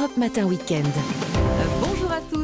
Europe Matin Weekend.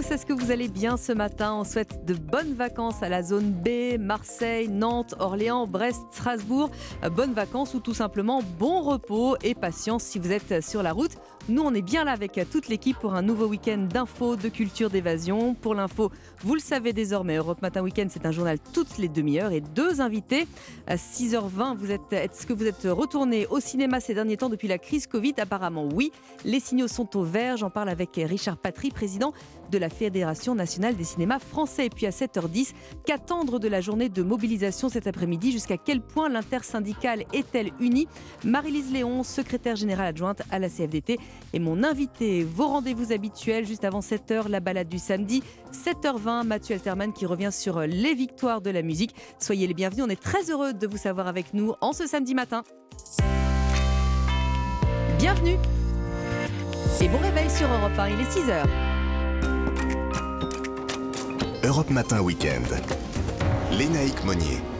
Tous, est-ce que vous allez bien ce matin? On souhaite de bonnes vacances à la zone B, Marseille, Nantes, Orléans, Brest, Strasbourg. Bonnes vacances ou tout simplement bon repos et patience si vous êtes sur la route. Nous, on est bien là avec toute l'équipe pour un nouveau week-end d'infos, de culture, d'évasion. Pour l'info, vous le savez désormais, Europe Matin Weekend, c'est un journal toutes les demi-heures et deux invités. À 6h20, vous êtes, est-ce que vous êtes retourné au cinéma ces derniers temps depuis la crise Covid? Apparemment, oui. Les signaux sont au vert. J'en parle avec Richard Patry, président de la Fédération nationale des cinémas français. Et puis à 7h10, qu'attendre de la journée de mobilisation cet après-midi? Jusqu'à quel point l'intersyndicale est-elle unie? Marie-Lise Léon, secrétaire générale adjointe à la CFDT, est mon invité. Vos rendez-vous habituels, juste avant 7h, la balade du samedi. 7h20, Mathieu Alterman qui revient sur les victoires de la musique. Soyez les bienvenus, on est très heureux de vous savoir avec nous en ce samedi matin. Bienvenue et bon réveil sur Europe 1, il est 6h. Europe Matin Weekend. Lénaïque Monnier.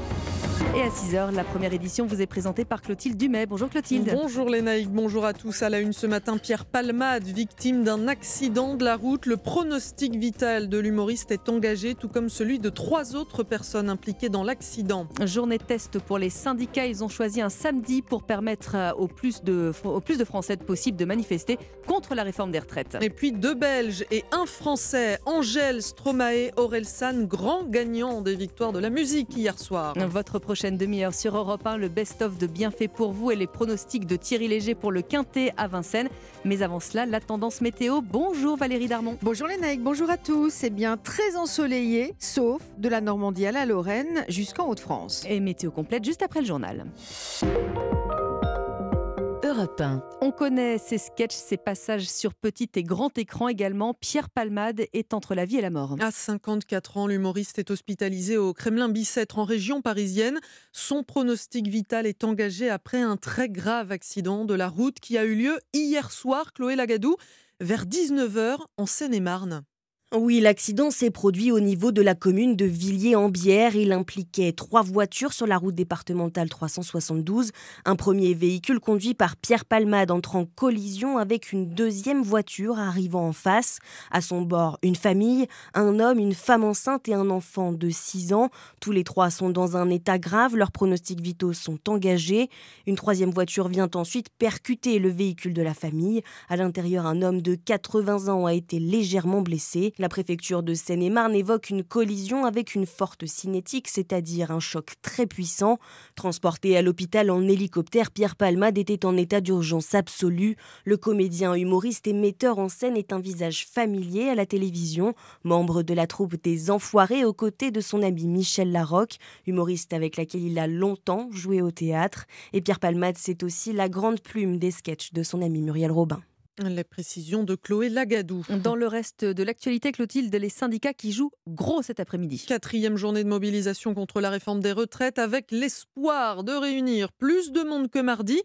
Et à 6h, la première édition vous est présentée par Clotilde Dumais. Bonjour Clotilde. Bonjour Lénaïque, bonjour à tous. À la une ce matin, Pierre Palmade, victime d'un accident de la route. Le pronostic vital de l'humoriste est engagé, tout comme celui de trois autres personnes impliquées dans l'accident. Journée test pour les syndicats. Ils ont choisi un samedi pour permettre euh, au plus de, au plus de Français possible de manifester contre la réforme des retraites. Et puis deux Belges et un Français, Angèle Stromae, Orelsan, grand gagnant des victoires de la musique hier soir. Votre prochaine demi-heure sur Europe 1, le best-of de Bienfait pour vous et les pronostics de Thierry Léger pour le Quintet à Vincennes. Mais avant cela, la tendance météo. Bonjour Valérie Darmon. Bonjour les Nike, bonjour à tous. C'est bien très ensoleillé, sauf de la Normandie à la Lorraine jusqu'en Haute-France. Et météo complète juste après le journal. Europe 1. On connaît ces sketchs, ces passages sur petit et grand écran également. Pierre Palmade est entre la vie et la mort. À 54 ans, l'humoriste est hospitalisé au Kremlin Bicêtre en région parisienne. Son pronostic vital est engagé après un très grave accident de la route qui a eu lieu hier soir, Chloé Lagadou, vers 19h en Seine-et-Marne. Oui, l'accident s'est produit au niveau de la commune de Villiers-en-Bière. Il impliquait trois voitures sur la route départementale 372. Un premier véhicule conduit par Pierre Palmade entre en collision avec une deuxième voiture arrivant en face. À son bord, une famille, un homme, une femme enceinte et un enfant de 6 ans. Tous les trois sont dans un état grave. Leurs pronostics vitaux sont engagés. Une troisième voiture vient ensuite percuter le véhicule de la famille. À l'intérieur, un homme de 80 ans a été légèrement blessé. La préfecture de Seine-et-Marne évoque une collision avec une forte cinétique, c'est-à-dire un choc très puissant. Transporté à l'hôpital en hélicoptère, Pierre Palmade était en état d'urgence absolue. Le comédien, humoriste et metteur en scène est un visage familier à la télévision, membre de la troupe des Enfoirés aux côtés de son ami Michel Larocque, humoriste avec laquelle il a longtemps joué au théâtre. Et Pierre Palmade, c'est aussi la grande plume des sketchs de son ami Muriel Robin. Les précisions de Chloé Lagadou. Dans le reste de l'actualité, Clotilde, les syndicats qui jouent gros cet après-midi. Quatrième journée de mobilisation contre la réforme des retraites avec l'espoir de réunir plus de monde que mardi.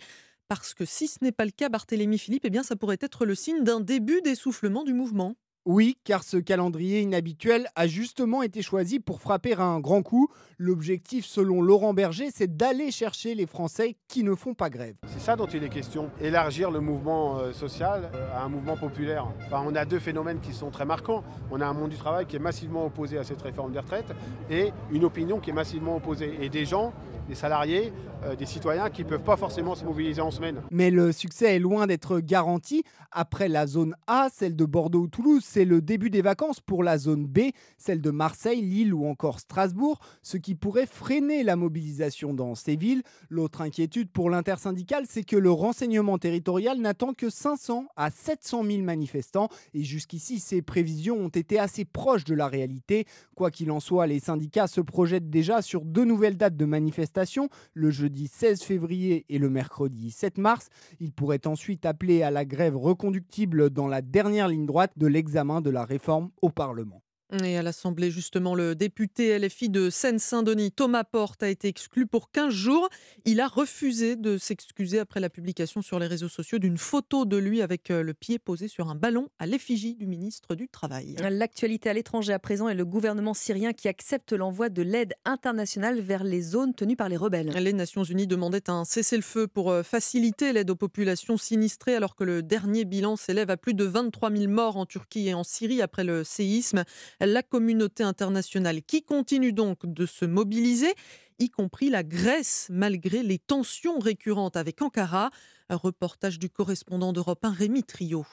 Parce que si ce n'est pas le cas, Barthélémy Philippe, eh bien, ça pourrait être le signe d'un début d'essoufflement du mouvement. Oui, car ce calendrier inhabituel a justement été choisi pour frapper un grand coup. L'objectif, selon Laurent Berger, c'est d'aller chercher les Français qui ne font pas grève. C'est ça dont il est question, élargir le mouvement euh, social à un mouvement populaire. Enfin, on a deux phénomènes qui sont très marquants. On a un monde du travail qui est massivement opposé à cette réforme des retraites et une opinion qui est massivement opposée. Et des gens, des salariés, euh, des citoyens qui ne peuvent pas forcément se mobiliser en semaine. Mais le succès est loin d'être garanti. Après la zone A, celle de Bordeaux ou Toulouse, c'est le début des vacances pour la zone B, celle de Marseille, Lille ou encore Strasbourg, ce qui pourrait freiner la mobilisation dans ces villes. L'autre inquiétude pour l'intersyndicale, c'est que le renseignement territorial n'attend que 500 à 700 000 manifestants et jusqu'ici, ces prévisions ont été assez proches de la réalité. Quoi qu'il en soit, les syndicats se projettent déjà sur deux nouvelles dates de manifestation, le jeudi 16 février et le mercredi 7 mars. Ils pourraient ensuite appeler à la grève reconductible dans la dernière ligne droite de l'examen de la réforme au Parlement. Et à l'Assemblée, justement, le député LFI de Seine-Saint-Denis, Thomas Porte, a été exclu pour 15 jours. Il a refusé de s'excuser après la publication sur les réseaux sociaux d'une photo de lui avec euh, le pied posé sur un ballon à l'effigie du ministre du Travail. L'actualité à l'étranger à présent est le gouvernement syrien qui accepte l'envoi de l'aide internationale vers les zones tenues par les rebelles. Les Nations Unies demandaient un cessez-le-feu pour euh, faciliter l'aide aux populations sinistrées alors que le dernier bilan s'élève à plus de 23 000 morts en Turquie et en Syrie après le séisme la communauté internationale qui continue donc de se mobiliser, y compris la Grèce, malgré les tensions récurrentes avec Ankara. Un reportage du correspondant d'Europe 1, Rémi Trio.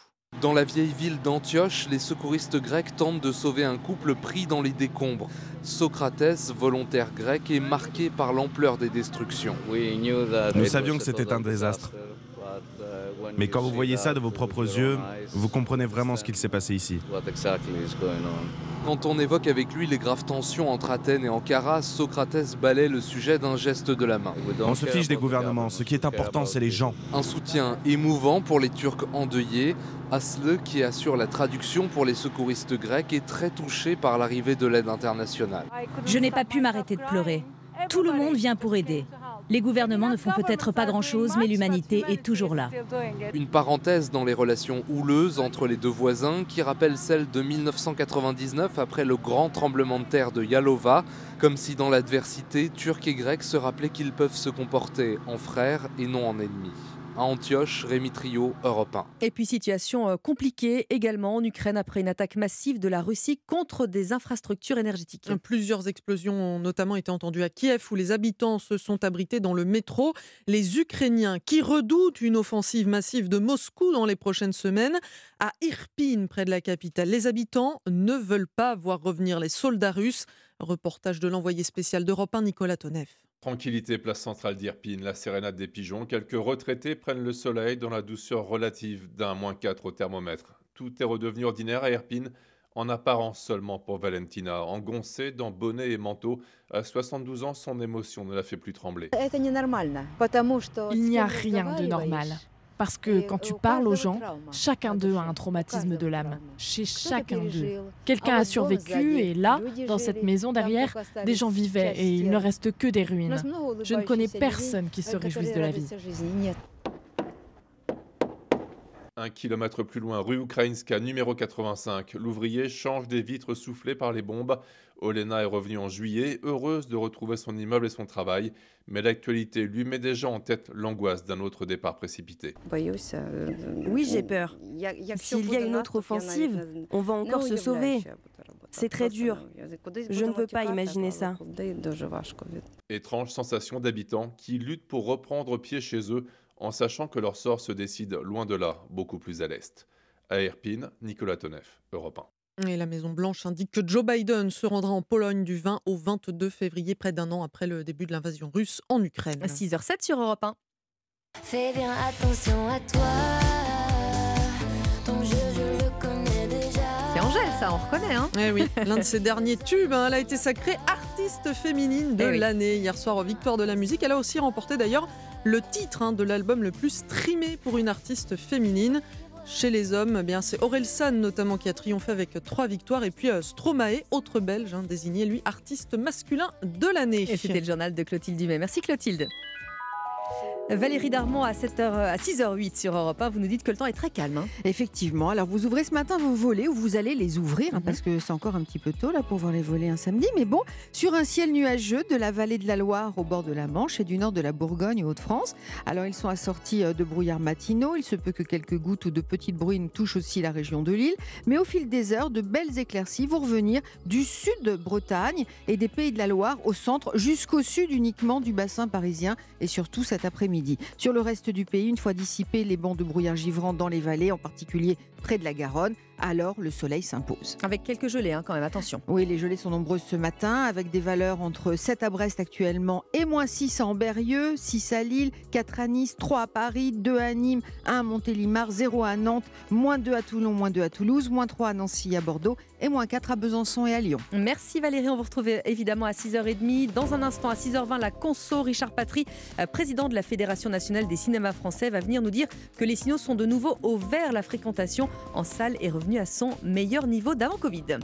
Dans la vieille ville d'Antioche, les secouristes grecs tentent de sauver un couple pris dans les décombres. Socrates, volontaire grec, est marqué par l'ampleur des destructions. Nous savions que c'était un désastre. Mais quand vous voyez ça de vos propres yeux, vous comprenez vraiment ce qu'il s'est passé ici. Quand on évoque avec lui les graves tensions entre Athènes et Ankara, Socrates balaie le sujet d'un geste de la main. On se fiche des gouvernements, ce qui est important, c'est les gens. Un soutien émouvant pour les Turcs endeuillés. Asle, qui assure la traduction pour les secouristes grecs, est très touché par l'arrivée de l'aide internationale. Je n'ai pas pu m'arrêter de pleurer. Tout le monde vient pour aider. Les gouvernements ne font peut-être pas grand-chose, mais l'humanité est toujours là. Une parenthèse dans les relations houleuses entre les deux voisins qui rappelle celle de 1999 après le grand tremblement de terre de Yalova, comme si dans l'adversité, Turcs et Grecs se rappelaient qu'ils peuvent se comporter en frères et non en ennemis à Antioche, Rémi Trio, Europe 1. Et puis situation euh, compliquée également en Ukraine après une attaque massive de la Russie contre des infrastructures énergétiques. Plusieurs explosions ont notamment été entendues à Kiev où les habitants se sont abrités dans le métro. Les Ukrainiens qui redoutent une offensive massive de Moscou dans les prochaines semaines. À Irpin, près de la capitale, les habitants ne veulent pas voir revenir les soldats russes. Reportage de l'envoyé spécial d'Europe 1, Nicolas Tonev. Tranquillité, place centrale d'Irpine, la sérénade des pigeons. Quelques retraités prennent le soleil dans la douceur relative d'un moins 4 au thermomètre. Tout est redevenu ordinaire à Irpine, en apparence seulement pour Valentina. Engoncée dans bonnet et manteau, à 72 ans, son émotion ne la fait plus trembler. Il n'y a rien de normal. Parce que quand tu parles aux gens, chacun d'eux a un traumatisme de l'âme. Chez chacun d'eux. Quelqu'un a survécu et là, dans cette maison derrière, des gens vivaient et il ne reste que des ruines. Je ne connais personne qui se réjouisse de la vie. Un kilomètre plus loin, rue Ukrainska, numéro 85, l'ouvrier change des vitres soufflées par les bombes. Olena est revenue en juillet, heureuse de retrouver son immeuble et son travail, mais l'actualité lui met déjà en tête l'angoisse d'un autre départ précipité. Oui, j'ai peur. S'il y a une autre offensive, on va encore se sauver. C'est très dur. Je ne veux pas imaginer ça. Étrange sensation d'habitants qui luttent pour reprendre pied chez eux en sachant que leur sort se décide loin de là, beaucoup plus à l'est. À Erpin, Nicolas Tonef, Europe 1. Et la Maison-Blanche indique que Joe Biden se rendra en Pologne du 20 au 22 février, près d'un an après le début de l'invasion russe en Ukraine. 6h07 sur Europe 1. Fais bien attention à toi. Ton jeu, je le connais déjà. C'est Angèle, ça, on reconnaît. Hein eh oui, l'un de ses derniers tubes. Hein, elle a été sacrée artiste féminine de Eh oui. l'année hier soir aux Victoires de la musique. Elle a aussi remporté d'ailleurs le titre hein, de l'album le plus streamé pour une artiste féminine. Chez les hommes, eh bien c'est notamment qui a triomphé avec trois victoires et puis euh, Stromae, autre belge, hein, désigné lui artiste masculin de l'année. Et c'était le journal de Clotilde Dumais. Merci Clotilde. Valérie Darmon à, 7h, à 6h08 sur Europe 1, vous nous dites que le temps est très calme. hein. Effectivement. Alors, vous ouvrez ce matin vos volets ou vous allez les ouvrir, Mhm. hein, parce que c'est encore un petit peu tôt là pour voir les volets un samedi. Mais bon, sur un ciel nuageux de la vallée de la Loire au bord de la Manche et du nord de la Bourgogne aux Hauts-de-France. Alors, ils sont assortis euh, de brouillards matinaux. Il se peut que quelques gouttes ou de petites bruines touchent aussi la région de Lille. Mais au fil des heures, de belles éclaircies vont revenir du sud de Bretagne et des pays de la Loire au centre jusqu'au sud uniquement du bassin parisien et surtout cet après-midi. Sur le reste du pays, une fois dissipés les bancs de brouillard givrant dans les vallées, en particulier près de la Garonne, alors le soleil s'impose. Avec quelques gelées hein, quand même, attention. Oui, les gelées sont nombreuses ce matin, avec des valeurs entre 7 à Brest actuellement et moins 6 à Amberieux, 6 à Lille, 4 à Nice, 3 à Paris, 2 à Nîmes, 1 à Montélimar, 0 à Nantes, moins 2 à Toulon, moins 2 à Toulouse, moins 3 à Nancy, à Bordeaux et moins 4 à Besançon et à Lyon. Merci Valérie, on vous retrouve évidemment à 6h30. Dans un instant, à 6h20, la conso Richard Patry, euh, président de la Fédération nationale des cinémas français, va venir nous dire que les signaux sont de nouveau au vert. La fréquentation en salle est revenu à son meilleur niveau d'avant Covid.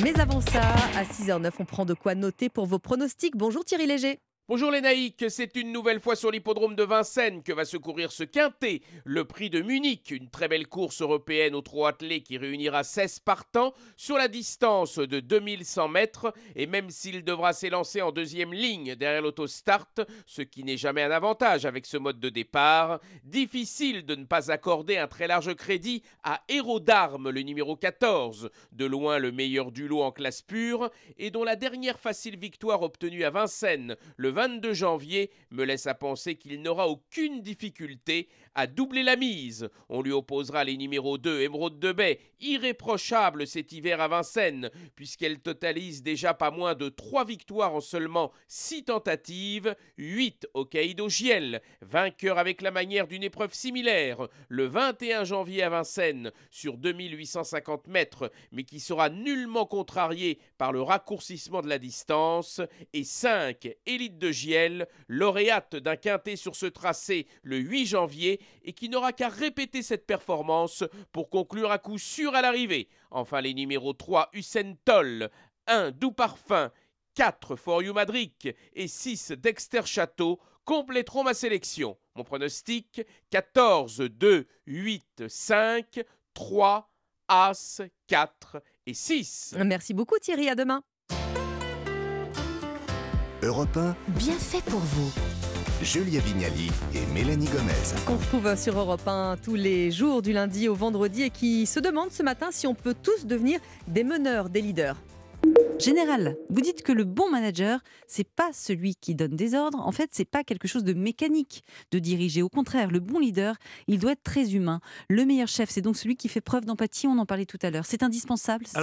Mais avant ça, à 6h09, on prend de quoi noter pour vos pronostics. Bonjour Thierry Léger. Bonjour les naïcs, c'est une nouvelle fois sur l'hippodrome de Vincennes que va se courir ce quintet, le prix de Munich, une très belle course européenne au trot attelé qui réunira 16 partants sur la distance de 2100 mètres. Et même s'il devra s'élancer en deuxième ligne derrière l'autostart, ce qui n'est jamais un avantage avec ce mode de départ, difficile de ne pas accorder un très large crédit à Héros d'Armes, le numéro 14, de loin le meilleur du lot en classe pure et dont la dernière facile victoire obtenue à Vincennes le 22 janvier me laisse à penser qu'il n'aura aucune difficulté à doubler la mise. On lui opposera les numéros 2 Émeraude de Baie, irréprochable cet hiver à Vincennes, puisqu'elle totalise déjà pas moins de 3 victoires en seulement 6 tentatives, 8 au Caïdo Giel, vainqueur avec la manière d'une épreuve similaire, le 21 janvier à Vincennes, sur 2850 mètres, mais qui sera nullement contrarié par le raccourcissement de la distance, et 5 Élite de Giel, lauréate d'un quintet sur ce tracé le 8 janvier, et qui n'aura qu'à répéter cette performance pour conclure à coup sûr à l'arrivée. Enfin, les numéros 3 Hussein Toll, 1 Doux Parfum, 4 For You Madric et 6 Dexter Château compléteront ma sélection. Mon pronostic 14, 2, 8, 5, 3, As, 4 et 6. Merci beaucoup Thierry, à demain. Europe 1, Bien fait pour vous. Julia Vignali et Mélanie Gomez. Qu'on retrouve sur Europe 1 tous les jours du lundi au vendredi et qui se demande ce matin si on peut tous devenir des meneurs, des leaders. Général, vous dites que le bon manager, c'est pas celui qui donne des ordres. En fait, c'est pas quelque chose de mécanique de diriger. Au contraire, le bon leader, il doit être très humain. Le meilleur chef, c'est donc celui qui fait preuve d'empathie. On en parlait tout à l'heure. C'est indispensable, c'est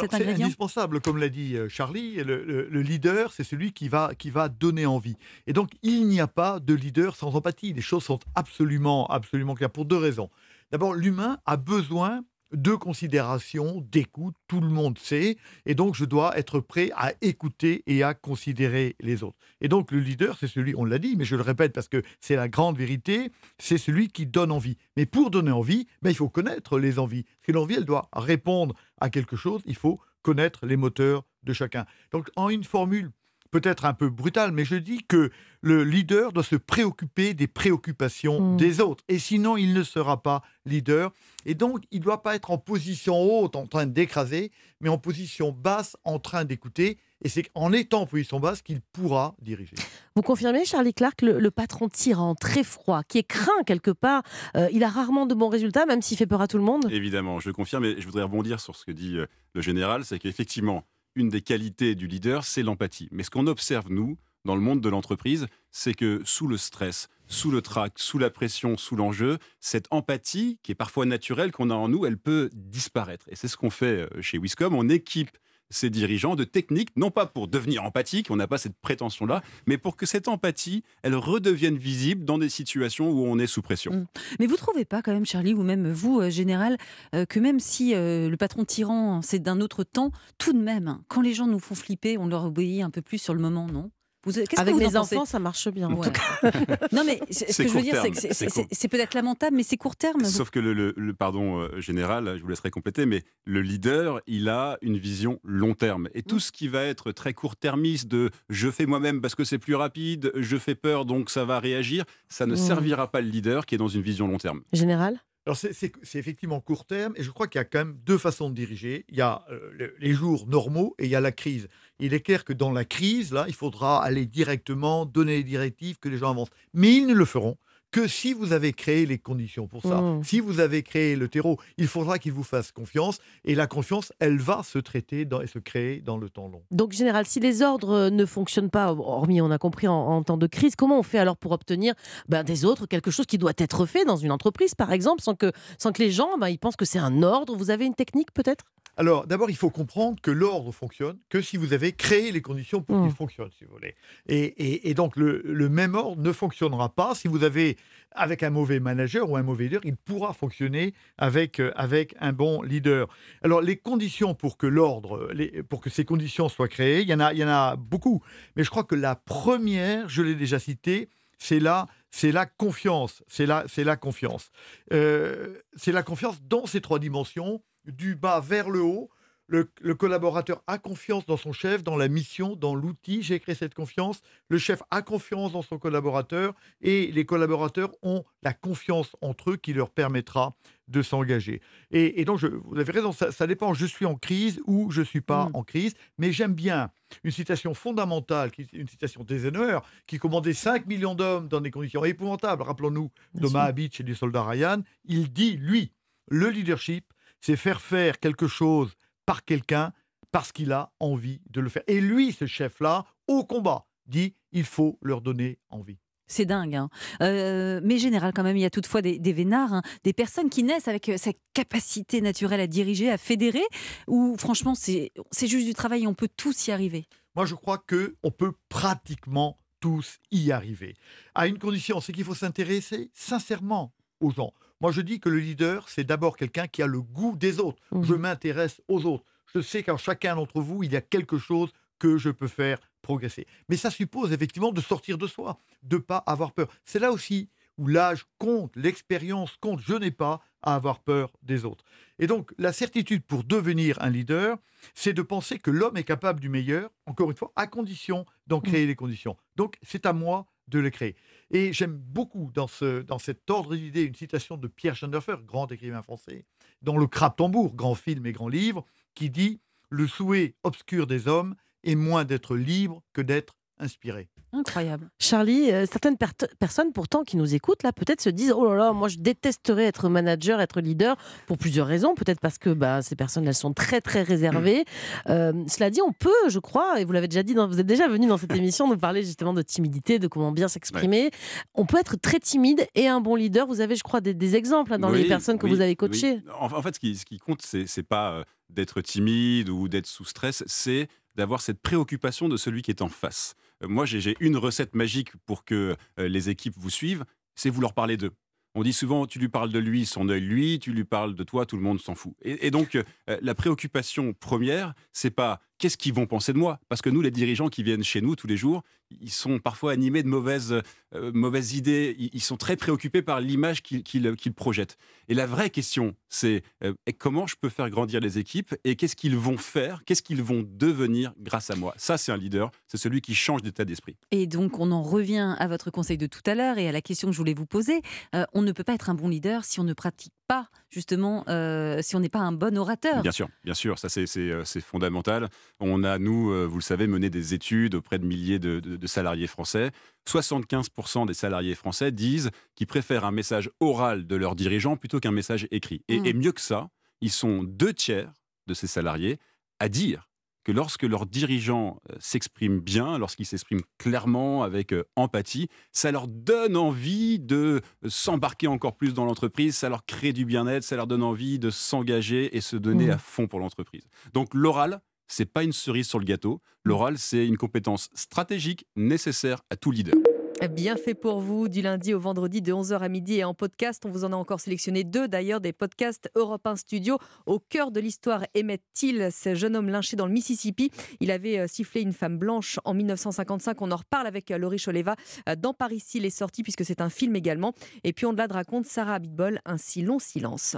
indispensable, comme l'a dit euh, Charlie. Le, le- le leader, c'est celui qui va, qui va donner envie. Et donc, il n'y a pas de leader sans empathie. Les choses sont absolument, absolument claires pour deux raisons. D'abord, l'humain a besoin de considération, d'écoute, tout le monde sait, et donc je dois être prêt à écouter et à considérer les autres. Et donc le leader, c'est celui, on l'a dit, mais je le répète parce que c'est la grande vérité, c'est celui qui donne envie. Mais pour donner envie, ben, il faut connaître les envies. Parce que l'envie, elle doit répondre à quelque chose, il faut connaître les moteurs de chacun. Donc en une formule peut-être un peu brutale, mais je dis que le leader doit se préoccuper des préoccupations Mm. des autres. Et sinon, il ne sera pas leader. Et donc, il ne doit pas être en position haute, en train d'écraser, mais en position basse, en train d'écouter. Et c'est en étant en position basse qu'il pourra diriger. Vous confirmez, Charlie Clark, le, le patron tyran, très froid, qui est craint quelque part, euh, il a rarement de bons résultats, même s'il fait peur à tout le monde Évidemment, je confirme et je voudrais rebondir sur ce que dit euh, le général, c'est qu'effectivement, une des qualités du leader, c'est l'empathie. Mais ce qu'on observe, nous, dans le monde de l'entreprise, c'est que sous le stress, sous le trac, sous la pression, sous l'enjeu, cette empathie, qui est parfois naturelle qu'on a en nous, elle peut disparaître. Et c'est ce qu'on fait euh, chez Wiscom. On équipe ces dirigeants de techniques, non pas pour devenir empathique, on n'a pas cette prétention-là, mais pour que cette empathie, elle redevienne visible dans des situations où on est sous pression. Mm. Mais vous trouvez pas quand même, Charlie, ou même vous, euh, Général, euh, que même si euh, le patron tyran, c'est d'un autre temps, tout de même, hein, quand les gens nous font flipper, on leur obéit un peu plus sur le moment, non? Vous, que Avec en les pensez enfants, ça marche bien. Ouais. Non, mais ce C'est que je veux dire, c'est que peut-être lamentable, mais c'est court terme. Sauf que le, le- le- pardon euh, général, je vous laisserai compléter, mais le leader, il a une vision long terme. Et tout ce qui va être très court-termiste de je fais moi-même parce que c'est plus rapide, je fais peur donc ça va réagir, ça ne Mm. servira pas le leader qui est dans une vision long terme. Général? Alors, c'est- effectivement court terme, et je crois qu'il y a quand même deux façons de diriger. Il y a euh, le- les jours normaux et il y a la crise. Il est clair que dans la crise, là, il faudra aller directement, donner les directives, que les gens avancent. Mais ils ne le feront que si vous avez créé les conditions pour ça. Mmh. Si vous avez créé le terreau, il faudra qu'ils vous fassent confiance, et la confiance, elle va se traiter dans- et se créer dans le temps long. Donc, Général, si les ordres euh, ne fonctionnent pas, hormis, on a compris, en, en temps de crise, comment on fait alors pour obtenir ben, des autres quelque chose qui doit être fait dans une entreprise, par exemple, sans que, sans que les gens ben, ils pensent que c'est un ordre? Vous avez une technique peut-être? Alors, d'abord, il faut comprendre que l'ordre fonctionne que si vous avez créé les conditions pour qu'il fonctionne, si vous voulez. Et, et- et donc, le, le même ordre ne fonctionnera pas si vous avez, avec un mauvais manager ou un mauvais leader, il pourra fonctionner avec, euh, avec un bon leader. Alors, les conditions pour que l'ordre, pour que ces conditions soient créées, il y en a, il y en a beaucoup. Mais je crois que la première, je l'ai déjà citée, c'est la, c'est la confiance. C'est la, c'est la confiance. Euh, c'est la confiance dans ces trois dimensions, du bas vers le haut, Le, le collaborateur a confiance dans son chef, dans la mission, dans l'outil. J'ai créé cette confiance. Le chef a confiance dans son collaborateur et les collaborateurs ont la confiance entre eux qui leur permettra de s'engager. Et, et donc, je- vous avez raison, ça, ça dépend. Je suis en crise ou je ne suis pas en crise. Mais j'aime bien une citation fondamentale, une citation d'Eisenhower, qui commandait 5 millions d'hommes dans des conditions épouvantables. Rappelons-nous sûr. Beach et du soldat Ryan. Il dit, lui, le leadership, c'est faire faire quelque chose par quelqu'un parce qu'il a envie de le faire. Et lui, ce chef-là, au combat, dit, il faut leur donner envie. C'est dingue. hein. Euh, mais général, quand même, il y a toutefois des, des vénards, hein, des personnes qui naissent avec euh, cette capacité naturelle à diriger, à fédérer, où franchement, c'est c'est juste du travail et on peut tous y arriver. Moi, je crois que on peut pratiquement tous y arriver. À une condition, c'est qu'il faut s'intéresser sincèrement aux gens. Moi, je dis que le leader, c'est d'abord quelqu'un qui a le goût des autres. Je m'intéresse aux autres. Je sais qu'en chacun d'entre vous, il y a quelque chose que je peux faire progresser. Mais ça suppose effectivement de sortir de soi, de ne pas avoir peur. C'est là aussi où l'âge compte, l'expérience compte. Je n'ai pas à avoir peur des autres. Et donc, la certitude pour devenir un leader, c'est de penser que l'homme est capable du meilleur, encore une fois, à condition d'en créer les conditions. Donc, c'est à moi de le créer. Et j'aime beaucoup dans, ce, dans cet ordre d'idées une citation de Pierre Schneiderfer, grand écrivain français, dans Le Crabe-Tambour, grand film et grand livre, qui dit Le souhait obscur des hommes est moins d'être libre que d'être inspiré. Incroyable. Charlie, euh, certaines per- personnes pourtant qui nous écoutent là peut-être se disent oh là là moi je détesterais être manager, être leader pour plusieurs raisons peut-être parce que bah, ces personnes elles sont très très réservées. Euh, cela dit on peut je crois et vous l'avez déjà dit dans- vous êtes déjà venu dans cette émission nous parler justement de timidité de comment bien s'exprimer. On peut être très timide et un bon leader. Vous avez je crois des, des exemples hein, dans les personnes que oui, vous avez oui. coachées. En, en fait, ce qui, ce qui compte, c'est pas euh, d'être timide ou d'être sous stress, c'est d'avoir cette préoccupation de celui qui est en face. Moi, j'ai une recette magique pour que euh, les équipes vous suivent, c'est vous leur parler d'eux. On dit souvent, tu lui parles de lui, son œil lui, tu lui parles de toi, tout le monde s'en fout. Et, et donc, euh, la préoccupation première, c'est pas qu'est-ce qu'ils vont penser de moi? Parce que nous, les dirigeants qui viennent chez nous tous les jours, ils sont parfois animés de mauvaises, euh, mauvaises idées. Ils, sont très préoccupés par l'image qu'ils qu'ils projettent. Et la vraie question, c'est euh, comment je peux faire grandir les équipes et qu'est-ce qu'ils vont faire, qu'est-ce qu'ils vont devenir grâce à moi? Ça, c'est un leader, c'est celui qui change d'état d'esprit. Et donc, on en revient à votre conseil de tout à l'heure et à la question que je voulais vous poser. Euh, on ne peut pas être un bon leader si on ne pratique pas, justement, euh, si on n'est pas un bon orateur. Bien sûr, bien sûr, ça c'est- euh, fondamental. On a, nous, euh, vous le savez, mené des études auprès de milliers de, de- de salariés français. 75% des salariés français disent qu'ils préfèrent un message oral de leur dirigeant plutôt qu'un message écrit. Et, Mm. et mieux que ça, ils sont deux tiers de ces salariés à dire que lorsque leur dirigeant euh, s'exprime bien, lorsqu'il s'exprime clairement, avec euh, empathie, ça leur donne envie de s'embarquer encore plus dans l'entreprise, ça leur crée du bien-être, ça leur donne envie de s'engager et se donner Mhm. à fond pour l'entreprise. Donc l'oral, c'est pas une cerise sur le gâteau. L'oral, c'est une compétence stratégique nécessaire à tout leader. Bien fait pour vous, du lundi au vendredi de 11h à midi et en podcast. On vous en a encore sélectionné deux d'ailleurs, des podcasts Europe 1 Studio. Au cœur de l'histoire, Emmett Till, ce jeune homme lynché dans le Mississippi. Il avait euh, sifflé une femme blanche en 1955. On en reparle avec euh, Laurie Choleva euh, dans Paris S'il est sorti, puisque c'est un film également. Et puis on de raconte Sarah Abitbol, Un si long silence.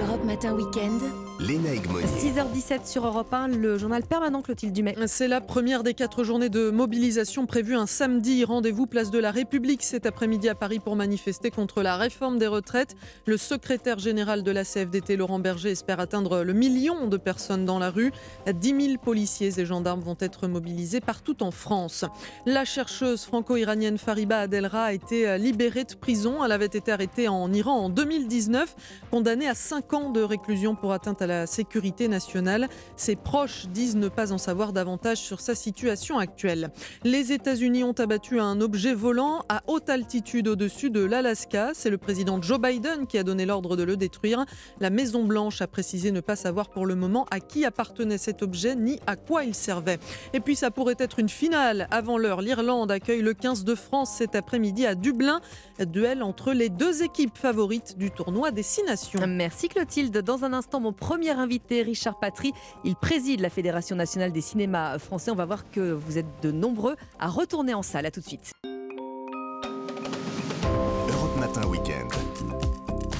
Europe Matin Week-end. Léna Egmonier. 6h17 sur Europe 1, le journal permanent Clotilde Dumais. C'est la première des quatre journées de mobilisation prévues un samedi. Rendez-vous place de la République cet après-midi à Paris pour manifester contre la réforme des retraites. Le secrétaire général de la CFDT, Laurent Berger, espère atteindre le million de personnes dans la rue. 10 000 policiers et gendarmes vont être mobilisés partout en France. La chercheuse franco-iranienne Fariba Adelra a été libérée de prison. Elle avait été arrêtée en Iran en 2019, condamnée à 5 ans de réclusion pour atteinte à la sécurité nationale. Ses proches disent ne pas en savoir davantage sur sa situation actuelle. Les États-Unis ont abattu un objet volant à haute altitude au-dessus de l'Alaska. C'est le président Joe Biden qui a donné l'ordre de le détruire. La Maison-Blanche a précisé ne pas savoir pour le moment à qui appartenait cet objet ni à quoi il servait. Et puis ça pourrait être une finale. Avant l'heure, l'Irlande accueille le 15 de France cet après-midi à Dublin. Duel entre les deux équipes favorites du tournoi des Six Nations. Merci Clotilde. Dans un instant, mon premier invité, Richard Patry. Il préside la Fédération nationale des cinémas français. On va voir que vous êtes de nombreux à retourner en salle. À tout de suite.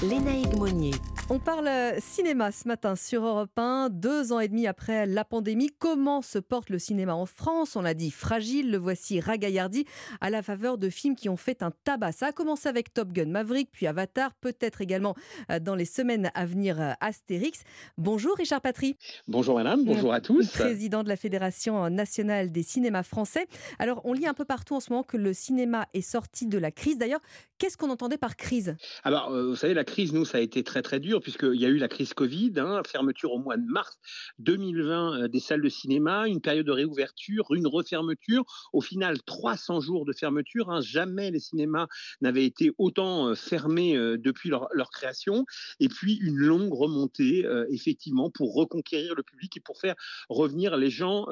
Léna Egmonier. On parle euh, cinéma ce matin sur Europe 1, deux ans et demi après la pandémie. Comment se porte le cinéma en France? On l'a dit fragile, le voici ragaillardi à la faveur de films qui ont fait un tabac. Ça a commencé avec Top Gun Maverick, puis Avatar, peut-être également euh, dans les semaines à venir euh, Astérix. Bonjour Richard Patry. Bonjour madame, bonjour à tous. Président de la Fédération nationale des cinémas français. Alors on lit un peu partout en ce moment que le cinéma est sorti de la crise. D'ailleurs, qu'est-ce qu'on entendait par crise? Alors vous savez, la crise, nous, ça a été très très dur puisqu'il y a eu la crise Covid, hein, fermeture au mois de mars 2020 euh, des salles de cinéma, une période de réouverture, une refermeture. Au final, 300 jours de fermeture. Hein. jamais les cinémas n'avaient été autant euh, fermés euh, depuis leur, création. Et puis une longue remontée, effectivement, pour reconquérir le public et pour faire revenir les gens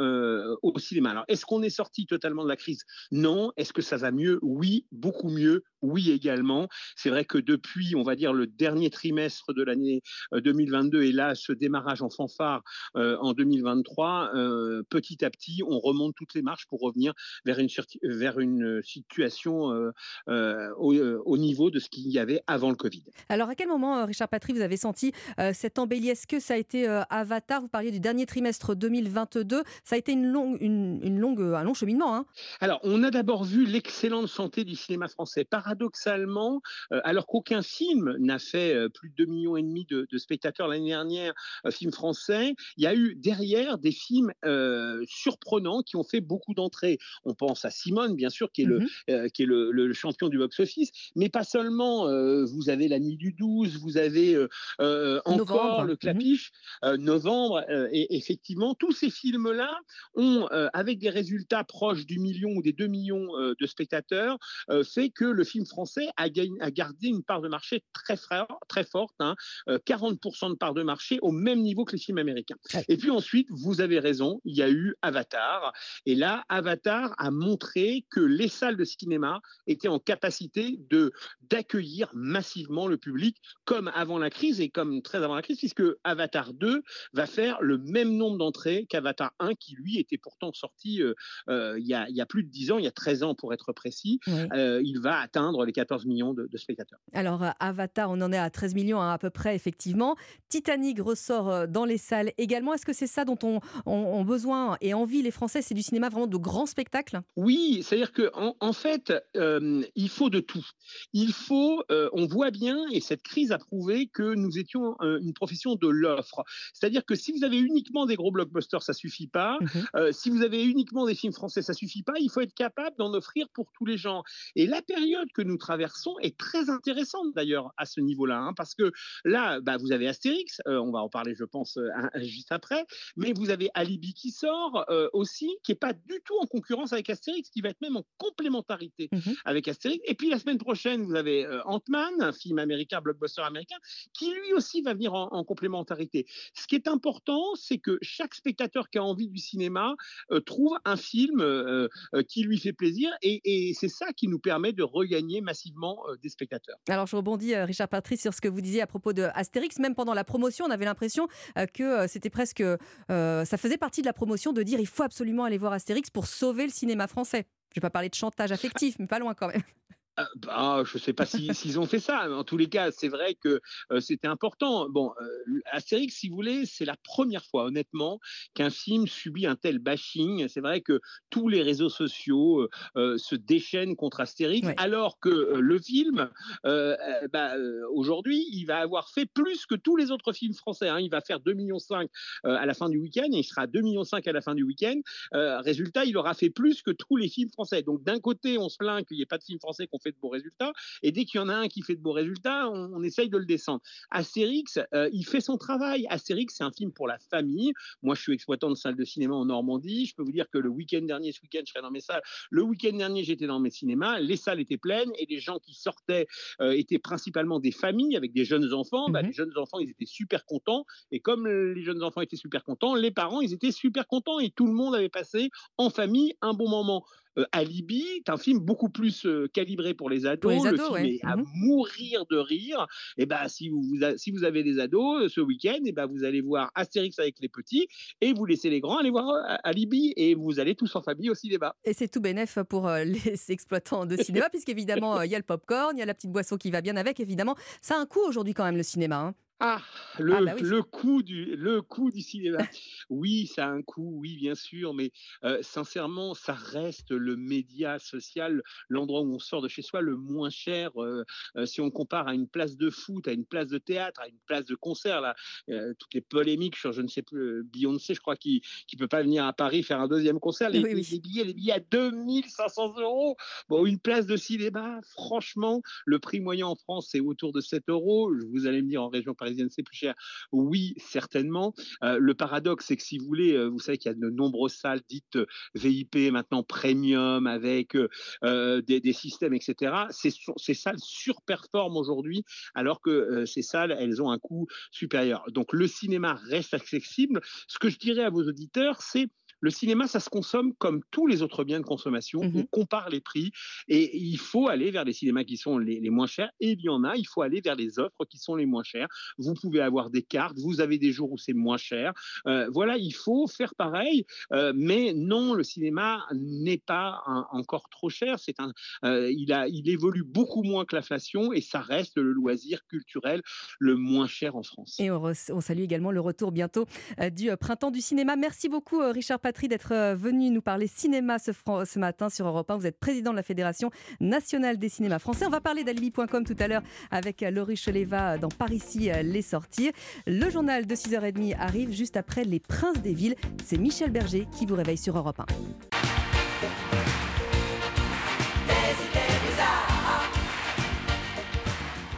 au cinéma. Alors, est-ce qu'on est sorti totalement de la crise? Non. Est-ce que ça va mieux? Oui, beaucoup mieux. Oui également. C'est vrai que depuis, on va dire, le dernier trimestre de l'année 2022 et là, ce démarrage en fanfare en 2023, petit à petit, on remonte toutes les marches pour revenir vers une, vers une situation au, niveau de ce qu'il y avait avant le Covid. Alors, à quel moment, Richard Patry, vous avez senti cette embellie? Est-ce que ça a été Avatar? Vous parliez du dernier trimestre 2022. Ça a été une longue, une, longue, un long cheminement. Hein Alors, on a d'abord vu l'excellente santé du cinéma français. Paradoxalement, alors qu'aucun film n'a fait plus de 2 millions et demi de, spectateurs l'année dernière, euh, film français. Il y a eu derrière des films euh, surprenants qui ont fait beaucoup d'entrées. On pense à Simone, bien sûr, qui est, le, euh, qui est le, champion du box-office, mais pas seulement. vous avez La Nuit du 12, vous avez encore Le mhm. Clapiche, Novembre, et effectivement, tous ces films-là ont, avec des résultats proches du million ou des 2 millions de spectateurs, fait que le film français a, a, gardé une part de marché très, très forte 40% hein, euh, de part de marché au même niveau que les films américains. Et puis ensuite, vous avez raison, il y a eu Avatar. Et là, Avatar a montré que les salles de cinéma étaient en capacité de d'accueillir massivement le public, comme avant la crise et comme très avant la crise, puisque Avatar 2 va faire le même nombre d'entrées qu'Avatar 1, qui lui était pourtant sorti euh, euh, il, y a, il, y a, plus de 10 ans, il y a 13 ans pour être précis. il va atteindre les 14 millions de, de spectateurs. Alors, Avatar, on en est à 13 millions à peu près, effectivement. Titanic ressort euh, dans les salles également. Est-ce que c'est ça dont on, ont besoin et envie les Français? C'est du cinéma vraiment de grands spectacles? Oui, c'est-à-dire qu'en en, fait, euh, il faut de tout. Il faut, euh, on voit bien, et cette crise a prouvé que nous étions une profession de l'offre. C'est-à-dire que si vous avez uniquement des gros blockbusters, ça suffit pas. Mhm. si vous avez uniquement des films français, ça suffit pas. Il faut être capable d'en offrir pour tous les gens. Et la période que nous traversons est très intéressante d'ailleurs à ce niveau-là, hein, parce que là, bah, vous avez Astérix, euh, on va en parler, je pense, euh, juste après, mais vous avez Alibi qui sort euh, aussi, qui n'est pas du tout en concurrence avec Astérix, qui va être même en complémentarité mmh avec Astérix. Et puis la semaine prochaine, vous avez Ant-Man, un film américain, blockbuster américain, qui lui aussi va venir en, complémentarité. Ce qui est important, c'est que chaque spectateur qui a envie du cinéma trouve un film qui lui fait plaisir, et, et c'est ça qui nous permet de regagner massivement des spectateurs. Alors je rebondis, Richard Patrice, sur ce que vous disiez à propos de Astérix. Même pendant la promotion, on avait l'impression euh, que euh, c'était presque. Euh, ça faisait partie de la promotion de dire il faut absolument aller voir Astérix pour sauver le cinéma français. Je ne vais pas parler de chantage affectif, mais pas loin quand même. Ah, bah, je ne sais pas s'ils ont fait ça. Mais en tous les cas, c'est vrai que euh, c'était important. Bon, euh, Astérix, si vous voulez, c'est la première fois, honnêtement, qu'un film subit un tel bashing. C'est vrai que tous les réseaux sociaux euh, se déchaînent contre Astérix, alors que le film, bah, aujourd'hui, il va avoir fait plus que tous les autres films français. Hein. Il va faire 2,5 millions à la fin du week-end et il sera 2,5 millions à la fin du week-end. résultat, il aura fait plus que tous les films français. Donc, d'un côté, on se plaint qu'il n'y ait pas de films français qu'on fait de beaux résultats. Et dès qu'il y en a un qui fait de beaux résultats, on, essaye de le descendre. Astérix, euh, il fait son travail. Astérix, c'est un film pour la famille. Moi, je suis exploitant de salle de cinéma en Normandie. Je peux vous dire que le week-end dernier, ce week-end, je serai dans mes salles. Le week-end dernier, j'étais dans mes cinémas. Les salles étaient pleines et les gens qui sortaient euh, étaient principalement des familles avec des jeunes enfants. Bah, mhm. les jeunes enfants, ils étaient super contents. Et comme les jeunes enfants étaient super contents, les parents, ils étaient super contents. Et tout le monde avait passé en famille un bon moment. Euh, Alibi, c'est un film beaucoup plus euh, calibré pour les ados. le film est à mmh mourir de rire. Et ben, si vous, si vous avez des ados euh, ce week-end, et ben, vous allez voir Astérix avec les petits et vous laissez les grands aller voir Alibi et vous allez tous en famille au cinéma. Et c'est tout bénef pour les exploitants de cinéma, puisqu'évidemment, il y a le popcorn, il y a la petite boisson qui va bien avec, évidemment. Ça a un coût aujourd'hui quand même, le cinéma. Hein. Ah, le, Ah bah oui. le coût du, le coût du cinéma. Oui, ça a un coût, oui, bien sûr, mais euh, sincèrement, ça reste le média social, l'endroit où on sort de chez soi le moins cher. euh, euh, si on compare à une place de foot, à une place de théâtre, à une place de concert, là, toutes les polémiques sur, je ne sais plus, Beyoncé, je crois, qui ne peut pas venir à Paris faire un deuxième concert. Les, Oui, oui. les billets, les billets à 2500 euros. Bon, une place de cinéma, franchement, le prix moyen en France, c'est autour de 7 euros. Vous allez me dire, en région parisienne, c'est plus cher. Oui, certainement. Euh, le paradoxe, c'est que si vous voulez, euh, vous savez qu'il y a de nombreuses salles dites euh, VIP, maintenant premium, avec des, systèmes, etc. Ces, ces salles surperforment aujourd'hui, alors que ces salles, elles ont un coût supérieur. Donc le cinéma reste accessible. Ce que je dirais à vos auditeurs, c'est le cinéma, ça se consomme comme tous les autres biens de consommation. On compare les prix et il faut aller vers les cinémas qui sont les, les moins chers. Et il y en a, il faut aller vers les offres qui sont les moins chères. Vous pouvez avoir des cartes, vous avez des jours où c'est moins cher. Euh, voilà, il faut faire pareil. Euh, mais non, le cinéma n'est pas un- encore trop cher. C'est un, euh, il, a, il évolue beaucoup moins que l'inflation et ça reste le loisir culturel le moins cher en France. Et on, on salue également le retour bientôt du printemps du cinéma. Merci beaucoup Richard Patry d'être euh, venu nous parler cinéma ce, matin sur Europe 1. Vous êtes président de la Fédération nationale des cinémas français. On va parler d'alibi.com tout à l'heure avec euh, Laurie Cheleva dans Par ici euh, les sorties. Le journal de 6h30 arrive juste après Les Princes des Villes. C'est Michel Berger qui vous réveille sur Europe 1.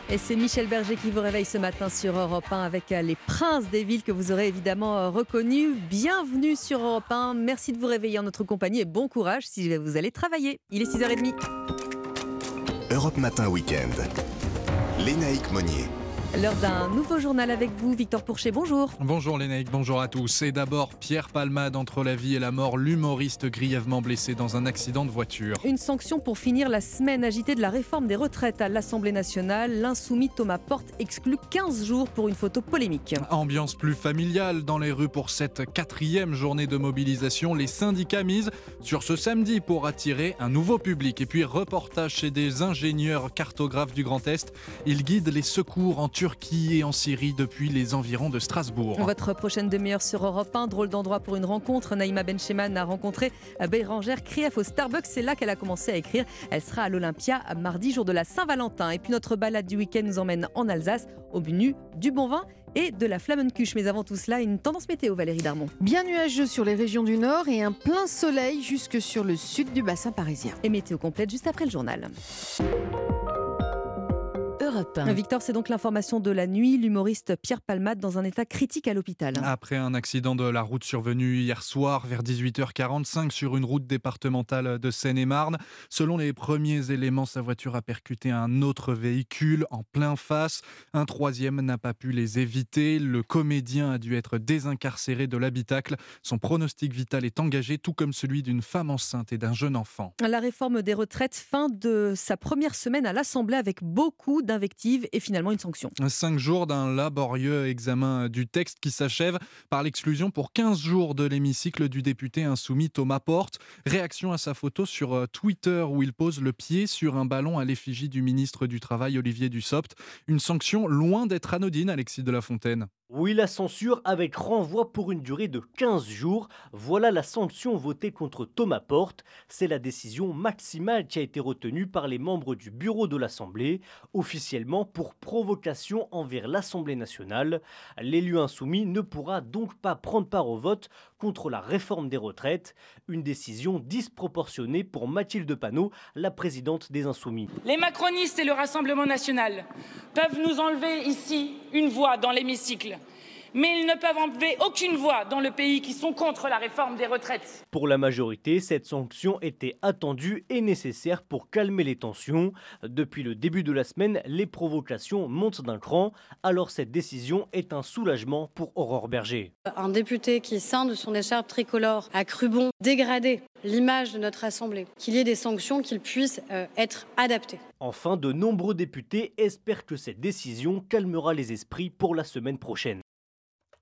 Et c'est Michel Berger qui vous réveille ce matin sur Europe 1 avec euh, les princes des villes que vous aurez évidemment euh, reconnus. Bienvenue sur Europe 1. Merci de vous réveiller en notre compagnie et bon courage si vous allez travailler. Il est 6h30. Europe Matin Week-end. Lénaïque Monnier. L'heure d'un nouveau journal avec vous, Victor Pourchet. Bonjour. Bonjour Lénaïque, bonjour à tous. Et d'abord, Pierre Palmade entre la vie et la mort, l'humoriste grièvement blessé dans un accident de voiture. Une sanction pour finir la semaine agitée de la réforme des retraites à l'Assemblée nationale. L'insoumis Thomas Porte exclut 15 jours pour une photo polémique. Ambiance plus familiale dans les rues pour cette quatrième journée de mobilisation. Les syndicats misent sur ce samedi pour attirer un nouveau public. Et puis reportage chez des ingénieurs cartographes du Grand Est. Ils guident les secours en Turquie et en Syrie depuis les environs de Strasbourg. Votre prochaine demi-heure sur Europe 1, drôle d'endroit pour une rencontre. Naïma Bencheman a rencontré Bérangère Krief au Starbucks. C'est là qu'elle a commencé à écrire. Elle sera à l'Olympia mardi, jour de la Saint-Valentin. Et puis notre balade du week-end nous emmène en Alsace, au menu du bon vin et de la flamencuche. Mais avant tout cela, une tendance météo, Valérie Darmon. Bien nuageux sur les régions du nord et un plein soleil jusque sur le sud du bassin parisien. Et météo complète juste après le journal. Europe 1. Victor, c'est donc l'information de la nuit. L'humoriste Pierre Palmade dans un état critique à l'hôpital. Après un accident de la route survenu hier soir vers 18h45 sur une route départementale de Seine-et-Marne, selon les premiers éléments, sa voiture a percuté un autre véhicule en plein face. Un troisième n'a pas pu les éviter. Le comédien a dû être désincarcéré de l'habitacle. Son pronostic vital est engagé, tout comme celui d'une femme enceinte et d'un jeune enfant. La réforme des retraites, fin de sa première semaine à l'Assemblée avec beaucoup et finalement une sanction. Cinq jours d'un laborieux examen du texte qui s'achève par l'exclusion pour 15 jours de l'hémicycle du député insoumis Thomas Porte. Réaction à sa photo sur euh, Twitter où il pose le pied sur un ballon à l'effigie du ministre du Travail Olivier Dussopt. Une sanction loin d'être anodine, Alexis de la Fontaine. Oui, la censure avec renvoi pour une durée de 15 jours. Voilà la sanction votée contre Thomas Porte. C'est la décision maximale qui a été retenue par les membres du bureau de l'Assemblée, officiellement pour provocation envers l'Assemblée nationale. L'élu insoumis ne pourra donc pas prendre part au vote contre la réforme des retraites. Une décision disproportionnée pour Mathilde Panot, la présidente des Insoumis. Les macronistes et le Rassemblement national peuvent nous enlever ici une voix dans l'hémicycle, mais ils ne peuvent enlever aucune voix dans le pays qui sont contre la réforme des retraites. Pour la majorité, cette sanction était attendue et nécessaire pour calmer les tensions. Depuis le début de la semaine, les provocations montent d'un cran, alors cette décision est un soulagement pour Aurore Berger. Un député qui scinde son écharpe tricolore a cru bon dégrader l'image de notre Assemblée, qu'il y ait des sanctions, qu'il puissent euh, être adaptées. Enfin, de nombreux députés espèrent que cette décision calmera les esprits pour la semaine prochaine.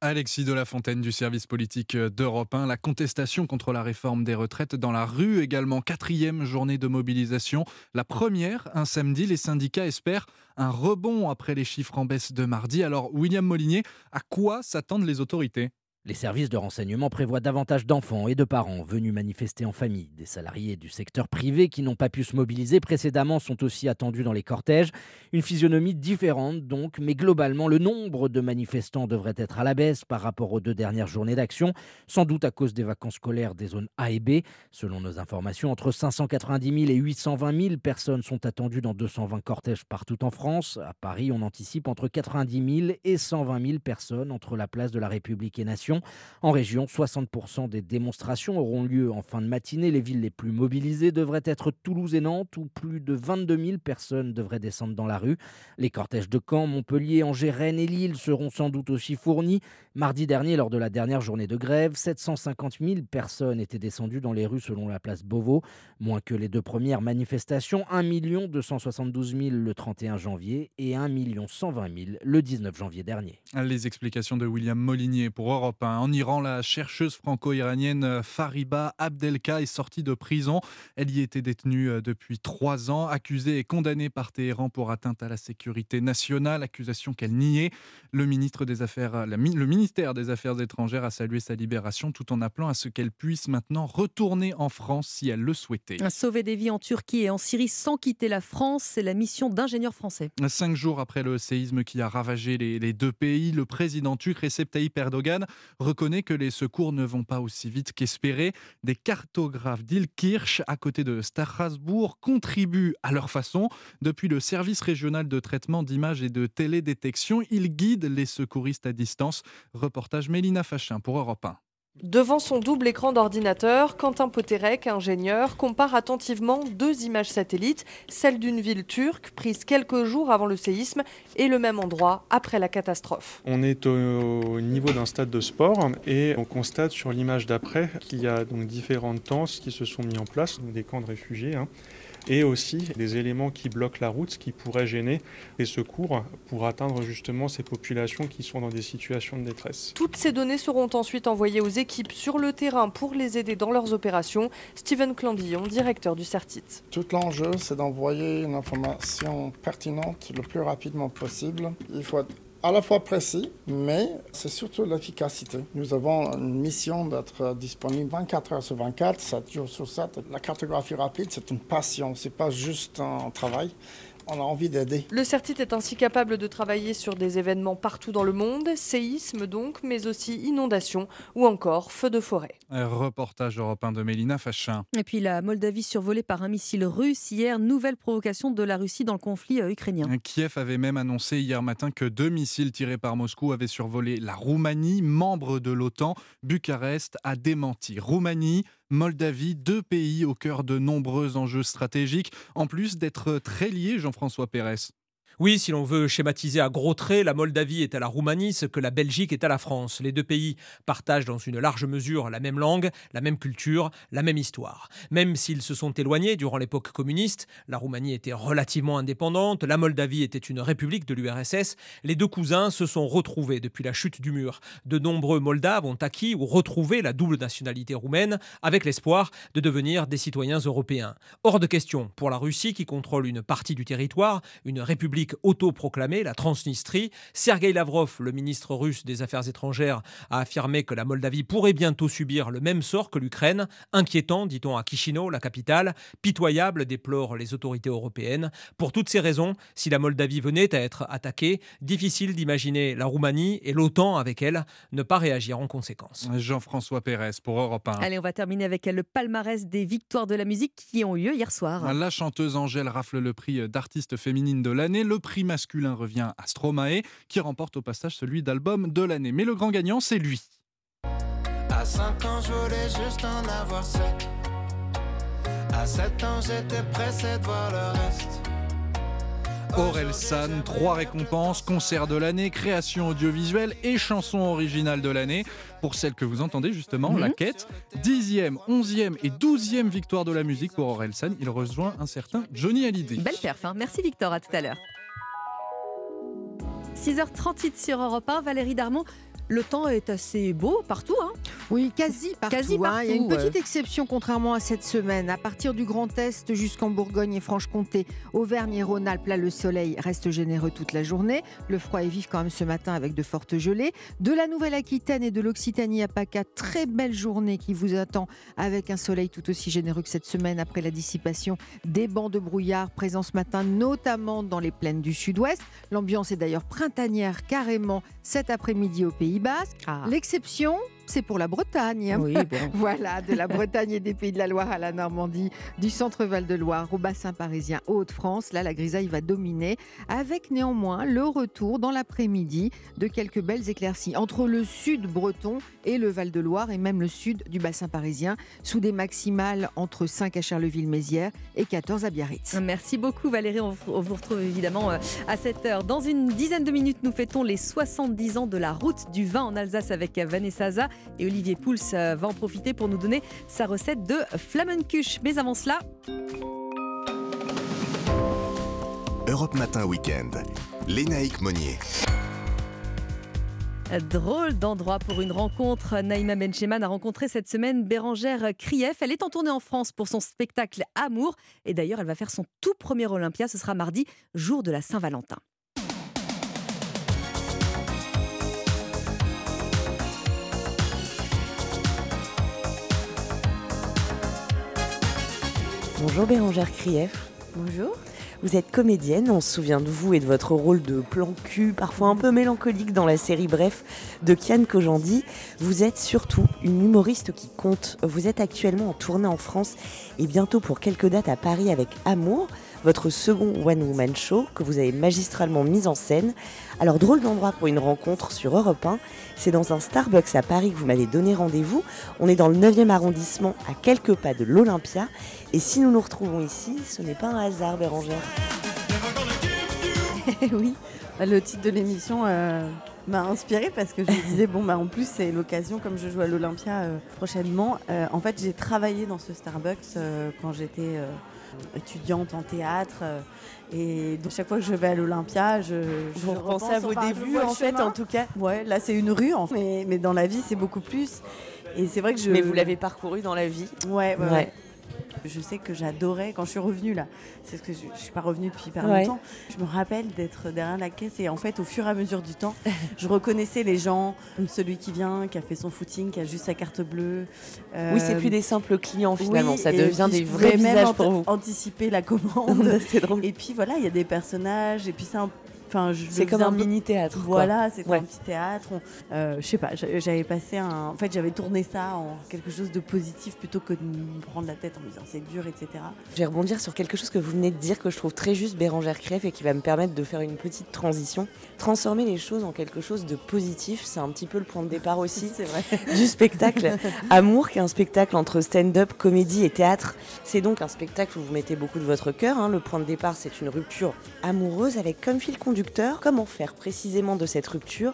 Alexis de la Fontaine du service politique d'Europe 1. La contestation contre la réforme des retraites dans la rue, également quatrième journée de mobilisation. La première, un samedi, les syndicats espèrent un rebond après les chiffres en baisse de mardi. Alors, William Molinier, à quoi s'attendent les autorités? Les services de renseignement prévoient davantage d'enfants et de parents venus manifester en famille. Des salariés du secteur privé qui n'ont pas pu se mobiliser précédemment sont aussi attendus dans les cortèges. Une physionomie différente donc, mais globalement, le nombre de manifestants devrait être à la baisse par rapport aux deux dernières journées d'action, sans doute à cause des vacances scolaires des zones A et B. Selon nos informations, entre 590 000 et 820 000 personnes sont attendues dans 220 cortèges partout en France. À Paris, on anticipe entre 90 000 et 120 000 personnes entre la place de la République et Nation. En région, 60% des démonstrations auront lieu en fin de matinée. Les villes les plus mobilisées devraient être Toulouse et Nantes, où plus de 22 000 personnes devraient descendre dans la rue. Les cortèges de Caen, Montpellier, Angers, Rennes et Lille seront sans doute aussi fournis. Mardi dernier, lors de la dernière journée de grève, 750 000 personnes étaient descendues dans les rues selon la place Beauvau, moins que les deux premières manifestations, 1 272 000 le 31 janvier et 1 120 000 le 19 janvier dernier. Les explications de William Molinier pour Europe en Iran, la chercheuse franco-iranienne euh, Fariba Abdelka est sortie de prison. Elle y était détenue euh, depuis trois ans, accusée et condamnée par Téhéran pour atteinte à la sécurité nationale, accusation qu'elle niait. Le, ministre des Affaires, le ministère des Affaires étrangères a salué sa libération tout en appelant à ce qu'elle puisse maintenant retourner en France si elle le souhaitait. Sauver des vies en Turquie et en Syrie sans quitter la France, c'est la mission d'ingénieurs français. Cinq jours après le séisme qui a ravagé les, les deux pays, le président turc Recep Tayyip Erdogan reconnaît que les secours ne vont pas aussi vite qu'espéré. Des cartographes d'Ilkirch, à côté de Strasbourg, contribuent à leur façon. Depuis le service régional de traitement d'images et de télédétection, ils guident les secouristes à distance. Reportage Mélina Fachin pour Europe 1. Devant son double écran d'ordinateur, Quentin Poterek, ingénieur, compare attentivement deux images satellites, celle d'une ville turque prise quelques jours avant le séisme et le même endroit après la catastrophe. On est au niveau d'un stade de sport et on constate sur l'image d'après qu'il y a donc différentes tentes qui se sont mis en place, des camps de réfugiés. Hein et aussi des éléments qui bloquent la route, ce qui pourrait gêner les secours pour atteindre justement ces populations qui sont dans des situations de détresse. Toutes ces données seront ensuite envoyées aux équipes sur le terrain pour les aider dans leurs opérations. Steven Clandillon, directeur du CERTIT. Tout l'enjeu, c'est d'envoyer une information pertinente le plus rapidement possible. Il faut être à la fois précis, mais c'est surtout l'efficacité. Nous avons une mission d'être disponible 24 heures sur 24, 7 jours sur 7. La cartographie rapide, c'est une passion, c'est pas juste un travail on a envie d'aider. Le CERTIT est ainsi capable de travailler sur des événements partout dans le monde, séismes donc, mais aussi inondations ou encore feux de forêt. Un reportage européen de Mélina Fachin. Et puis la Moldavie survolée par un missile russe hier, nouvelle provocation de la Russie dans le conflit euh, ukrainien. Kiev avait même annoncé hier matin que deux missiles tirés par Moscou avaient survolé la Roumanie, membre de l'OTAN. Bucarest a démenti. Roumanie, Moldavie, deux pays au cœur de nombreux enjeux stratégiques, en plus d'être très liés, Jean-François Pérez. Oui, si l'on veut schématiser à gros traits, la Moldavie est à la Roumanie ce que la Belgique est à la France. Les deux pays partagent dans une large mesure la même langue, la même culture, la même histoire. Même s'ils se sont éloignés durant l'époque communiste, la Roumanie était relativement indépendante, la Moldavie était une république de l'URSS, les deux cousins se sont retrouvés depuis la chute du mur. De nombreux Moldaves ont acquis ou retrouvé la double nationalité roumaine avec l'espoir de devenir des citoyens européens. Hors de question pour la Russie qui contrôle une partie du territoire, une république autoproclamée, la Transnistrie. Sergei Lavrov, le ministre russe des Affaires étrangères, a affirmé que la Moldavie pourrait bientôt subir le même sort que l'Ukraine. Inquiétant, dit-on à Chisinau, la capitale. Pitoyable, déplorent les autorités européennes. Pour toutes ces raisons, si la Moldavie venait à être attaquée, difficile d'imaginer la Roumanie et l'OTAN avec elle ne pas réagir en conséquence. Jean-François Pérez pour Europe 1. Allez, on va terminer avec le palmarès des victoires de la musique qui ont eu lieu hier soir. La chanteuse Angèle rafle le prix d'artiste féminine de l'année. Le prix masculin revient à Stromae, qui remporte au passage celui d'album de l'année. Mais le grand gagnant, c'est lui. À 5 ans, je voulais juste en avoir 7. À 7 ans, j'étais pressé de voir le reste. Aurel San, trois récompenses, concert de l'année, création audiovisuelle et chanson originale de l'année. Pour celle que vous entendez justement, La mhm. Quête, dixième, onzième et douzième victoire de la musique pour Aurel San. Il rejoint un certain Johnny Hallyday. Belle perf, hein. merci Victor, à tout à l'heure. 6h38 sur Europe 1, Valérie Darmon. Le temps est assez beau partout. Hein. Oui, quasi partout. Quasi hein. Il y a une petite exception, contrairement à cette semaine. À partir du Grand Est jusqu'en Bourgogne et Franche-Comté, Auvergne et Rhône-Alpes, là, le soleil reste généreux toute la journée. Le froid est vif quand même ce matin avec de fortes gelées. De la Nouvelle-Aquitaine et de l'Occitanie à PACA, très belle journée qui vous attend avec un soleil tout aussi généreux que cette semaine après la dissipation des bancs de brouillard présents ce matin, notamment dans les plaines du sud-ouest. L'ambiance est d'ailleurs printanière carrément cet après-midi au Pays Basque. L'exception, c'est pour la Bretagne. Oui, bon. voilà, de la Bretagne et des Pays de la Loire à la Normandie, du centre-val de Loire au bassin parisien Hauts-de-France. Là, la grisaille va dominer, avec néanmoins le retour dans l'après-midi de quelques belles éclaircies entre le sud breton et le Val de Loire et même le sud du bassin parisien, sous des maximales entre 5 à Charleville-Mézières et 14 à Biarritz. Merci beaucoup Valérie, on vous retrouve évidemment euh, à cette heure. Dans une dizaine de minutes, nous fêtons les 70 ans de la route du vin en Alsace avec Vanessa Za et Olivier Pouls euh, va en profiter pour nous donner sa recette de Flammenkuche. Mais avant cela, Europe Matin Weekend. Lénaïque Monnier. Drôle d'endroit pour une rencontre. Naïma Bencheman a rencontré cette semaine Bérangère Krief. Elle est en tournée en France pour son spectacle Amour. Et d'ailleurs, elle va faire son tout premier Olympia. Ce sera mardi, jour de la Saint-Valentin. Bonjour Bérangère Krief. Bonjour. Vous êtes comédienne, on se souvient de vous et de votre rôle de plan cul, parfois un peu mélancolique dans la série Bref de Kian Kojandi. Vous êtes surtout une humoriste qui compte. Vous êtes actuellement en tournée en France et bientôt pour quelques dates à Paris avec Amour, votre second One Woman Show que vous avez magistralement mis en scène. Alors drôle d'endroit pour une rencontre sur Europe 1, c'est dans un Starbucks à Paris que vous m'avez donné rendez-vous. On est dans le 9e arrondissement à quelques pas de l'Olympia et si nous nous retrouvons ici, ce n'est pas un hasard Bérangère. oui, le titre de l'émission euh, m'a inspiré parce que je me disais, bon, bah, en plus, c'est l'occasion, comme je joue à l'Olympia euh, prochainement. euh, en fait, j'ai travaillé dans ce Starbucks quand j'étais étudiante en théâtre. euh, et donc, chaque fois que je vais à l'Olympia, je, je Vous repensez à repense, vos débuts, en fait, chemin. en tout cas. Ouais, là, c'est une rue, en fait, mais, mais dans la vie, c'est beaucoup plus. Et c'est vrai que je. Mais vous l'avez parcouru dans la vie Ouais, ouais, Ouais. Je sais que j'adorais quand je suis revenue là. C'est ce que je, je suis pas revenue depuis Ouais. longtemps. Je me rappelle d'être derrière la caisse et en fait, au fur et à mesure du temps, je reconnaissais les gens. Celui qui vient, qui a fait son footing, qui a juste sa carte bleue. Oui, c'est Euh, plus des simples clients finalement, oui, ça devient des vrais visages pour vous. Anticiper la commande. c'est drôle. Et puis voilà, il y a des personnages. Et puis c'est un. Enfin, C'est comme un mini-théâtre, quoi. Voilà, c'était Ouais. un petit théâtre. Euh, je sais pas, j'a- j'avais passé un. En fait, j'avais tourné ça en quelque chose de positif plutôt que de me prendre la tête en me disant c'est dur, etc. Je vais rebondir sur quelque chose que vous venez de dire que je trouve très juste Bérangère Krief et qui va me permettre de faire une petite transition. Transformer les choses en quelque chose de positif, c'est un petit peu le point de départ aussi du spectacle Amour, qui est un spectacle entre stand-up, comédie et théâtre. C'est donc un spectacle où vous mettez beaucoup de votre cœur. hein. Le point de départ, c'est une rupture amoureuse avec comme fil conducteur comment faire précisément de cette rupture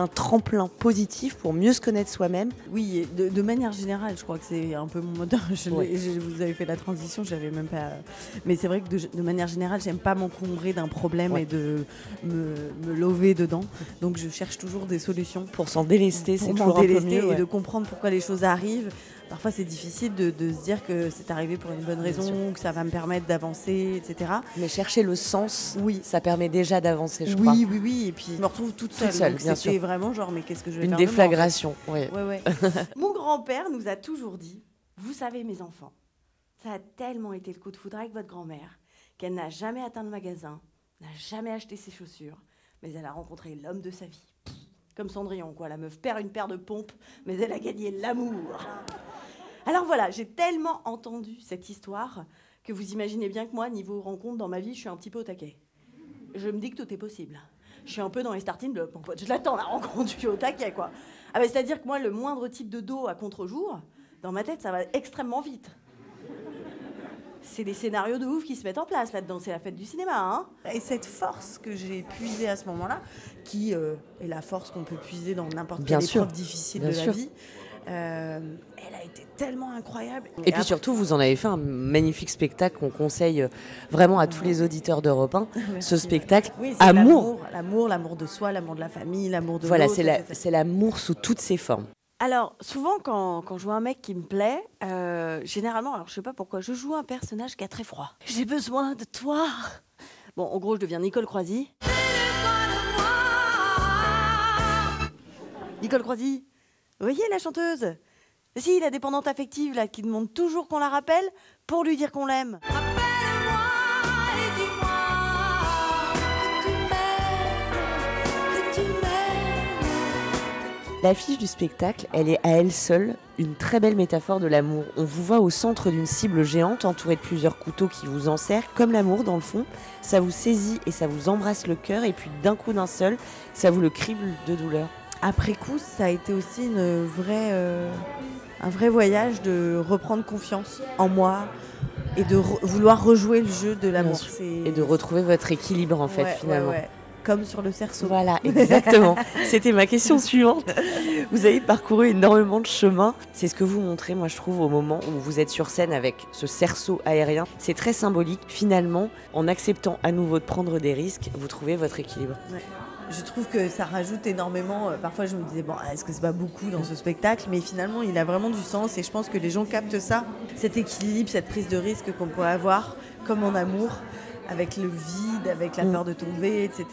un tremplin positif pour mieux se connaître soi-même. Oui, de, de manière générale, je crois que c'est un peu mon moteur. Je l'ai- Ouais. je- vous avez fait la transition, j'avais même pas. Mais c'est vrai que de, de manière générale, j'aime pas m'encombrer d'un problème Ouais. et de me, me lever dedans. Donc je cherche toujours des solutions. Pour s'en délester, c'est toujours m'en un peu délester mieux, ouais. et de comprendre pourquoi les choses arrivent. Parfois, c'est difficile de, de se dire que c'est arrivé pour une bonne raison, que ça va me permettre d'avancer, etc. Mais chercher le sens, oui. ça permet déjà d'avancer, je oui, crois. oui, oui. Et puis, je me retrouve toute seule. Toute seule, donc bien C'était sûr. vraiment genre, mais qu'est-ce que je vais Une faire demain, en fait déflagration, oui. Ouais, ouais. Mon grand-père nous a toujours dit Vous savez, mes enfants, ça a tellement été le coup de foudre avec votre grand-mère qu'elle n'a jamais atteint le magasin, n'a jamais acheté ses chaussures, mais elle a rencontré l'homme de sa vie. Comme Cendrillon, quoi. La meuf perd une paire de pompes, mais elle a gagné l'amour. Alors voilà, j'ai tellement entendu cette histoire que vous imaginez bien que moi, niveau rencontre dans ma vie, je suis un petit peu au taquet. Je me dis que tout est possible. Je suis un peu dans les starting blocks, mon pote. Je l'attends, la rencontre, je suis au taquet, quoi. Ah bah, C'est-à-dire que moi, le moindre type de dos à contre-jour, dans ma tête, ça va extrêmement vite. C'est des scénarios de ouf qui se mettent en place là-dedans, c'est la fête du cinéma. Hein Et cette force que j'ai puisée à ce moment-là, qui euh, est la force qu'on peut puiser dans n'importe Bien quelle sûr. épreuve difficile Bien de la sûr. vie, Euh, elle a été tellement incroyable. Et puis après- surtout, vous en avez fait un magnifique spectacle qu'on conseille euh, vraiment à tous les auditeurs d'Europe 1. Ce ouais. spectacle, Oui, c'est Amour. l'amour, l'amour, l'amour de soi, l'amour de la famille, l'amour de Voilà, la- c'est l'amour sous toutes ses formes. Alors, souvent, quand, je vois un mec qui me plaît, euh, généralement, alors je sais pas pourquoi, je joue un personnage qui a très froid. J'ai besoin de toi. Bon, en gros, je deviens Nicole Croisy. Nicole Croisy, vous voyez la chanteuse? Si, la dépendante affective, là, qui demande toujours qu'on la rappelle pour lui dire qu'on l'aime. L'affiche du spectacle, elle est à elle seule une très belle métaphore de l'amour. On vous voit au centre d'une cible géante entourée de plusieurs couteaux qui vous enserrent, comme l'amour dans le fond. Ça vous saisit et ça vous embrasse le cœur, et puis d'un coup d'un seul, ça vous le crible de douleur. Après coup, ça a été aussi une vraie, euh, un vrai voyage de reprendre confiance en moi et de re- vouloir rejouer le jeu de l'amour. Et de retrouver votre équilibre en fait Ouais, ouais, finalement. ouais. Comme sur le cerceau. Voilà, exactement. C'était ma question suivante. Vous avez parcouru énormément de chemin. C'est ce que vous montrez, moi, je trouve, au moment où vous êtes sur scène avec ce cerceau aérien. C'est très symbolique. Finalement, en acceptant à nouveau de prendre des risques, vous trouvez votre équilibre. Ouais. Je trouve que ça rajoute énormément. euh, Parfois, je me disais, bon, est-ce que c'est pas beaucoup dans ce spectacle? Mais finalement, il a vraiment du sens et je pense que les gens captent ça, cet équilibre, cette prise de risque qu'on peut avoir, comme en amour, avec le vide, avec la Mm. peur de tomber, etc.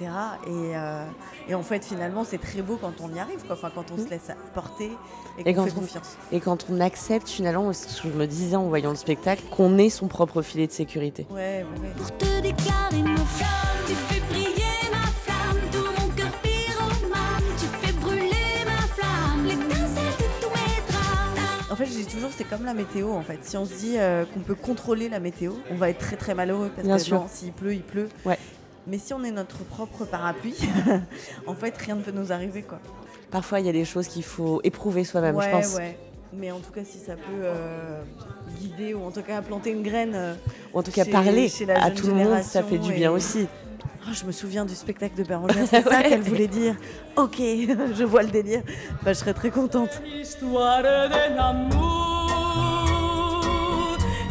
Et, euh, et en fait, finalement, c'est très beau quand on y arrive, quoi. Enfin, quand on se laisse porter et Et qu'on quand, fait on, confiance. et quand on accepte finalement, ce que je me disais en voyant le spectacle, qu'on est son propre filet de sécurité. Ouais, ouais, ouais. Pour te déclarer mon flamme, tu fais fait, je dis toujours, c'est comme la météo. En fait, si on se dit euh, qu'on peut contrôler la météo, on va être très très malheureux parce Bien que sûr. s'il pleut, il pleut. Ouais. Mais si on est notre propre parapluie, en fait, rien ne peut nous arriver, quoi. Parfois, il y a des choses qu'il faut éprouver soi-même, ouais, je pense. ouais. Mais en tout cas, si ça peut euh, guider ou en tout cas planter une graine. euh, Ou en tout cas, chez- parler chez à tout le monde, ça fait du bien aussi. Ah, je me souviens du spectacle de Bérangère, c'est ça Ouais. qu'elle voulait dire. Ok, je vois le délire. Bah, je serais très contente. Histoire d'un amour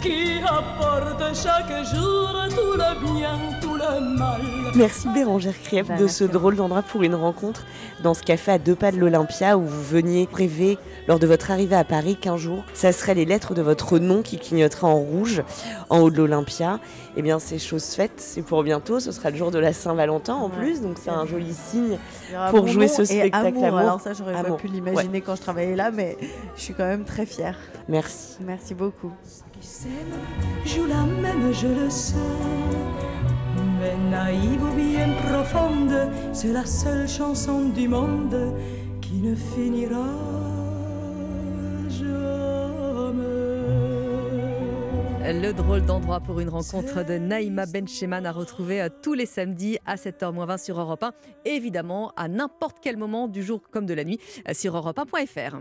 qui apporte chaque jour tout le bien, tout le mal. Merci Bérangère Krief Bah, de merci ce drôle d'endroit pour une rencontre dans ce café à deux pas de l'Olympia où vous veniez rêver lors de votre arrivée à Paris qu'un jour, ça serait les lettres de votre nom qui clignoteraient en rouge en haut de l'Olympia. Eh bien, c'est chose faite, c'est pour bientôt, ce sera le jour de la Saint-Valentin en plus, donc c'est un joli signe pour jouer ce spectacle amour. amour. Alors ça, j'aurais pas pu l'imaginer quand je travaillais là, mais je suis quand même très fière. Merci. Merci beaucoup. Joue la même, je le sais. Mais naïve ou bien profonde, c'est la seule chanson du monde qui ne finira jamais. Le drôle d'endroit pour une rencontre de Naïma Bencheman à retrouver euh, tous les samedis à 7h20 sur Europe 1. Et évidemment, à n'importe quel moment du jour comme de la nuit euh, sur europe1.fr.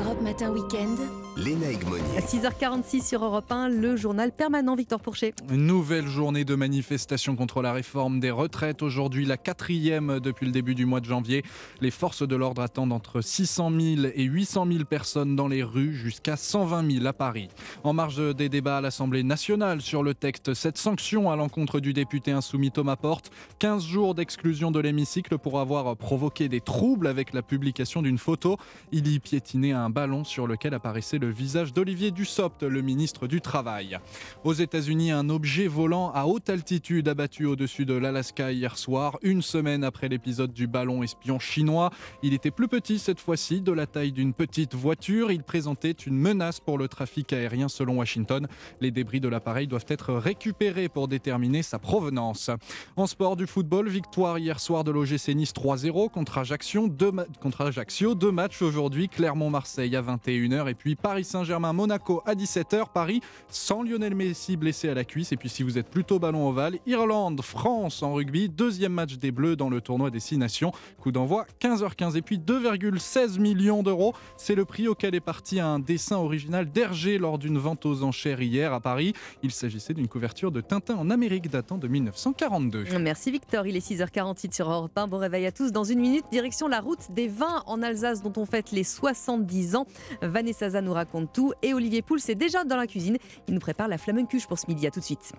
Europe Matin Weekend. Lénaïque À Monnier. 6h46 sur Europe 1, le journal permanent Victor Pourchet. Nouvelle journée de manifestation contre la réforme des retraites. Aujourd'hui, la quatrième depuis le début du mois de janvier. Les forces de l'ordre attendent entre 600 000 et 800 000 personnes dans les rues, jusqu'à 120 000 à Paris. En marge des débats à l'Assemblée nationale sur le texte, cette sanction à l'encontre du député insoumis Thomas Porte, 15 jours d'exclusion de l'hémicycle pour avoir provoqué des troubles avec la publication d'une photo. Il y piétinait un ballon sur lequel apparaissait le visage d'Olivier Dussopt, le ministre du Travail. Aux États-Unis, un objet volant à haute altitude abattu au-dessus de l'Alaska hier soir, une semaine après l'épisode du ballon espion chinois. Il était plus petit cette fois-ci, de la taille d'une petite voiture. Il présentait une menace pour le trafic aérien selon Washington. Les débris de l'appareil doivent être récupérés pour déterminer sa provenance. En sport du football, victoire hier soir de l'OGC Nice 3-0 contre Ajaccio. Deux, contre Ajaccio. Deux matchs aujourd'hui, Clermont-Marseille à 21h et puis Paris Paris Saint-Germain, Monaco à 17h. Paris sans Lionel Messi blessé à la cuisse. Et puis si vous êtes plutôt ballon ovale, Irlande, France en rugby. Deuxième match des Bleus dans le tournoi des Six Nations. Coup d'envoi 15h15. Et puis 2,16 millions d'euros. C'est le prix auquel est parti un dessin original d'Hergé lors d'une vente aux enchères hier à Paris. Il s'agissait d'une couverture de Tintin en Amérique datant de 1942. Merci Victor, il est 6h48 sur Europe 1. Bon réveil à tous. Dans une minute, direction la route des vins en Alsace dont on fête les 70 ans. Vanessa Zah nous raconte tout et Olivier Pouls est déjà dans la cuisine. Il nous prépare la flamencuche pour ce midi. À tout de suite.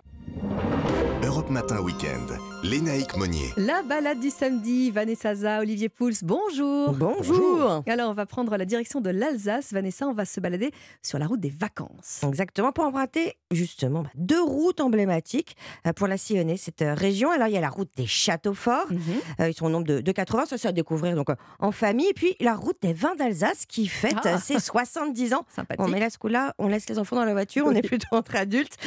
Europe Matin Week-end. Lénaïque Monnier. La balade du samedi, Vanessa Zah, Olivier Pouls, bonjour. Bonjour. Alors on va prendre la direction de l'Alsace. Vanessa, on va se balader sur la route des vacances. Exactement, pour emprunter justement bah, deux routes emblématiques euh, pour la sillonner, cette euh, région. Alors il y a la route des châteaux forts, Mhm. Euh, ils sont au nombre de, de 80, ça c'est à découvrir donc, en famille. Et puis la route des vins d'Alsace qui fête Ah. ses 70 ans. Sympathique. Bon, mais là, ce coup-là, on laisse les enfants dans la voiture, on est plutôt entre adultes.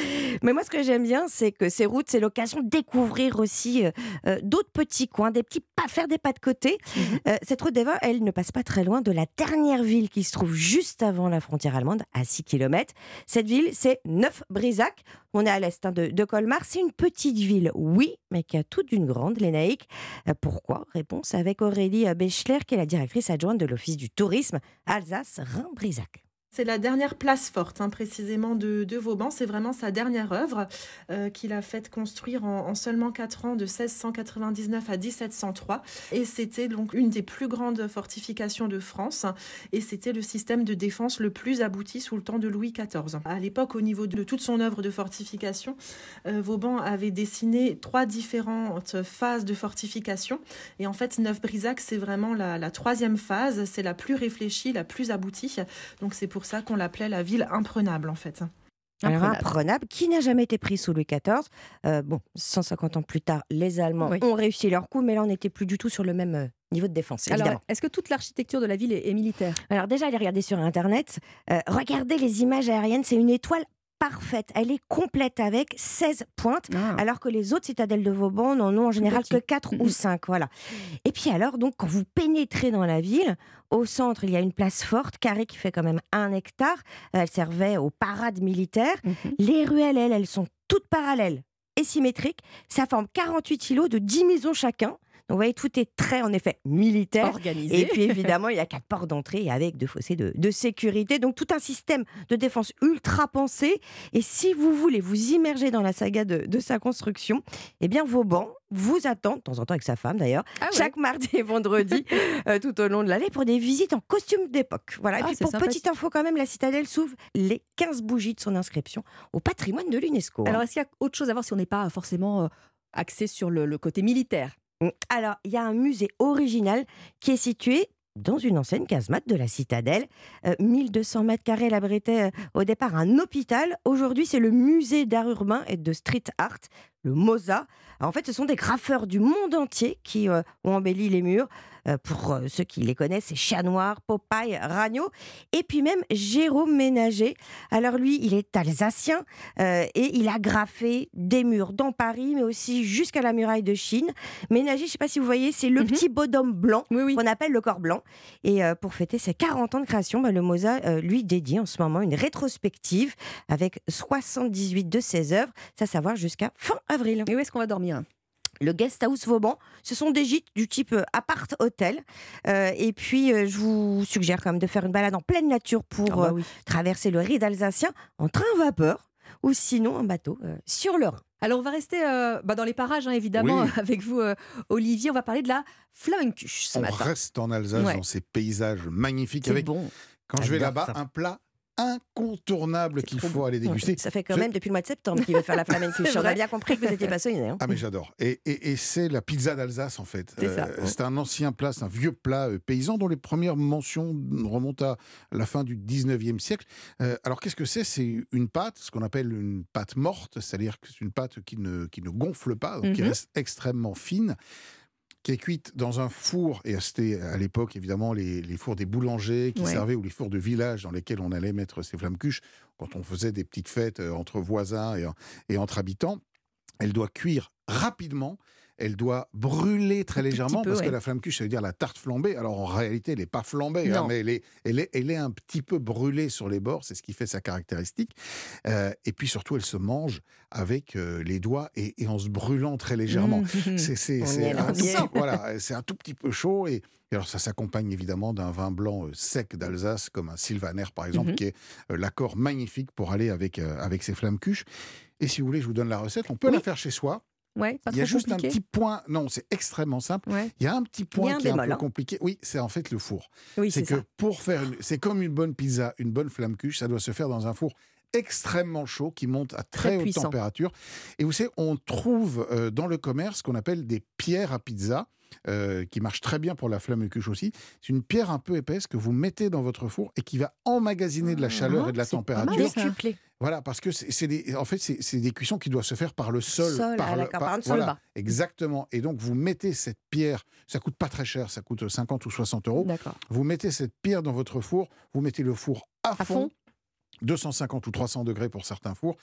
Mais moi, ce que j'aime bien, c'est que ces routes, c'est l'occasion de découvrir aussi euh, euh, d'autres petits coins, des petits pas, faire des pas de côté. Mhm. Euh, cette route des vins, elle ne passe pas très loin de la dernière ville qui se trouve juste avant la frontière allemande, à 6 km. Cette ville, c'est Neuf-Brisac. On est à l'est hein, de, de Colmar. C'est une petite ville, oui, mais qui a toute d'une grande, l'Énaïque. Euh, Pourquoi? Réponse avec Aurélie Béchler, qui est la directrice adjointe de l'Office du tourisme Alsace-Rhin-Brisac. C'est la dernière place forte, hein, précisément, de, de Vauban. C'est vraiment sa dernière œuvre euh, qu'il a fait construire en, en seulement 4 ans, de 1699 à 1703. Et c'était donc une des plus grandes fortifications de France. Et c'était le système de défense le plus abouti sous le temps de Louis XIV. À l'époque, au niveau de toute son œuvre de fortification, euh, Vauban avait dessiné trois différentes phases de fortification. Et en fait, Neuf-Brisac, c'est vraiment la, la troisième phase. C'est la plus réfléchie, la plus aboutie. Donc c'est pour ça qu'on l'appelait la ville imprenable en fait. Alors imprenable, qui n'a jamais été pris sous Louis XIV. Euh, bon, 150 ans plus tard, les Allemands Oui. ont réussi leur coup, mais là, on n'était plus du tout sur le même euh, niveau de défense, Alors, est-ce que toute l'architecture de la ville est, est militaire? Alors déjà, allez regarder sur Internet. Euh, regardez les images aériennes, c'est une étoile parfaite. Elle est complète avec 16 pointes, alors que les autres citadelles de Vauban n'en ont en général que 4 ou 5. Voilà. Et puis alors, donc, quand vous pénétrez dans la ville, au centre, il y a une place forte, carrée, qui fait quand même un hectare. Elle servait aux parades militaires. Les ruelles, elles, elles sont toutes parallèles et symétriques. Ça forme 48 îlots de 10 maisons chacun. Donc, vous voyez, tout est très, en effet, militaire. Organisé. Et puis, évidemment, il y a quatre portes d'entrée avec deux fossés de, de sécurité. Donc, tout un système de défense ultra pensé. Et si vous voulez vous immerger dans la saga de, de sa construction, eh bien, Vauban vous attend, de temps en temps avec sa femme d'ailleurs, Ah ouais. chaque mardi et vendredi euh, tout au long de l'année pour des visites en costume d'époque. Voilà. Et Ah, puis, pour petite info, quand même, la citadelle s'ouvre les 15 bougies de son inscription au patrimoine de l'UNESCO. hein. Alors, est-ce qu'il y a autre chose à voir si on n'est pas forcément euh, axé sur le, le côté militaire? Alors, il y a un musée original qui est situé dans une ancienne casemate de la citadelle. Euh, 1200 mètres carrés, elle abritait euh, au départ un hôpital. Aujourd'hui, c'est le musée d'art urbain et de street art, le MOSA. En fait, ce sont des graffeurs du monde entier qui euh, ont embelli les murs. Euh, pour euh, ceux qui les connaissent, c'est Chat Noir, Popeye, Ragno, et puis même Jérôme Ménager. Alors lui, il est alsacien euh, et il a graffé des murs dans Paris, mais aussi jusqu'à la muraille de Chine. Ménager, je ne sais pas si vous voyez, c'est le petit bonhomme blanc qu'on appelle le corps blanc. Et euh, pour fêter ses 40 ans de création, bah, le Mosa euh, lui dédie en ce moment une rétrospective avec 78 de ses œuvres, ça savoir jusqu'à fin avril. Et où est-ce qu'on va dormir? Le Guest House Vauban, ce sont des gîtes du type euh, appart-hôtel. Euh, et puis, euh, je vous suggère quand même de faire une balade en pleine nature pour Ah bah euh, traverser le ride alsacien en train vapeur ou sinon en bateau euh, sur le Rhin. Alors, on va rester euh, bah, dans les parages, hein, évidemment, Oui. avec vous, euh, Olivier. On va parler de la flamencuche ce On matin. reste en Alsace Ouais. dans ces paysages magnifiques C'est avec, bon. quand je vais là-bas, ça. un plat incontournable qu'il faut aller déguster. Ça fait quand même depuis le mois de septembre qu'il veut faire la flamencuche. On a bien compris que vous étiez passionné. hein. Ah mais j'adore. Et, et- et c'est la pizza d'Alsace en fait. C'est c'est un ancien plat, c'est un vieux plat euh, paysan dont les premières mentions remontent à la fin du 19e siècle. Euh, alors qu'est-ce que c'est? C'est une pâte, ce qu'on appelle une pâte morte, c'est-à-dire que c'est une pâte qui ne, qui ne gonfle pas, donc qui Mhm. reste extrêmement fine qui est cuite dans un four, et c'était à l'époque évidemment les, les fours des boulangers qui Ouais. servaient, ou les fours de village dans lesquels on allait mettre ces flammes cuches, quand on faisait des petites fêtes euh, entre voisins et, et entre habitants. Elle doit cuire rapidement. Elle doit brûler très légèrement peu, parce ouais. que la flamme cuche, ça veut dire la tarte flambée. Alors en réalité, elle n'est pas flambée, hein, mais elle est, elle, est, elle est un petit peu brûlée sur les bords, c'est ce qui fait sa caractéristique. Euh, et puis surtout, elle se mange avec euh, les doigts et, et en se brûlant très légèrement. Mmh. C'est c'est- On c'est un, voilà, un tout petit peu chaud et, et alors ça s'accompagne évidemment d'un vin blanc euh, sec d'Alsace comme un Sylvaner par exemple, qui est l'accord magnifique pour aller avec, euh, avec ces flammes cuches. Et si vous voulez, je vous donne la recette. On peut la faire chez soi. Ouais, pas Il y a juste compliqué. un petit point. Non, c'est extrêmement simple. Ouais. Il y a un petit point un qui est un peu hein. compliqué. Oui, c'est en fait le four. Oui, c'est c'est que ça. pour faire, une- c'est comme une bonne pizza, une bonne flamme cuche, ça doit se faire dans un four extrêmement chaud qui monte à très, Très haute puissant. température. Et vous savez, on trouve euh, dans le commerce ce qu'on appelle des pierres à pizza. Euh, qui marchent très bien pour la flamme cuche aussi. C'est une pierre un peu épaisse que vous mettez dans votre four et qui va emmagasiner de la chaleur et de la température. Voilà, parce que c'est des, en fait, c'est des cuissons qui doivent se faire par le sol. Sol, par ah, le- par- par voilà. Exactement. Et donc, vous mettez cette pierre, ça coûte pas très cher, ça coûte 50 ou 60 euros. Vous mettez cette pierre dans votre four, vous mettez le four à, À fond. fond. 250 ou 300 degrés pour certains fours.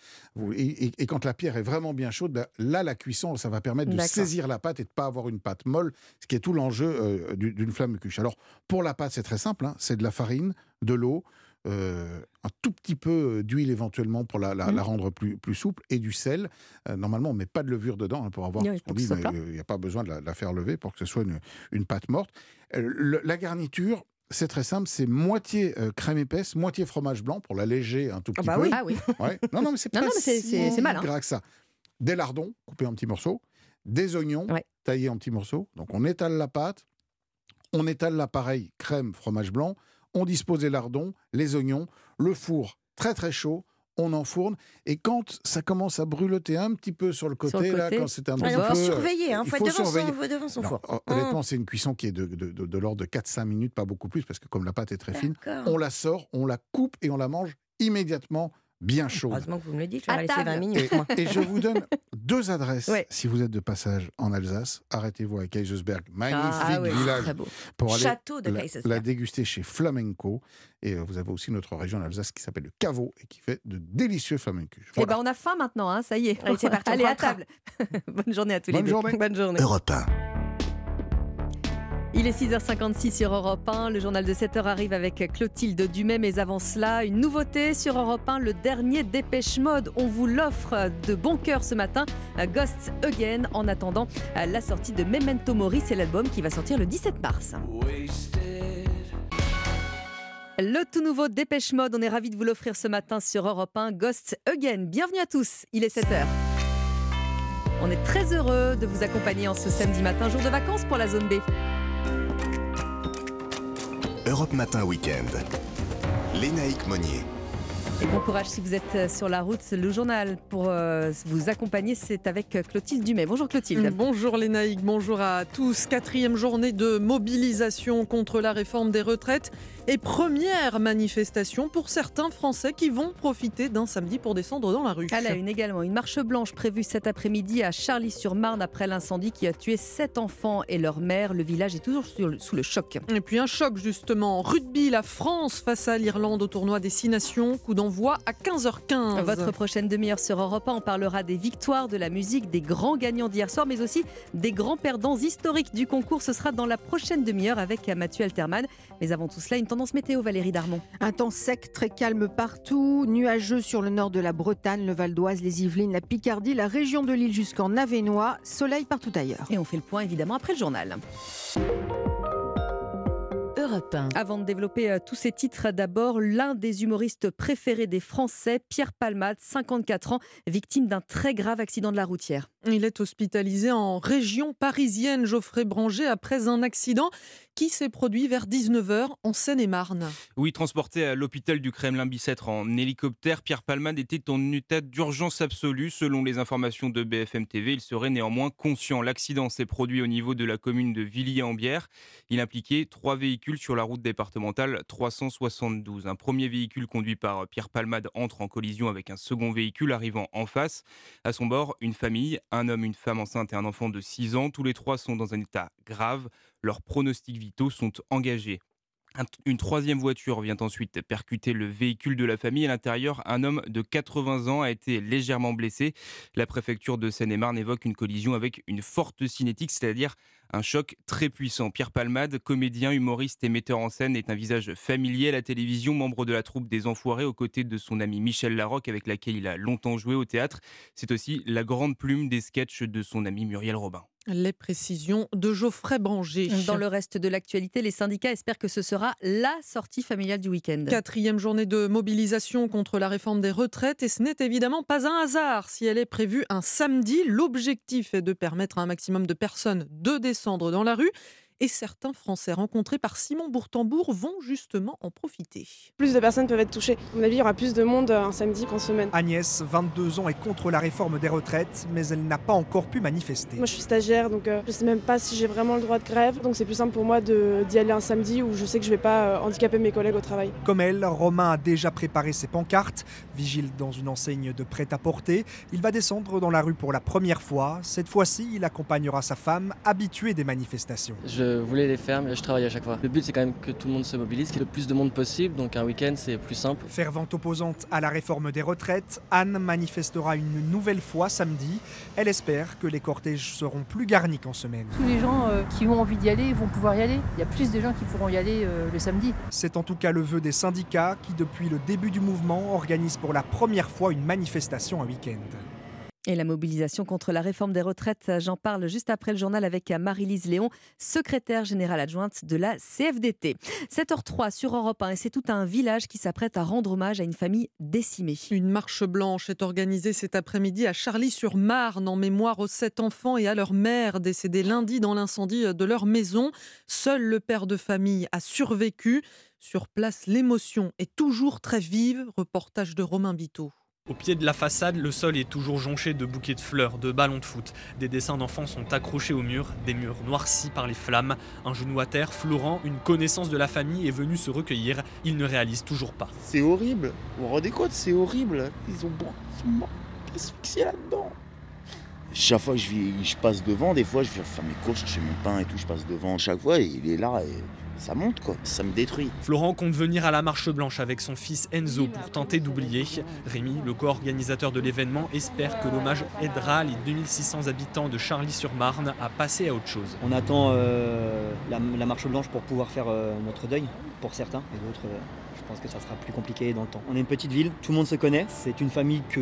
Et, et- et quand la pierre est vraiment bien chaude, là, là, la cuisson, ça va permettre de saisir la pâte et de pas avoir une pâte molle, ce qui est tout l'enjeu euh, du- d'une flamme cuche. Alors, pour la pâte, c'est très simple. hein. c'est de la farine, de l'eau, euh, un tout petit peu euh, d'huile éventuellement pour la, la- la rendre plus, plus souple et du sel. Euh, normalement, on met pas de levure dedans hein, pour avoir Oui, ce qu'on dit. Il n'y a pas besoin de la, de la faire lever pour que ce soit une, une pâte morte. Euh, le- la garniture, c'est très simple, c'est moitié euh, crème épaisse, moitié fromage blanc pour l'alléger un tout Ah petit bah peu. oui. Ah oui. Ouais. Non, non, mais c'est pas non, mais c'est- si c'est- c'est mal, hein. gras que ça. Des lardons coupés en petits morceaux, des oignons taillés en petits morceaux. Donc on étale la pâte, on étale l'appareil crème, fromage blanc, on dispose des lardons, les oignons, le four très très chaud, on enfourne et quand ça commence à brûloter un petit peu sur le côté, Sur le là, quand c'est un petit il faut peu, surveiller, hein, il faut être devant son- surveiller. devant son Non, four. hon- Honnêtement, c'est une cuisson qui est de, de, de- de l'ordre de 4-5 minutes, pas beaucoup plus, parce que comme la pâte est très fine, on la sort, on la coupe et on la mange immédiatement bien chaude. Heureusement que vous me le dites, je vais laisser 20 table. minutes. Et, moi. et je vous donne deux adresses Ouais. si vous êtes de passage en Alsace. Arrêtez-vous à Kaisersberg, magnifique Ah ouais, village, très beau. pour aller Château de la, la déguster chez Flamenco. Et euh, vous avez aussi notre région en Alsace qui s'appelle le Caveau et qui fait de délicieux flamencos. Eh ben, on a faim maintenant, hein, ça y est. Allez, c'est parti, Allez, à table. Bonne journée à tous les Bonne deux. journée. Bonne journée. Europe 1. Il est 6h56 sur Europe 1. Le journal de 7h arrive avec Clotilde Dumais. Mais avant cela, une nouveauté sur Europe 1, le dernier Dépêche Mode. On vous l'offre de bon cœur ce matin. Ghosts Again. En attendant la sortie de Memento Mori, c'est l'album qui va sortir le 17 mars. Le tout nouveau Dépêche Mode, on est ravis de vous l'offrir ce matin sur Europe 1, Ghosts Again. Bienvenue à tous, il est 7h. On est très heureux de vous accompagner en ce samedi matin, jour de vacances pour la zone B. Europe Matin Week-end. Lénaïque Monnier. Et bon courage si vous êtes euh, sur la route. Le journal pour euh, vous accompagner, c'est avec euh, Clotilde Dumais. Bonjour Clotilde. Bonjour Lénaïque, bonjour à tous. Quatrième journée de mobilisation contre la réforme des retraites et première manifestation pour certains Français qui vont profiter d'un samedi pour descendre dans la rue. À la une également, une marche blanche prévue cet après-midi à Charlie-sur-Marne après l'incendie qui a tué sept enfants et leur mère. Le village est toujours sous le choc. Et puis un choc justement. Rugby, la France face à l'Irlande au tournoi des Six Nations. Coup d'envoi à 15h15. Votre prochaine demi-heure sur Europe 1, on parlera des victoires de la musique, des grands gagnants d'hier soir, mais aussi des grands perdants historiques du concours. Ce sera dans la prochaine demi-heure avec Mathieu Alterman. Mais avant tout cela, une tendance météo, Valérie Darmon. Un temps sec, très calme partout, nuageux sur le nord de la Bretagne, le Val d'Oise, les Yvelines, la Picardie, la région de l'île jusqu'en Avenois, soleil partout ailleurs. Et on fait le point évidemment après le journal. Avant de développer euh, tous ces titres, d'abord, l'un des humoristes préférés des Français, Pierre Palmade, 54 ans, victime d'un très grave accident de la routière. Il est hospitalisé en région parisienne, Geoffrey Branger, après un accident qui s'est produit vers 19h en Seine-et-Marne. Oui, transporté à l'hôpital du Kremlin-Bicêtre en hélicoptère, Pierre Palmade était en état d'urgence absolue. Selon les informations de BFM TV, il serait néanmoins conscient. L'accident s'est produit au niveau de la commune de Villiers-en-Bière. Il impliquait trois véhicules sur la route départementale 372. Un premier véhicule conduit par Pierre Palmade entre en collision avec un second véhicule arrivant en face. À son bord, une famille, un homme, une femme enceinte et un enfant de 6 ans. Tous les trois sont dans un état grave. Leurs pronostics vitaux sont engagés. Un- Une troisième voiture vient ensuite percuter le véhicule de la famille. À l'intérieur, un homme de 80 ans a été légèrement blessé. La préfecture de Seine-et-Marne évoque une collision avec une forte cinétique, c'est-à-dire un choc très puissant. Pierre Palmade, comédien, humoriste et metteur en scène, est un visage familier à la télévision, membre de la troupe des Enfoirés aux côtés de son ami Michel Larocque avec laquelle il a longtemps joué au théâtre. C'est aussi la grande plume des sketchs de son ami Muriel Robin. Les précisions de Geoffrey Branger. Dans le reste de l'actualité, les syndicats espèrent que ce sera la sortie familiale du week-end. Quatrième journée de mobilisation contre la réforme des retraites et ce n'est évidemment pas un hasard si elle est prévue un samedi. L'objectif est de permettre à un maximum de personnes de descendre dans la rue et certains Français rencontrés par Simon Bourtambourg vont justement en profiter. Plus de personnes peuvent être touchées. À mon avis, il y aura plus de monde euh, un samedi qu'en semaine. Agnès, 22 ans, est contre la réforme des retraites, mais elle n'a pas encore pu manifester. Moi, je suis stagiaire, donc euh, je sais même pas si j'ai vraiment le droit de grève. Donc c'est plus simple pour moi d'y aller un samedi où je sais que je vais pas euh, handicaper mes collègues au travail. Comme elle, Romain a déjà préparé ses pancartes. Vigile dans une enseigne de prêt-à-porter, il va descendre dans la rue pour la première fois. Cette fois-ci, il accompagnera sa femme, habituée des manifestations. Je voulais les faire, mais je travaille à chaque fois. Le but, c'est quand même que tout le monde se mobilise, qu'il y ait le plus de monde possible. Donc un week-end, c'est plus simple. Fervente opposante à la réforme des retraites, Anne manifestera une nouvelle fois samedi. Elle espère que les cortèges seront plus garnis qu'en semaine. Tous les gens euh, qui ont envie d'y aller vont pouvoir y aller. Il y a plus de gens qui pourront y aller euh, le samedi. C'est en tout cas le vœu des syndicats qui, depuis le début du mouvement, organisent pour la première fois une manifestation un week-end. Et la mobilisation contre la réforme des retraites, j'en parle juste après le journal avec Marie-Lise Léon, secrétaire générale adjointe de la CFDT. 7h03 sur Europe 1 et c'est tout un village qui s'apprête à rendre hommage à une famille décimée. Une marche blanche est organisée cet après-midi à Charlie-sur-Marne en mémoire aux sept enfants et à leur mère décédés lundi dans l'incendie de leur maison. Seul le père de famille a survécu. Sur place, l'émotion est toujours très vive. Reportage de Romain Biteau. Au pied de la façade, le sol est toujours jonché de bouquets de fleurs, de ballons de foot. Des dessins d'enfants sont accrochés au mur, des murs noircis par les flammes. Un genou à terre, Florent, une connaissance de la famille, est venu se recueillir. Il ne réalise toujours pas. C'est horrible. Vous vous rendez compte, c'est horrible. Ils ont beaucoup ils sont morts asphyxiés là-dedans. Chaque fois que je, je passe devant, des fois je vais faire mes courses, chercher mon pain et tout, je passe devant chaque fois il est là ça monte quoi, ça me détruit. Florent compte venir à la Marche Blanche avec son fils Enzo pour tenter d'oublier. Rémi, le co-organisateur de l'événement, espère que l'hommage aidera les 2600 habitants de Charlie-sur-Marne à passer à autre chose. On attend euh, la, la marche blanche pour pouvoir faire euh, notre deuil, pour certains, et d'autres, euh, pense que ça sera plus compliqué dans le temps. On est une petite ville, tout le monde se connaît, c'est une famille que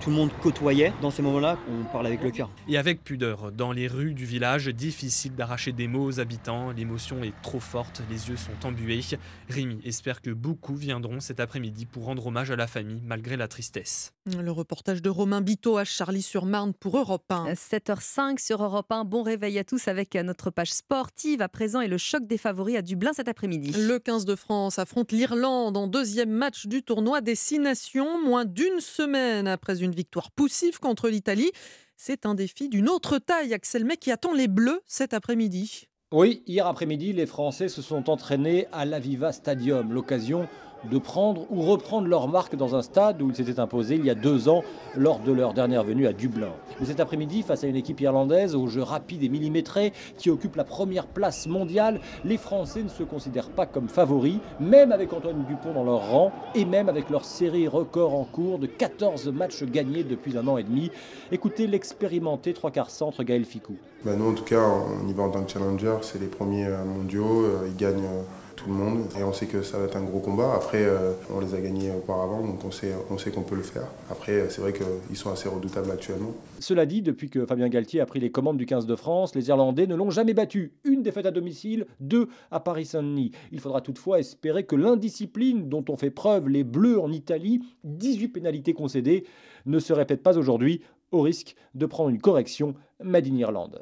tout le monde côtoyait. Dans ces moments-là, on parle avec le cœur. Et avec pudeur, dans les rues du village, difficile d'arracher des mots aux habitants, l'émotion est trop forte, les yeux sont embués. Rémi espère que beaucoup viendront cet après-midi pour rendre hommage à la famille malgré la tristesse. Le reportage de Romain Biteau à Charlie-sur-Marne pour Europe 1. 7h05 sur Europe 1. Bon réveil à tous avec notre page sportive à présent et le choc des favoris à Dublin cet après-midi. Le 15 de France affronte l'Irlande en deuxième match du tournoi des Six Nations, moins d'une semaine après une victoire poussive contre l'Italie. C'est un défi d'une autre taille, Axel May, qui attend les Bleus cet après-midi. Oui, hier après-midi, les Français se sont entraînés à l'Aviva Stadium, l'occasion de prendre ou reprendre leur marque dans un stade où ils s'étaient imposés il y a deux ans lors de leur dernière venue à Dublin. Mais cet après-midi, face à une équipe irlandaise au jeu rapide et millimétré qui occupe la première place mondiale, les Français ne se considèrent pas comme favoris, même avec Antoine Dupont dans leur rang et même avec leur série record en cours de 14 matchs gagnés depuis un an et demi. Écoutez l'expérimenté trois quarts centre Gaël Ficou. Bah, nous, en tout cas, on y va en tant que challenger. C'est les premiers euh, mondiaux. euh, Ils gagnent euh, tout le monde. Et on sait que ça va être un gros combat. Après, euh, on les a gagnés auparavant, donc on sait, on sait qu'on peut le faire. Après, euh, c'est vrai qu'ils sont assez redoutables actuellement. Cela dit, depuis que Fabien Galtier a pris les commandes du 15 de France, les Irlandais ne l'ont jamais battu. Une défaite à domicile, deux à Paris-Saint-Denis. Il faudra toutefois espérer que l'indiscipline dont ont fait preuve les Bleus en Italie, 18 pénalités concédées, ne se répète pas aujourd'hui, au risque de prendre une correction Made in Irlande.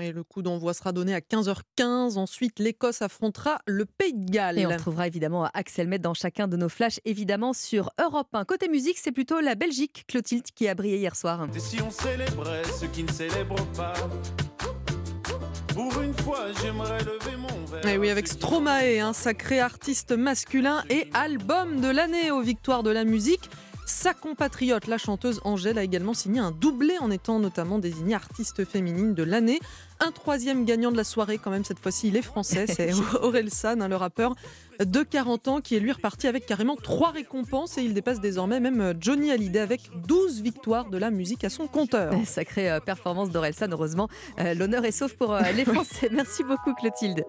Et le coup d'envoi sera donné à 15h15. Ensuite, l'Écosse affrontera le Pays de Galles. Et on retrouvera évidemment Axel Met dans chacun de nos flashs, évidemment sur Europe 1. Côté musique, c'est plutôt la Belgique, Clotilde, qui a brillé hier soir. Et si on célébrait ceux qui ne célèbrent pas? Pour une fois, j'aimerais lever mon verre. Et oui, avec Stromae, un sacré artiste masculin et album de l'année aux victoires de la musique. Sa compatriote, la chanteuse Angèle, a également signé un doublé en étant notamment désignée artiste féminine de l'année. Un troisième gagnant de la soirée, quand même, cette fois-ci, il est français, c'est Aurel San, hein, le rappeur de 40 ans, qui est lui reparti avec carrément trois récompenses et il dépasse désormais même euh, Johnny Hallyday avec 12 victoires de la musique à son compteur. Sacrée euh, performance d'Orelsan, heureusement, euh, l'honneur est sauf pour les Français. Merci beaucoup Clotilde.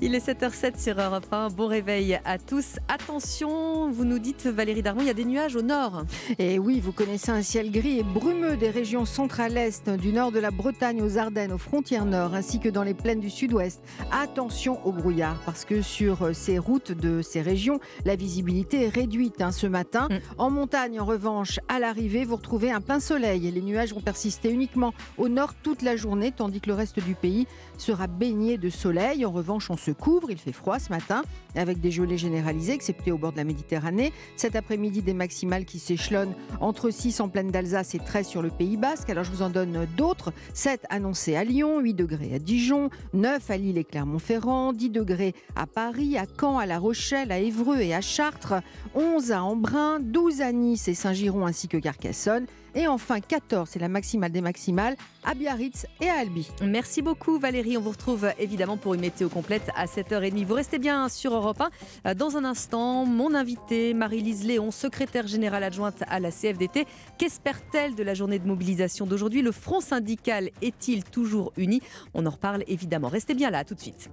Il est 7h07 sur Europe 1, bon réveil à tous. Attention, vous nous dites Valérie Darmon, il y a des nuages au nord. Et oui, vous connaissez un ciel gris et brumeux des régions central-est, du nord de la Bretagne aux Ardennes, aux frontières nord, ainsi que dans les plaines du sud-ouest. Attention au brouillard, parce que sur euh, ces routes de ces régions, la visibilité est réduite hein, ce matin. En montagne, en revanche, à l'arrivée, vous retrouvez un plein soleil et les nuages vont persister uniquement au nord toute la journée, tandis que le reste du pays sera baigné de soleil. En revanche, on se couvre, il fait froid ce matin, avec des gelées généralisées, excepté au bord de la Méditerranée. Cet après-midi, des maximales qui s'échelonnent entre 6 en plaine d'Alsace et 13 sur le Pays Basque. Alors je vous en donne d'autres. 7 annoncés à Lyon, 8 degrés à Dijon, 9 à Lille et Clermont-Ferrand, 10 degrés à Paris, à Caen, à La Rochelle, à Évreux et à Chartres, 11 à Embrun, 12 à Nice et Saint-Giron ainsi que Carcassonne. Et enfin 14, c'est la maximale des maximales, à Biarritz et à Albi. Merci beaucoup Valérie, on vous retrouve évidemment pour une météo complète à 7h30. Vous restez bien sur Europe 1. Dans un instant, mon invité Marie-Lise Léon, secrétaire générale adjointe à la CFDT. Qu'espère-t-elle de la journée de mobilisation d'aujourd'hui? Le front syndical est-il toujours uni? On en reparle évidemment. Restez bien là, tout de suite.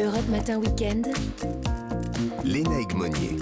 Europe Matin Week-end. Lénaïque Monnier.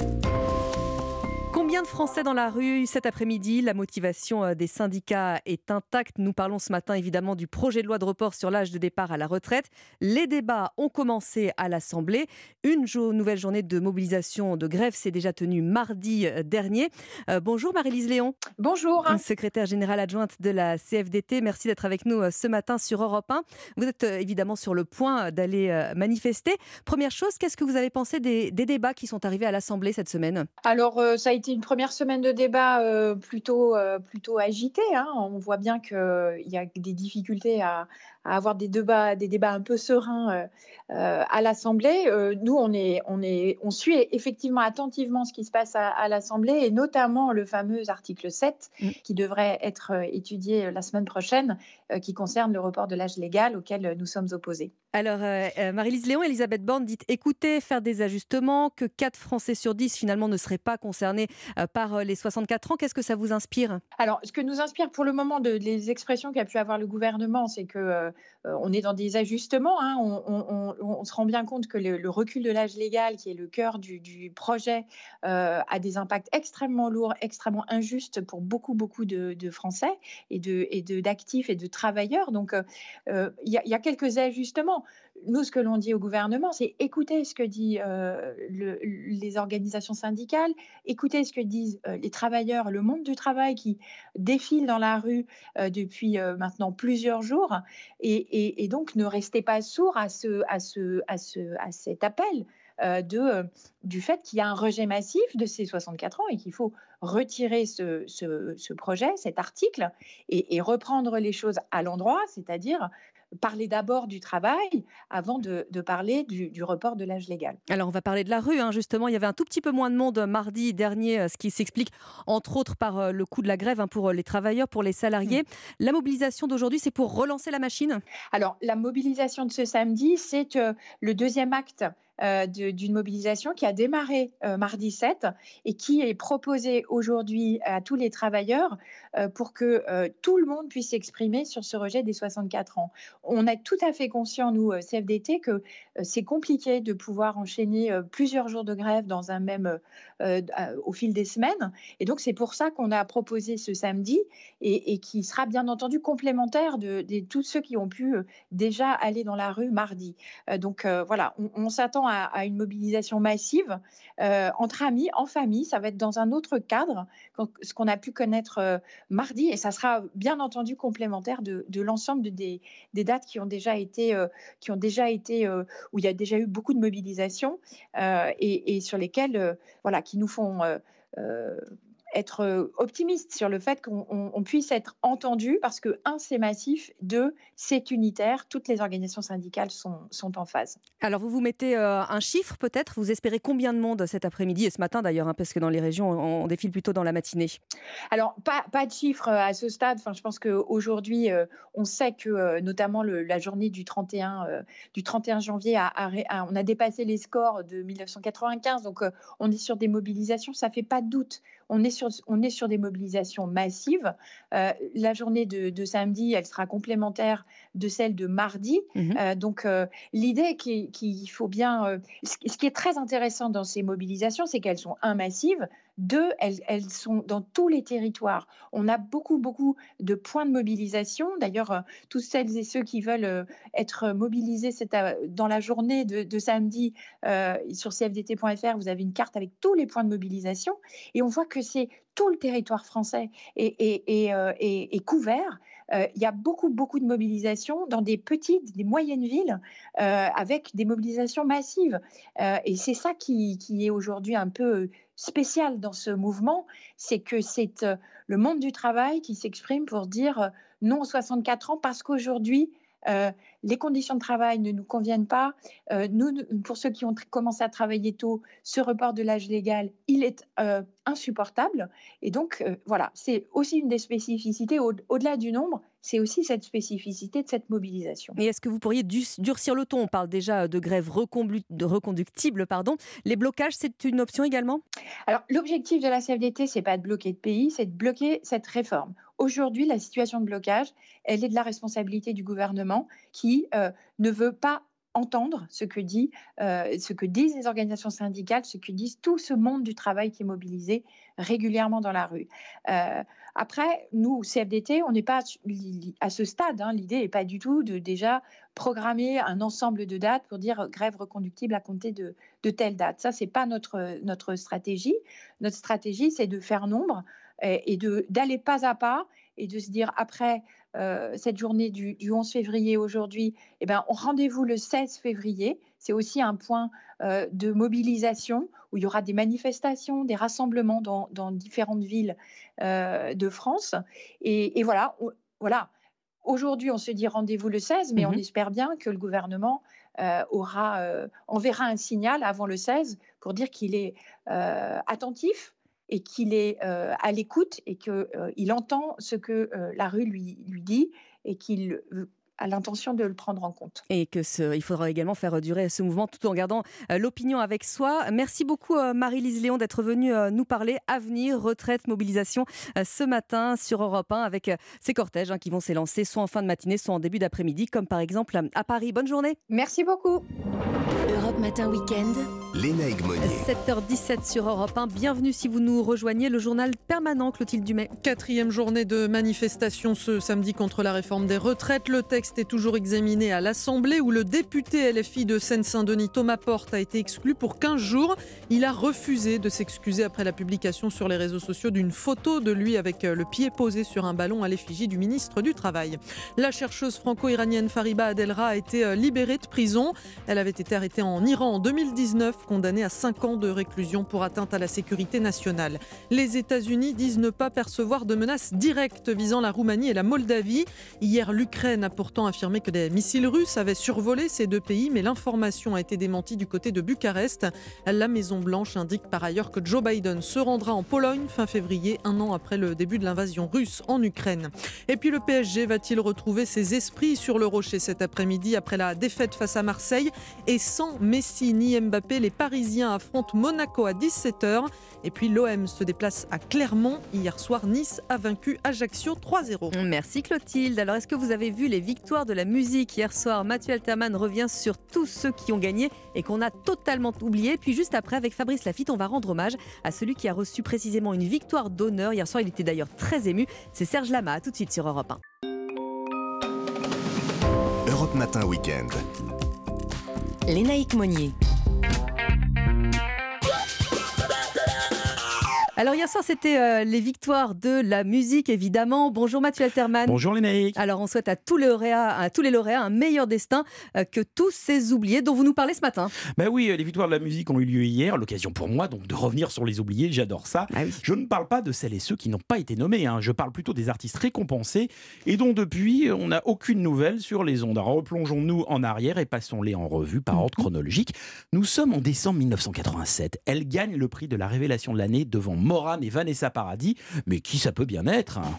Combien de Français dans la rue cet après-midi? La motivation euh, des syndicats est intacte. Nous parlons ce matin évidemment du projet de loi de report sur l'âge de départ à la retraite. Les débats ont commencé à l'Assemblée. Une jo- nouvelle journée de mobilisation de grève s'est déjà tenue mardi euh, dernier. Euh, bonjour Marie-Lise Léon. Bonjour. Secrétaire générale adjointe de la CFDT. Merci d'être avec nous ce matin sur Europe 1. Vous êtes évidemment sur le point d'aller manifester. Première chose, qu'est-ce que vous avez pensé des, des débats qui sont arrivés à l'Assemblée cette semaine? Alors, euh, ça a été une première semaine de débat euh, plutôt, euh, plutôt agitée. hein. On voit bien qu'il y a des difficultés à, à avoir des débats, des débats un peu sereins euh, euh, à l'Assemblée. Euh, nous, on, est, on, est, on suit effectivement attentivement ce qui se passe à, à l'Assemblée et notamment le fameux article 7 qui devrait être étudié la semaine prochaine, qui concerne le report de l'âge légal auquel nous sommes opposés. Alors, euh, Marie-Lise Léon, Elisabeth Borne dit écoutez, faire des ajustements, que 4 Français sur 10 finalement ne seraient pas concernés euh, par les 64 ans. Qu'est-ce que ça vous inspire? Alors, ce que nous inspire pour le moment de, les expressions qu'a pu avoir le gouvernement, c'est que euh, on est dans des ajustements. hein. On, se rend bien compte que le, recul de l'âge légal, qui est le cœur du, projet, euh, a des impacts extrêmement lourds, extrêmement injustes pour beaucoup, beaucoup de, Français et de et de- d'actifs et de travailleurs. Donc, euh, euh, il y a quelques ajustements. Nous, ce que l'on dit au gouvernement, c'est écouter ce que disent les organisations syndicales, écouter ce que disent les travailleurs, le monde du travail qui défile dans la rue depuis maintenant plusieurs jours, et, donc ne restez pas sourds à, ce, à, ce, à, ce, à cet appel de, du fait qu'il y a un rejet massif de ces 64 ans et qu'il faut retirer ce, ce- projet, cet article, et reprendre les choses à l'endroit, c'est-à-dire parler d'abord du travail avant de, de parler du, du report de l'âge légal. Alors, on va parler de la rue. hein, justement, il y avait un tout petit peu moins de monde mardi dernier, euh, ce qui s'explique entre autres par euh, le coût de la grève hein, pour euh, les travailleurs, pour les salariés. La mobilisation d'aujourd'hui, c'est pour relancer la machine? Alors, la mobilisation de ce samedi, c'est euh, le deuxième acte d'une mobilisation qui a démarré euh, mardi 7 et qui est proposée aujourd'hui à tous les travailleurs euh, pour que euh, tout le monde puisse s'exprimer sur ce rejet des 64 ans. On est tout à fait conscient, nous, euh, CFDT, que euh, c'est compliqué de pouvoir enchaîner euh, plusieurs jours de grève dans un même, euh, euh, euh, au fil des semaines. Et donc, c'est pour ça qu'on a proposé ce samedi et, qui sera bien entendu complémentaire de, tous ceux qui ont pu euh, déjà aller dans la rue mardi. Euh, donc euh, voilà, on, on s'attend à, une mobilisation massive euh, entre amis, en famille. Ça va être dans un autre cadre que ce qu'on a pu connaître euh, mardi et ça sera bien entendu complémentaire de, l'ensemble de- des, dates qui ont déjà été, euh, qui ont déjà été où il y a déjà eu beaucoup de mobilisation et, et sur lesquelles, voilà, qui nous font être euh, optimiste sur le fait qu'on on- on puisse être entendu parce que, un, c'est massif, deux, c'est unitaire, toutes les organisations syndicales sont, sont en phase. Alors, vous vous mettez euh, un chiffre peut-être? Vous espérez combien de monde cet après-midi et ce matin d'ailleurs, hein, parce que dans les régions, on, on défile plutôt dans la matinée? Alors, pas, pas de chiffres euh, à ce stade. Enfin, je pense qu'aujourd'hui, on sait que euh, notamment le- la journée du 31, euh, du 31 janvier, a, a ré- a- on a dépassé les scores de 1995. Donc, euh, on est sur des mobilisations, ça fait pas de doute. On est sur, des mobilisations massives. Euh, la journée de, de samedi, elle sera complémentaire de celle de mardi. Euh, donc, euh, l'idée qui- qu'il faut bien. euh, ce qui- est très intéressant dans ces mobilisations, c'est qu'elles sont un massives. Deux, elles, elles sont dans tous les territoires. On a beaucoup, beaucoup de points de mobilisation. D'ailleurs, tous celles et ceux qui veulent être mobilisés dans la journée de, de samedi euh, sur cfdt.fr, vous avez une carte avec tous les points de mobilisation. Et on voit que c'est tout le territoire français est, est- est- est couvert. Euh, il y a beaucoup, beaucoup de mobilisations dans des petites, des moyennes villes euh, avec des mobilisations massives. Euh, et c'est ça qui, qui est aujourd'hui un peu spécial dans ce mouvement, c'est que c'est le monde du travail qui s'exprime pour dire non aux 64 ans parce qu'aujourd'hui, les conditions de travail ne nous conviennent pas. Euh, nous, pour ceux qui ont commencé à travailler tôt, ce report de l'âge légal, il est euh, insupportable. Et donc, euh, voilà, c'est aussi une des spécificités, au- au-delà du nombre, c'est aussi cette spécificité de cette mobilisation. Et est-ce que vous pourriez du- durcir le ton? On parle déjà de grève de reconductible. Pardon. Les blocages, c'est une option également? Alors, l'objectif de la CFDT, c'est pas de bloquer de pays, c'est de bloquer cette réforme. Aujourd'hui, la situation de blocage, elle est de la responsabilité du gouvernement qui euh, ne veut pas entendre ce que, dit, euh, ce que disent les organisations syndicales, ce que disent tout ce monde du travail qui est mobilisé régulièrement dans la rue. Euh, après, nous, CFDT, on n'est pas à ce stade. hein. L'idée n'est pas du tout de déjà programmer un ensemble de dates pour dire grève reconductible à compter de, de telle date. Ça, c'est pas notre, notre stratégie. Notre stratégie, c'est de faire nombre et, et d'aller pas à pas et de se dire après euh, cette journée du, du 11 février aujourd'hui, eh ben, on rendez-vous le 16 février. C'est aussi un point euh, de mobilisation où il y aura des manifestations, des rassemblements dans, dans différentes villes euh, de France. Et, et voilà, on- voilà. Aujourd'hui, on se dit rendez-vous le 16, mais on Mhm. espère bien que le gouvernement euh, aura, euh, enverra un signal avant le 16 pour dire qu'il est euh, attentif et qu'il est euh, à l'écoute et qu'il entend ce que euh, la rue lui, lui dit et qu'il euh, a l'intention de le prendre en compte. Et que ce, il faudra également faire durer ce mouvement tout en gardant euh, l'opinion avec soi. Merci beaucoup euh, Marie-Lise Léon d'être venue euh, nous parler avenir, retraite, mobilisation euh, ce matin sur Europe 1 avec euh, ces cortèges hein, qui vont s'élancer soit en fin de matinée, soit en début d'après-midi, comme par exemple euh, à Paris. Bonne journée. Merci beaucoup. Europe Matin Week-end. Léna Egmonier. 7h17 sur Europe 1. Bienvenue si vous nous rejoignez. Le journal permanent Clotilde Dumais. Quatrième journée de manifestation ce samedi contre la réforme des retraites. Le texte est toujours examiné à l'Assemblée où le député LFI de Seine-Saint-Denis, Thomas Porte, a été exclu pour 15 jours. Il a refusé de s'excuser après la publication sur les réseaux sociaux d'une photo de lui avec euh, le pied posé sur un ballon à l'effigie du ministre du Travail. La chercheuse franco-iranienne Fariba Adelra a été euh, libérée de prison. Elle avait été arrêtée en Iran en 2019, condamnée à 5 ans de réclusion pour atteinte à la sécurité nationale. Les États-Unis disent ne pas percevoir de menaces directes visant la Roumanie et la Moldavie. Hier, l'Ukraine a pourtant affirmé que des missiles russes avaient survolé ces deux pays, mais l'information a été démentie du côté de Bucarest. La Maison-Blanche indique par ailleurs que Joe Biden se rendra en Pologne fin février, un an après le début de l'invasion russe en Ukraine. Et puis le PSG va-t-il retrouver ses esprits sur le rocher cet après-midi après la défaite face à Marseille? Et sans Messi ni Mbappé, les Parisiens affrontent Monaco à 17h. Et puis l'OM se déplace à Clermont. Hier soir, Nice a vaincu Ajaccio 3-0. Merci Clotilde. Alors, est-ce que vous avez vu les victoires de la musique hier soir? Mathieu Alterman revient sur tous ceux qui ont gagné et qu'on a totalement oublié. Puis juste après, avec Fabrice Lafitte, on va rendre hommage à celui qui a reçu précisément une victoire d'honneur. Hier soir, il était d'ailleurs très ému. C'est Serge Lama. À tout de suite sur Europe 1. Europe Matin Week-end. Lénaïque Monnier. Alors hier soir, c'était euh, les victoires de la musique, évidemment. Bonjour Mathieu Alterman. Bonjour Lénaïque. Alors on souhaite à tous les lauréats, à tous les lauréats un meilleur destin euh, que tous ces oubliés dont vous nous parlez ce matin. Ben oui, les victoires de la musique ont eu lieu hier, l'occasion pour moi donc de revenir sur les oubliés, j'adore ça. Je ne parle pas de celles et ceux qui n'ont pas été nommés, hein. je parle plutôt des artistes récompensés et dont depuis on n'a aucune nouvelle sur les ondes. Alors replongeons-nous en arrière et passons-les en revue par ordre chronologique. Nous sommes en décembre 1987. Elle gagne le prix de la révélation de l'année devant Et Vanessa Paradis. Mais qui ça peut bien être hein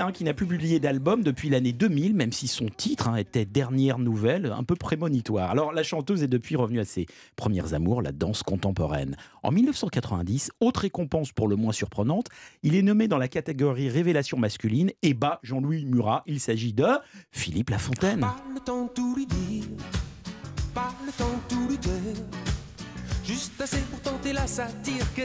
hein, qui n'a plus publié d'album depuis l'année 2000, même si son titre hein, était Dernière Nouvelle, un peu prémonitoire. Alors la chanteuse est depuis revenue à ses premières amours, la danse contemporaine. En 1990, autre récompense pour le moins surprenante, il est nommé dans la catégorie Révélation masculine et bat Jean-Louis Murat. Il s'agit de Philippe Lafontaine. Pas le temps tout. Juste assez pour tenter la satire que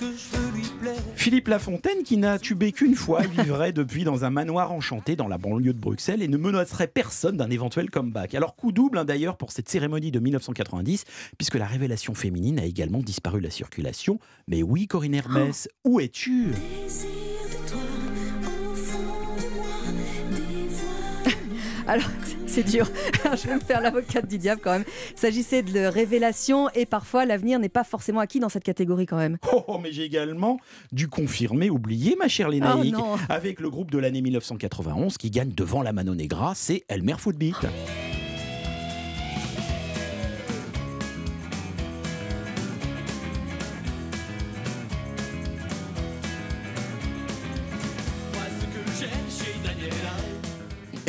je veux lui plaire. Philippe Lafontaine, qui n'a tubé qu'une fois, vivrait depuis dans un manoir enchanté dans la banlieue de Bruxelles et ne menacerait personne d'un éventuel comeback. Alors coup double hein, d'ailleurs pour cette cérémonie de 1990, puisque la révélation féminine a également disparu de la circulation. Mais oui, Corinne Hermès, où es-tu? Alors, c'est dur. Je vais me faire l'avocate du diable quand même. Il s'agissait de révélation et parfois l'avenir n'est pas forcément acquis dans cette catégorie quand même. Oh, oh, mais j'ai également dû confirmer, oublier ma chère Lénaïque, Oh avec le groupe de l'année 1991 qui gagne devant la Mano Negra, c'est Elmer Footbeat.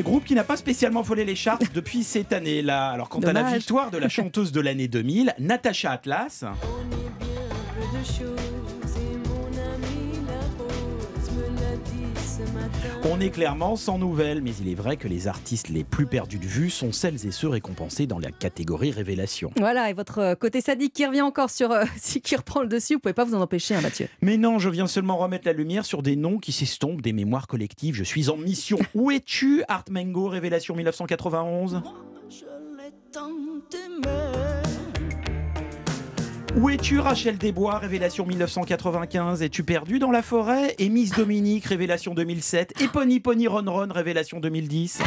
Groupe qui n'a pas spécialement volé les charts depuis cette année-là. Alors quant à la victoire de la chanteuse de l'année 2000, Natacha Atlas, peu de on est clairement sans nouvelles, mais il est vrai que les artistes les plus perdus de vue sont celles et ceux récompensés dans la catégorie révélation. Voilà, et votre euh, côté sadique qui revient encore sur. euh, qui reprend le dessus, vous pouvez pas vous en empêcher, hein, Mathieu. Mais non, je viens seulement remettre la lumière sur des noms qui s'estompent des mémoires collectives. Je suis en mission. Où es-tu, Art Mengo, Révélation 1991 Je l'ai tant aimé. Où es-tu, Rachel Desbois, Révélation 1995 Es-tu perdu dans la forêt? Et Miss Dominique, Révélation 2007 Et Pony Pony Ron Ron, Révélation 2010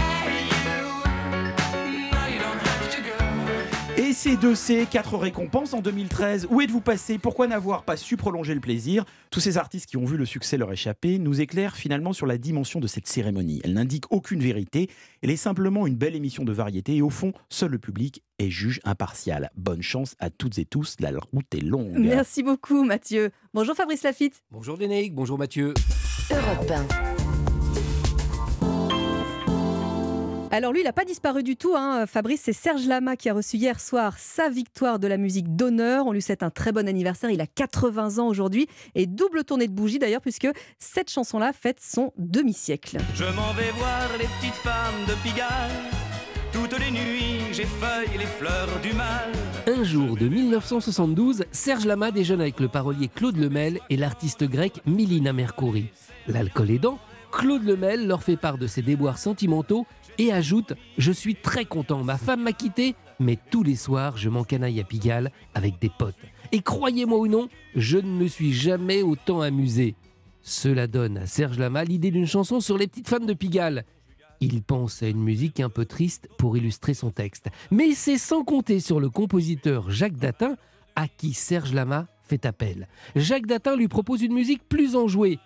Et ces deux C, quatre récompenses en 2013. Où êtes-vous passé? Pourquoi n'avoir pas su prolonger le plaisir? Tous ces artistes qui ont vu le succès leur échapper nous éclairent finalement sur la dimension de cette cérémonie. Elle n'indique aucune vérité, elle est simplement une belle émission de variété et au fond, seul le public est juge impartial. Bonne chance à toutes et tous, la route est longue. Merci beaucoup, Mathieu. Bonjour Fabrice Lafitte. Bonjour Lénaïque, bonjour Mathieu. Europe Alors lui, il n'a pas disparu du tout, hein. Fabrice. C'est Serge Lama qui a reçu hier soir sa victoire de la musique d'honneur. On lui souhaite un très bon anniversaire. Il a 80 ans aujourd'hui et double tournée de bougie d'ailleurs, puisque cette chanson-là fête son demi-siècle. Je m'en vais voir les petites femmes de Pigalle. Toutes les nuits, j'effeuille les fleurs du mal. Un jour de 1972, Serge Lama déjeune avec le parolier Claude Lemel et l'artiste grec Milina Mercouri. L'alcool aidant, Claude Lemel leur fait part de ses déboires sentimentaux et ajoute Je suis très content, ma femme m'a quitté, mais tous les soirs, je m'encanaille à Pigalle avec des potes. Et croyez-moi ou non, je ne me suis jamais autant amusé. Cela donne à Serge Lama l'idée d'une chanson sur les petites femmes de Pigalle. Il pense à une musique un peu triste pour illustrer son texte. Mais c'est sans compter sur le compositeur Jacques Datin, à qui Serge Lama fait appel. Jacques Datin lui propose une musique plus enjouée.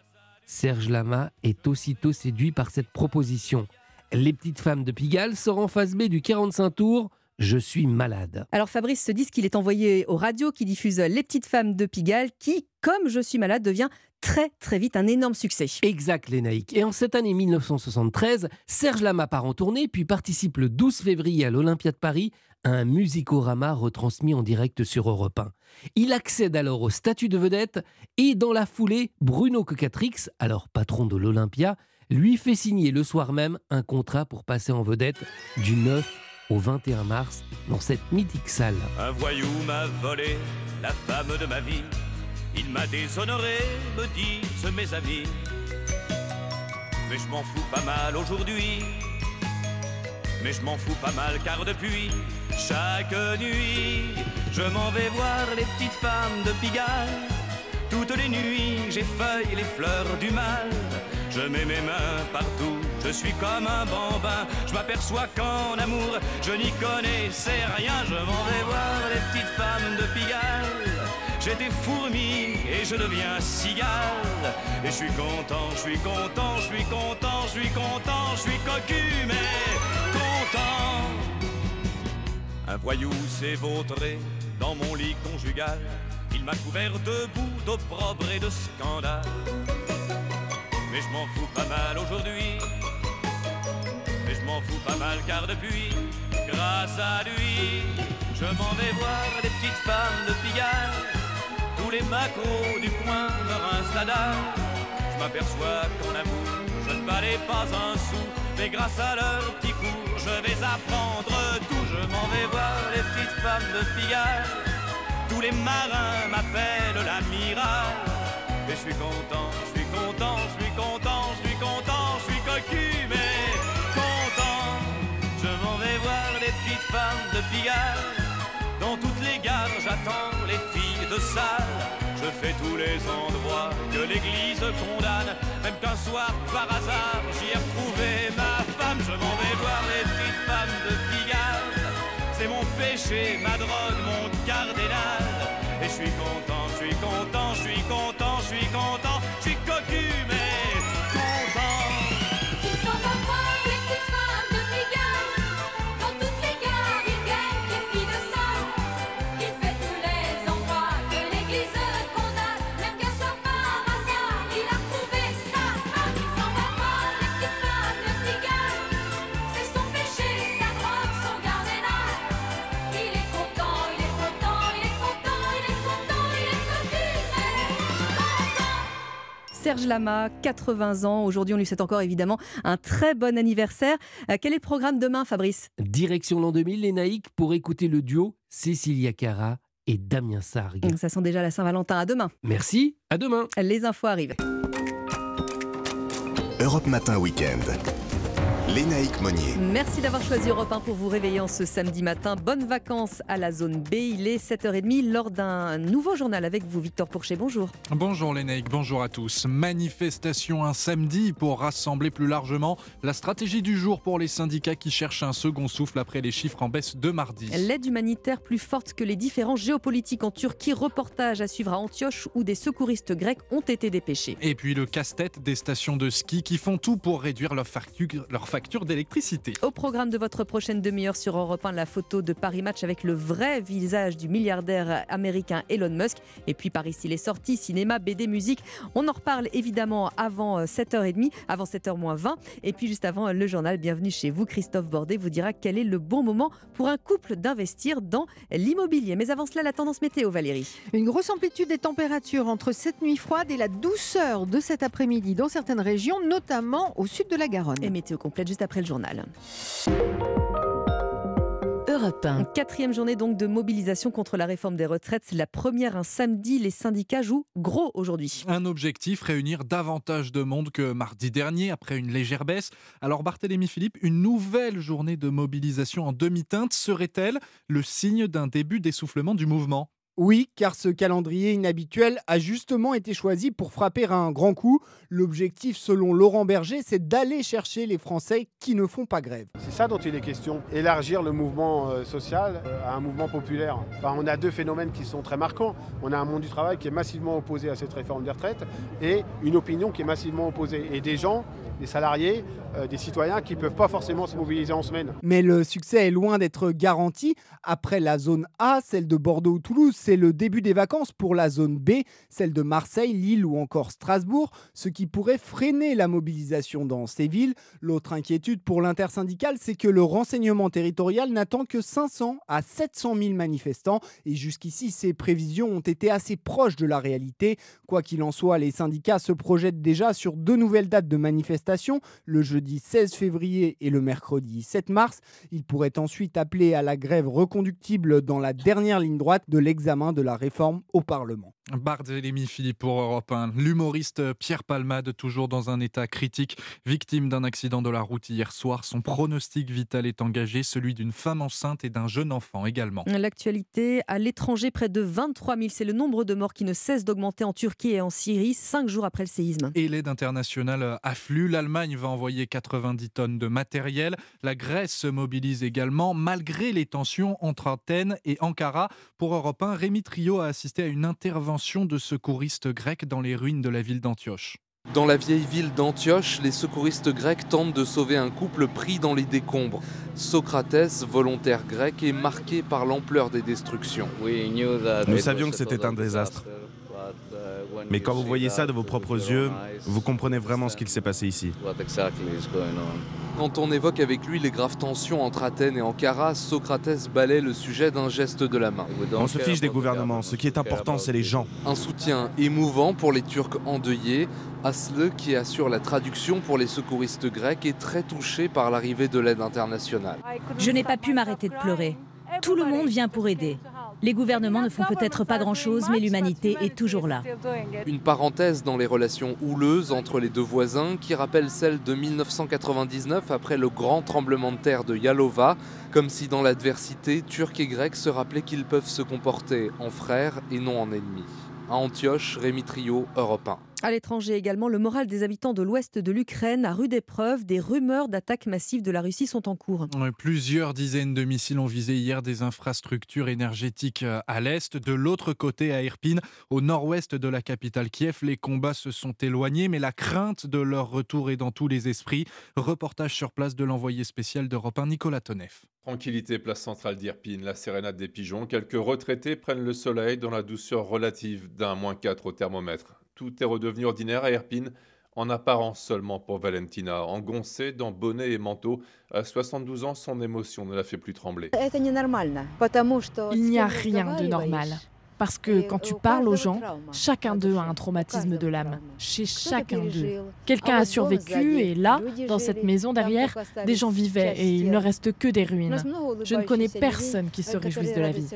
Serge Lama est aussitôt séduit par cette proposition. Les petites femmes de Pigalle sort en face B du 45 tours. Je suis malade. Alors Fabrice se dit qu'il est envoyé aux radios qui diffusent Les Petites Femmes de Pigalle, qui, comme Je suis malade, devient très très vite un énorme succès. Exact, Lénaïque. Et en cette année 1973, Serge Lama part en tournée, puis participe le 12 février à l'Olympia de Paris à un musicorama retransmis en direct sur Europe 1. Il accède alors au statut de vedette et dans la foulée, Bruno Cocatrix, alors patron de l'Olympia, lui fait signer le soir même un contrat pour passer en vedette du 9 au 21 mars dans cette mythique salle. Un voyou m'a volé la femme de ma vie. Il m'a déshonoré, me disent mes amis. Mais je m'en fous pas mal aujourd'hui. Mais je m'en fous pas mal car depuis chaque nuit, je m'en vais voir les petites femmes de Pigalle. Toutes les nuits, j'effeuille les fleurs du mal. Je mets mes mains partout, je suis comme un bambin. Je m'aperçois qu'en amour, je n'y connaissais rien. Je m'en vais voir les petites femmes de Pigalle. J'étais fourmi et je deviens cigale. Et je suis content, je suis content, je suis content, je suis content, je suis cocu, mais content. Un voyou s'est vautré dans mon lit conjugal. Il m'a couvert de boue, d'opprobre et de scandale. Mais je m'en fous pas mal aujourd'hui. Mais je m'en fous pas mal car depuis, grâce à lui, je m'en vais voir les petites femmes de Pigalle. Tous les macros du coin me rincent. Je m'aperçois qu'en amour, je ne valais pas un sou. Mais grâce à leur petit cours, je vais apprendre tout. Je m'en vais voir les petites femmes de Pigalle. Tous les marins m'appellent l'amiral. Et je suis content, je suis je suis content, je suis content, je suis cocu, mais content. Je m'en vais voir les petites femmes de Pigalle. Dans toutes les gares, j'attends les filles de salle. Je fais tous les endroits que l'église condamne. Même qu'un soir, par hasard, j'y ai retrouvé ma femme. Je m'en vais voir les petites femmes de Pigalle. C'est mon péché, ma drogue, mon cardinal. Et je suis content, je suis content, je suis content, je suis content, Serge Lama, 80 ans. Aujourd'hui, on lui souhaite encore évidemment un très bon anniversaire. Euh, Quel est le programme demain, Fabrice? Direction l'an 2000, les naïcs, pour écouter le duo Cécilia Cara et Damien Sargue. Ça sent déjà la Saint-Valentin. À demain. Merci, à demain. Les infos arrivent. Europe Matin Weekend. Lénaïque Monnier. Merci d'avoir choisi Europe 1 pour vous réveiller en ce samedi matin. Bonnes vacances à la zone B. Il est 7h30 lors d'un nouveau journal avec vous, Victor Pourchet. Bonjour. Bonjour Lénaïque, bonjour à tous. Manifestation un samedi pour rassembler plus largement la stratégie du jour pour les syndicats qui cherchent un second souffle après les chiffres en baisse de mardi. L'aide humanitaire plus forte que les différences géopolitiques en Turquie. Reportage à suivre à Antioche où des secouristes grecs ont été dépêchés. Et puis le casse-tête des stations de ski qui font tout pour réduire leur facture, leur facture d'électricité. Au programme de votre prochaine demi-heure sur Europe 1, la photo de Paris Match avec le vrai visage du milliardaire américain Elon Musk. Et puis Paris, il est sorti, cinéma, BD, musique. On en reparle évidemment avant 7h30, avant 7h20. Et puis juste avant le journal, bienvenue chez vous. Christophe Bordet vous dira quel est le bon moment pour un couple d'investir dans l'immobilier. Mais avant cela, la tendance météo, Valérie. Une grosse amplitude des températures entre cette nuit froide et la douceur de cet après-midi dans certaines régions, notamment au sud de la Garonne. Et météo complète juste après le journal. Europe 1. Quatrième journée donc de mobilisation contre la réforme des retraites. C'est la première un samedi. Les syndicats jouent gros aujourd'hui. Un objectif, réunir davantage de monde que mardi dernier après une légère baisse. Alors Barthélémy Philippe, une nouvelle journée de mobilisation en demi-teinte serait-elle le signe d'un début d'essoufflement du mouvement? Oui, car ce calendrier inhabituel a justement été choisi pour frapper un grand coup. L'objectif, selon Laurent Berger, c'est d'aller chercher les Français qui ne font pas grève. C'est ça dont il est question, élargir le mouvement euh, social à un mouvement populaire. Enfin, on a deux phénomènes qui sont très marquants. On a un monde du travail qui est massivement opposé à cette réforme des retraites et une opinion qui est massivement opposée. Et des gens, des salariés, euh, des citoyens qui ne peuvent pas forcément se mobiliser en semaine. Mais le succès est loin d'être garanti. Après la zone A, celle de Bordeaux ou Toulouse, c'est le début des vacances pour la zone B, celle de Marseille, Lille ou encore Strasbourg, ce qui pourrait freiner la mobilisation dans ces villes. L'autre inquiétude pour l'intersyndicale, c'est que le renseignement territorial n'attend que 500 à 700 000 manifestants et jusqu'ici, ces prévisions ont été assez proches de la réalité. Quoi qu'il en soit, les syndicats se projettent déjà sur deux nouvelles dates de manifestation, le jeudi 16 février et le mercredi 7 mars. Ils pourraient ensuite appeler à la grève reconductible dans la dernière ligne droite de l'examen de la réforme au Parlement. Barthélémy Philippe pour Europe 1. L'humoriste Pierre Palmade, toujours dans un état critique, victime d'un accident de la route hier soir. Son pronostic vital est engagé, celui d'une femme enceinte et d'un jeune enfant également. L'actualité à l'étranger, près de 23 000, c'est le nombre de morts qui ne cesse d'augmenter en Turquie et en Syrie, cinq jours après le séisme. Et l'aide internationale afflue. L'Allemagne va envoyer 90 tonnes de matériel. La Grèce se mobilise également, malgré les tensions entre Athènes et Ankara. Pour Europe 1, Rémi Trio a assisté à une intervention de secouristes grecs dans les ruines de la ville d'Antioche. Dans la vieille ville d'Antioche, les secouristes grecs tentent de sauver un couple pris dans les décombres. Socrates, volontaire grec, est marqué par l'ampleur des destructions. Nous savions que c'était un désastre. Mais quand vous voyez ça de vos propres yeux, vous comprenez vraiment ce qu'il s'est passé ici. Quand on évoque avec lui les graves tensions entre Athènes et Ankara, Socrates balaie le sujet d'un geste de la main. On se fiche des gouvernements, ce qui est important, c'est les gens. Un soutien émouvant pour les Turcs endeuillés. Asle, qui assure la traduction pour les secouristes grecs, est très touché par l'arrivée de l'aide internationale. Je n'ai pas pu m'arrêter de pleurer. Tout le monde vient pour aider. Les gouvernements ne font peut-être pas grand-chose, mais l'humanité est toujours là. Une parenthèse dans les relations houleuses entre les deux voisins qui rappelle celle de 1999 après le grand tremblement de terre de Yalova, comme si dans l'adversité, Turcs et Grecs se rappelaient qu'ils peuvent se comporter en frères et non en ennemis. À Antioche, Rémi Trio, Europe 1. À l'étranger également, le moral des habitants de l'ouest de l'Ukraine a rude épreuve. Des rumeurs d'attaques massives de la Russie sont en cours. Plusieurs dizaines de missiles ont visé hier des infrastructures énergétiques euh, à l'est. De l'autre côté, à Irpin, au nord-ouest de la capitale Kiev, les combats se sont éloignés, mais la crainte de leur retour est dans tous les esprits. Reportage sur place de l'envoyé spécial d'Europe 1, Nicolas Tonev. Tranquillité, place centrale d'Irpine, la sérénade des pigeons. Quelques retraités prennent le soleil dans la douceur relative d'un moins 4 au thermomètre. Tout est redevenu ordinaire à Irpine, en apparence seulement pour Valentina. Engoncée dans bonnet et manteau, à 72 ans, son émotion ne la fait plus trembler. Il n'y a rien de normal. Parce que quand tu parles aux gens, chacun d'eux a un traumatisme de l'âme. Chez chacun d'eux. Quelqu'un a survécu et là, dans cette maison derrière, des gens vivaient et il ne reste que des ruines. Je ne connais personne qui se réjouisse de la vie.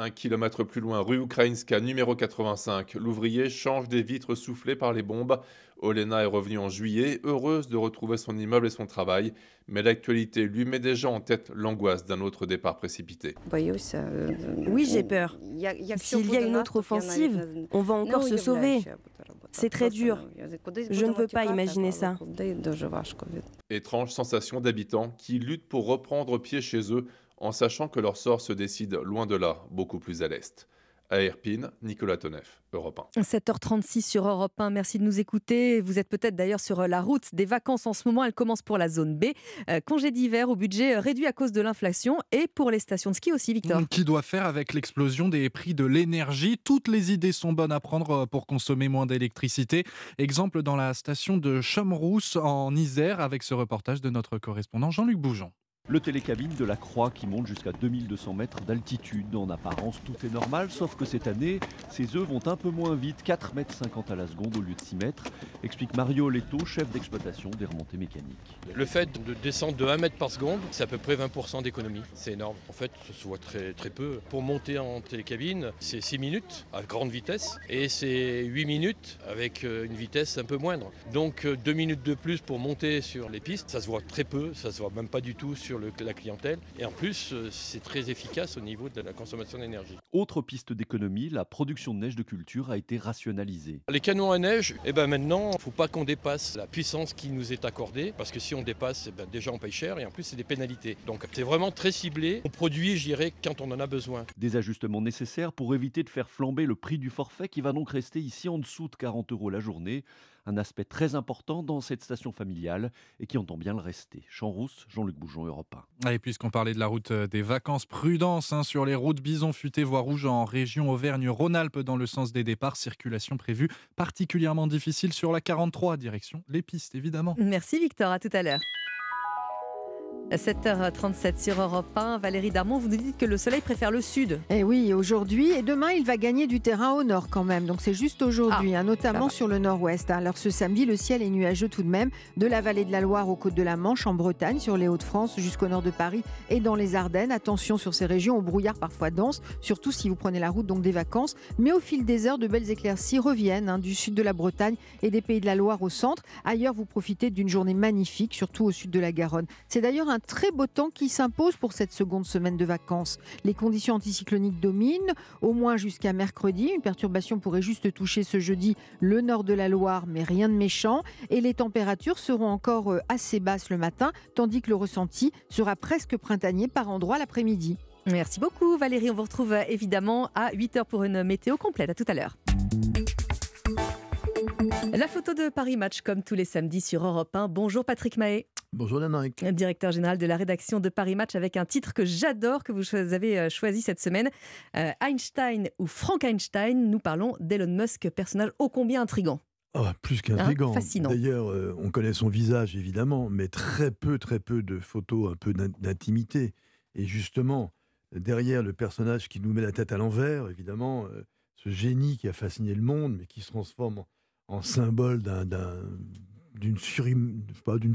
Un kilomètre plus loin, rue Ukrainska, numéro 85, l'ouvrier change des vitres soufflées par les bombes. Olena est revenue en juillet, heureuse de retrouver son immeuble et son travail, mais l'actualité lui met déjà en tête l'angoisse d'un autre départ précipité. Oui, j'ai peur. S'il y a une autre offensive, on va encore se sauver. C'est très dur. Je ne veux pas imaginer ça. Étrange sensation d'habitants qui luttent pour reprendre pied chez eux en sachant que leur sort se décide loin de là, beaucoup plus à l'est. À Erpine, Nicolas Tonef, Europe 1. 7h36 sur Europe 1. Merci de nous écouter. Vous êtes peut-être d'ailleurs sur la route des vacances en ce moment. Elle commence pour la zone B. Euh, congé d'hiver au budget réduit à cause de l'inflation et pour les stations de ski aussi, Victor. Qui doit faire avec l'explosion des prix de l'énergie Toutes les idées sont bonnes à prendre euh, pour consommer moins d'électricité. Exemple dans la station de Chamrousse en Isère avec ce reportage de notre correspondant Jean-Luc Bougeon. Le télécabine de la Croix qui monte jusqu'à 2200 mètres d'altitude. En apparence, tout est normal, sauf que cette année, ses œufs vont un peu moins vite, 4 mètres 50 à la seconde au lieu de 6 mètres, explique Mario Leto, chef d'exploitation des remontées mécaniques. Le fait de descendre de 1 mètre par seconde, c'est à peu près 20% d'économie. C'est énorme. En fait, ça se voit très, très peu. Pour monter en télécabine, c'est 6 minutes à grande vitesse et c'est 8 minutes avec euh, une vitesse un peu moindre. Donc 2 minutes de plus pour monter sur les pistes, ça se voit très peu, ça se voit même pas du tout sur le- la clientèle. Et en plus, euh, c'est très efficace au niveau de la consommation d'énergie. Autre piste d'économie, la production de neige de culture a été rationalisée. Les canons à neige, eh ben maintenant, il ne faut pas qu'on dépasse la puissance qui nous est accordée, parce que si on dépasse, eh ben déjà on paye cher et en plus c'est des pénalités. Donc c'est vraiment très ciblé. On produit, je dirais, quand on en a besoin. Des ajustements nécessaires pour éviter de faire flamber le prix du forfait qui va donc rester ici en dessous de 40 euros la journée. Un aspect très important dans cette station familiale et qui entend bien le rester. Champs-Rousse, Jean-Luc Bougeon, Europe 1. Et puisqu'on parlait de la route euh, des vacances, prudence hein, sur les routes bison futé voie rouge en région Auvergne-Rhône-Alpes dans le sens des départs. Circulation prévue particulièrement difficile sur la 43, direction les pistes évidemment. Merci Victor, à tout à l'heure. 7h37 sur Europe 1. Valérie Darmon, vous nous dites que le soleil préfère le sud. Eh oui, aujourd'hui et demain, il va gagner du terrain au nord quand même. Donc c'est juste aujourd'hui, Ah, hein, notamment sur le nord-ouest. hein. Alors ce samedi, le ciel est nuageux tout de même, de la vallée de la Loire aux côtes de la Manche, en Bretagne, sur les Hauts-de-France, jusqu'au nord de Paris et dans les Ardennes. Attention sur ces régions au brouillard parfois dense, surtout si vous prenez la route donc des vacances. Mais au fil des heures, de belles éclaircies reviennent hein, du sud de la Bretagne et des pays de la Loire au centre. Ailleurs, vous profitez d'une journée magnifique, surtout au sud de la Garonne. C'est d'ailleurs un très beau temps qui s'impose pour cette seconde semaine de vacances. Les conditions anticycloniques dominent, au moins jusqu'à mercredi. Une perturbation pourrait juste toucher ce jeudi le nord de la Loire, mais rien de méchant. Et les températures seront encore euh, assez basses le matin, tandis que le ressenti sera presque printanier par endroits l'après-midi. Merci beaucoup Valérie. On vous retrouve euh, évidemment à 8h pour une météo complète. À tout à l'heure. La photo de Paris Match comme tous les samedis sur Europe 1. Bonjour Patrick Mahé. Bonjour Lénaïque. Directeur général de la rédaction de Paris Match avec un titre que j'adore que vous avez euh, choisi cette semaine. Euh, Einstein ou Frank Einstein, nous parlons d'Elon Musk, personnage ô combien intrigant. Ah, plus qu'intrigant. Hein, fascinant. D'ailleurs, euh, on connaît son visage évidemment, mais très peu, très peu de photos un peu d'in- d'intimité. Et justement, derrière le personnage qui nous met la tête à l'envers, évidemment, euh, ce génie qui a fasciné le monde, mais qui se transforme en, symbole d'un- d'une surhum-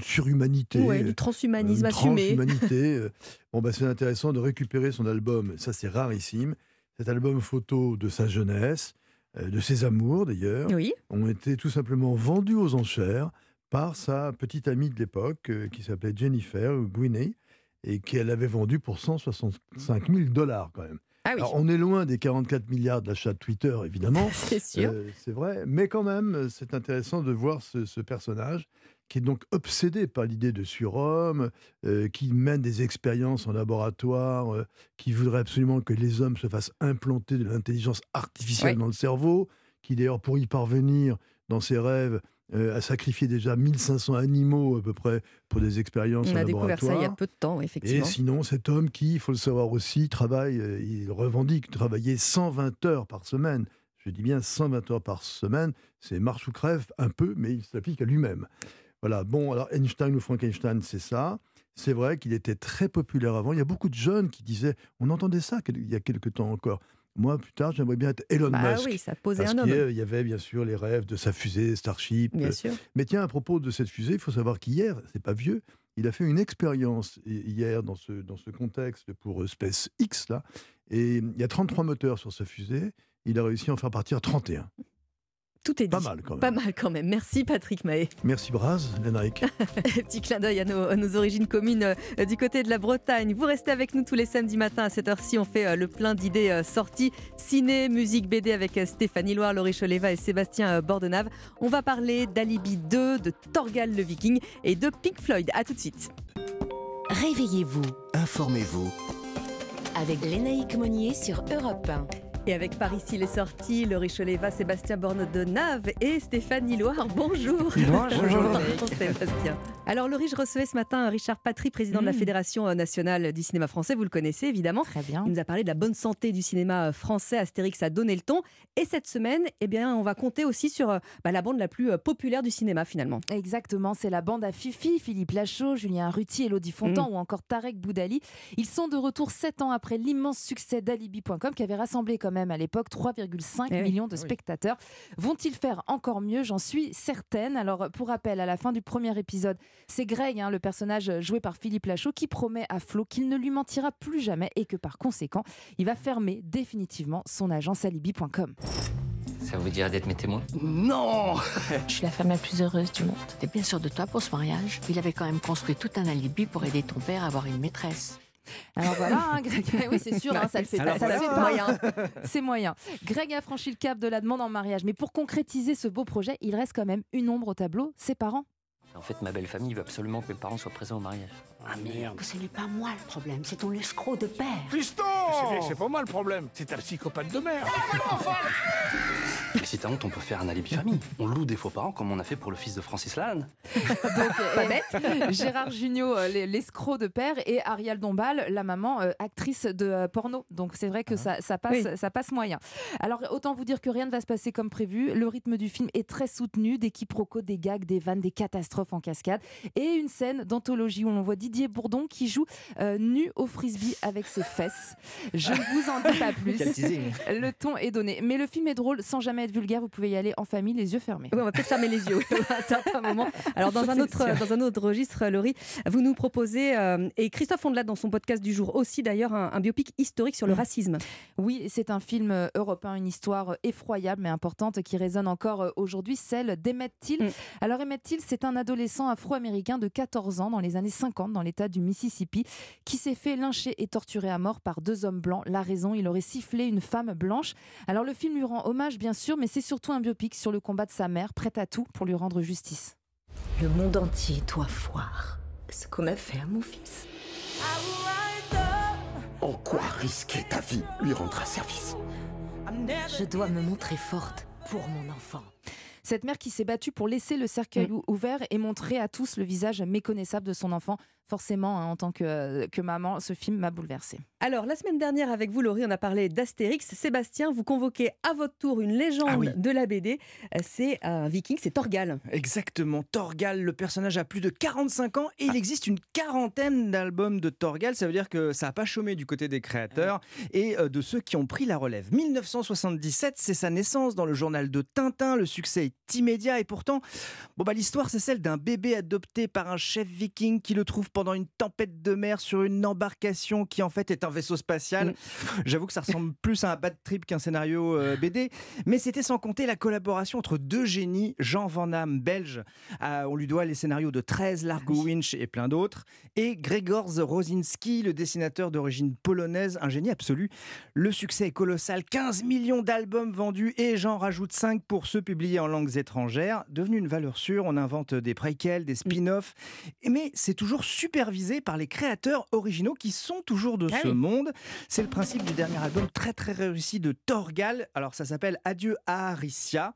surhumanité. Du transhumanisme euh, assumé. transhumanité. euh, bon, bah, c'est intéressant de récupérer son album, ça c'est rarissime. Cet album photo de sa jeunesse, euh, de ses amours d'ailleurs, Oui. ont été tout simplement vendus aux enchères par sa petite amie de l'époque euh, qui s'appelait Jennifer Guiney et qu'elle avait vendu pour 165 000 dollars quand même. Ah oui. Alors, on est loin des 44 milliards d'achat de Twitter, évidemment. C'est sûr. Euh, c'est vrai. Mais quand même, c'est intéressant de voir ce, ce personnage qui est donc obsédé par l'idée de surhomme, euh, qui mène des expériences en laboratoire, euh, qui voudrait absolument que les hommes se fassent implanter de l'intelligence artificielle dans le cerveau, qui d'ailleurs, pour y parvenir dans ses rêves, euh, a sacrifié déjà 1500 animaux à peu près pour des expériences On en a découvert ça il y a peu de temps, effectivement. Et sinon, cet homme qui, il faut le savoir aussi, travaille, euh, il revendique travailler 120 heures par semaine. Je dis bien 120 heures par semaine. C'est marche ou crève un peu, mais il s'applique à lui-même. Voilà. Bon, alors Einstein ou Frankenstein, c'est ça. C'est vrai qu'il était très populaire avant. Il y a beaucoup de jeunes qui disaient, on entendait ça il y a quelques temps encore. Moi, plus tard, j'aimerais bien être Elon Bah Musk. oui, ça posait Parce un homme. Il y avait bien sûr les rêves de sa fusée Starship. Bien Euh, sûr. Mais tiens, à propos de cette fusée, il faut savoir qu'hier, c'est pas vieux, il a fait une expérience hi- hier dans ce, dans ce contexte pour euh, SpaceX, là. Et il y a 33 moteurs sur sa fusée. Il a réussi à en faire partir 31. Tout est dit. Pas mal quand même. Pas mal quand même. Merci Patrick Mahé. Merci Braz, Lénaïque. Petit clin d'œil à nos, à nos origines communes euh, du côté de la Bretagne. Vous restez avec nous tous les samedis matins à cette heure-ci. On fait euh, le plein d'idées euh, sorties ciné, musique, BD avec euh, Stéphanie Loire, Laurie Choleva et Sébastien euh, Bordenave. On va parler d'Alibi 2, de Torgal le Viking et de Pink Floyd. À tout de suite. Réveillez-vous Informez-vous. avec Lénaïque Monnier sur Europe 1. Et avec Paris il est sorti, Laurie Choleva, Sébastien Bordenave et Stéphanie Loire. Bonjour. Bonjour. Sébastien. Alors Laurie, je recevais ce matin Richard Patry, président de la Mm. Fédération nationale du cinéma français. Vous le connaissez évidemment. Très bien. Il nous a parlé de la bonne santé du cinéma euh, français. Astérix a donné le ton. Et cette semaine, eh bien, on va compter aussi sur euh, bah, la bande la plus euh, populaire du cinéma finalement. Exactement, c'est la bande à Fifi, Philippe Lachaud, Julien Ruti, Elodie Fontan Mm. ou encore Tarek Boudali. Ils sont de retour sept ans après l'immense succès d'Alibi.com qui avait rassemblé quand même à l'époque 3,5 Eh oui. millions de Ah oui. spectateurs. Vont-ils faire encore mieux? J'en suis certaine. Alors pour rappel, à la fin du premier épisode, c'est Greg, hein, le personnage joué par Philippe Lachaud, qui promet à Flo qu'il ne lui mentira plus jamais et que par conséquent, il va fermer définitivement son agence Alibi.com. Ça vous dirait d'être mes témoins? Non Je suis la femme la plus heureuse du monde. T'es bien sûr de toi pour ce mariage? Il avait quand même construit tout un alibi pour aider ton père à avoir une maîtresse. Alors voilà, hein, Greg, oui c'est sûr, hein, ça le fait Alors pas. ça le voilà. fait pas. Moyen. C'est moyen. Greg a franchi le cap de la demande en mariage, mais pour concrétiser ce beau projet, il reste quand même une ombre au tableau, ses parents. En fait, ma belle famille veut absolument que mes parents soient présents au mariage. Ah merde Ce n'est pas moi le problème, c'est ton escroc de père. Fiston C'est pas moi le problème, c'est ta psychopathe de merde. Et si t'as honte, on peut faire un alibi famille. On loue des faux parents comme on a fait pour le fils de Francis Lalanne. Pas bête. Gérard Jugnot, euh, les- l'escroc de père, et Ariel Dombal, la maman, euh, actrice de euh, porno. Donc c'est vrai que ça, ça passe, Oui. ça passe moyen. Alors autant vous dire que rien ne va se passer comme prévu. Le rythme du film est très soutenu, des quiproquos, des gags, des vannes, des catastrophes en cascade, et une scène d'anthologie où l'on voit Didier Didier Bourdon qui joue euh, nu au frisbee avec ses fesses. Je ne vous en dis pas plus. le ton est donné. Mais le film est drôle sans jamais être vulgaire. Vous pouvez y aller en famille, les yeux fermés. on va peut-être fermer les yeux à certains moments. Alors, dans un, autre, dans un autre registre, Laurie, vous nous proposez, euh, et Christophe Ondelat dans son podcast du jour aussi d'ailleurs, un, biopic historique sur le mm. racisme. Oui, c'est un film euh, européen, une histoire effroyable mais importante qui résonne encore aujourd'hui, celle d'Emmett Till. Mm. Alors, Emmett Till, c'est un adolescent afro-américain de 14 ans dans les années 50 dans l'état du Mississippi qui s'est fait lyncher et torturer à mort par deux hommes blancs. La raison, il aurait sifflé une femme blanche. Alors le film lui rend hommage bien sûr, mais c'est surtout un biopic sur le combat de sa mère, prête à tout pour lui rendre justice. Le monde entier doit voir ce qu'on a fait à mon fils. En quoi risquer ta vie lui rendra service? Je dois me montrer forte pour mon enfant. Cette mère qui s'est battue pour laisser le cercueil mm. ouvert et montrer à tous le visage méconnaissable de son enfant forcément, hein, en tant que, que maman, ce film m'a bouleversée. Alors, la semaine dernière, avec vous, Laurie, on a parlé d'Astérix. Sébastien, vous convoquez à votre tour une légende ah de la BD. C'est un viking, c'est Torgal. Exactement, Torgal, le personnage a plus de 45 ans et il existe une quarantaine d'albums de Torgal. Ça veut dire que ça n'a pas chômé du côté des créateurs ah et euh, de ceux qui ont pris la relève. 1977, c'est sa naissance dans le journal de Tintin. Le succès est immédiat et pourtant, bon bah, l'histoire, c'est celle d'un bébé adopté par un chef viking qui le trouve pendant une tempête de mer sur une embarcation qui en fait est un vaisseau spatial. Mm. J'avoue que ça ressemble plus à un bad trip qu'un scénario euh, BD, mais c'était sans compter la collaboration entre deux génies, Jean Van Damme, belge, on lui doit les scénarios de 13, Largo Winch et plein d'autres, et Gregor Rosinski, le dessinateur d'origine polonaise, un génie absolu. Le succès est colossal, 15 millions d'albums vendus et j'en rajoute 5 pour ceux publiés en langues étrangères. Devenu une valeur sûre, on invente des préquels, des spin-offs, mais c'est toujours supervisé par les créateurs originaux qui sont toujours de ah ce monde. C'est le principe du dernier album très très réussi de Torgal. Alors ça s'appelle Adieu à Aricia.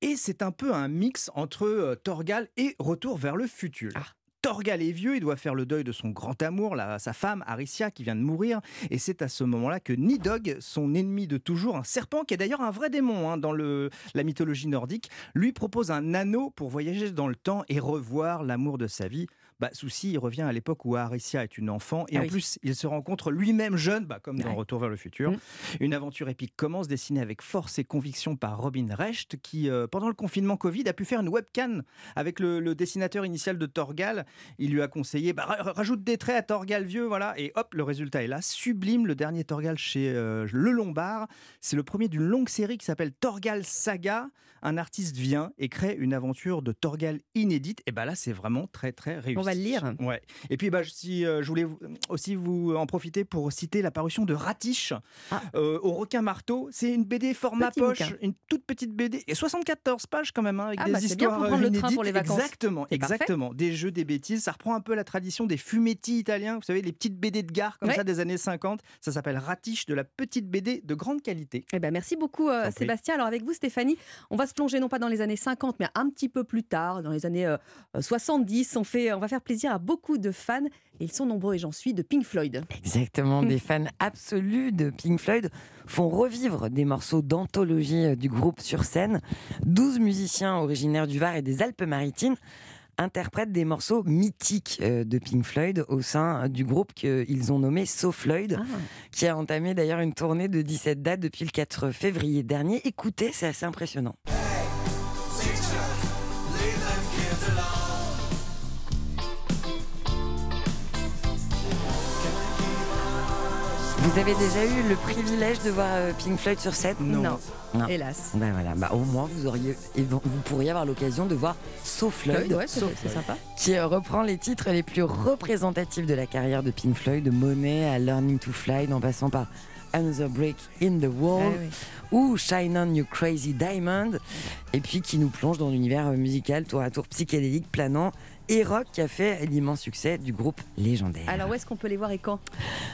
Et c'est un peu un mix entre euh, Torgal et Retour vers le futur. Ah. Torgal est vieux, il doit faire le deuil de son grand amour, sa femme Aricia qui vient de mourir. Et c'est à ce moment-là que Nidog, son ennemi de toujours, un serpent qui est d'ailleurs un vrai démon hein, dans le, la mythologie nordique, lui propose un anneau pour voyager dans le temps et revoir l'amour de sa vie bah, Souci, il revient à l'époque où Aricia est une enfant et ah en plus, il se rencontre lui-même jeune, bah, comme dans Retour vers le futur. Mm. Une aventure épique commence, dessinée avec force et conviction par Robin Recht, qui, euh, pendant le confinement Covid, a pu faire une webcam avec le, dessinateur initial de Torgal. Il lui a conseillé, bah, rajoute des traits à Torgal vieux, voilà, et hop, le résultat est là. Sublime, le dernier Torgal chez euh, Le Lombard. C'est le premier d'une longue série qui s'appelle Torgal Saga. Un artiste vient et crée une aventure de Torgal inédite. Et bah là, c'est vraiment très, très réussi va le lire. Ouais. Et puis, bah, si, euh, je voulais aussi vous en profiter pour citer la parution de Ratiche ah. euh, au requin marteau. C'est une BD format poche, une toute petite BD et 74 pages quand même, hein, avec ah, des bah, histoires bien pour le train pour les vacances. Exactement, exactement. Des jeux, des bêtises. Ça reprend un peu la tradition des fumetti italiens. Vous savez, les petites BD de gare comme ça des années 50. Ça s'appelle Ratiche, de la petite BD de grande qualité. Eh ben, merci beaucoup, euh, Sébastien. Alors, avec vous, Stéphanie, on va se plonger non pas dans les années 50, mais un petit peu plus tard, dans les années 70. On, fait, on va faire plaisir à beaucoup de fans. Et ils sont nombreux, et j'en suis, de Pink Floyd. Exactement, des fans absolus de Pink Floyd font revivre des morceaux d'anthologie euh, du groupe sur scène. 12 musiciens originaires du Var et des Alpes-Maritimes interprètent des morceaux mythiques euh, de Pink Floyd au sein du groupe qu'ils ont nommé So Floyd, ah. qui a entamé d'ailleurs une tournée de 17 dates depuis le 4 février dernier. Écoutez, c'est assez impressionnant. Vous avez déjà eu le privilège de voir euh, Pink Floyd sur scène? Non. Hélas. Ben voilà, bah, au moins vous auriez, vous pourriez avoir l'occasion de voir So Floyd, ouais, c'est sympa. qui euh, reprend les titres les plus représentatifs de la carrière de Pink Floyd, de Money à Learning to Fly, en passant par Another Break in the Wall ah ou Shine On You Crazy Diamond, et puis qui nous plonge dans l'univers musical tour à tour psychédélique, planant et rock qui a fait l'immense succès du groupe légendaire. Alors où est-ce qu'on peut les voir et quand?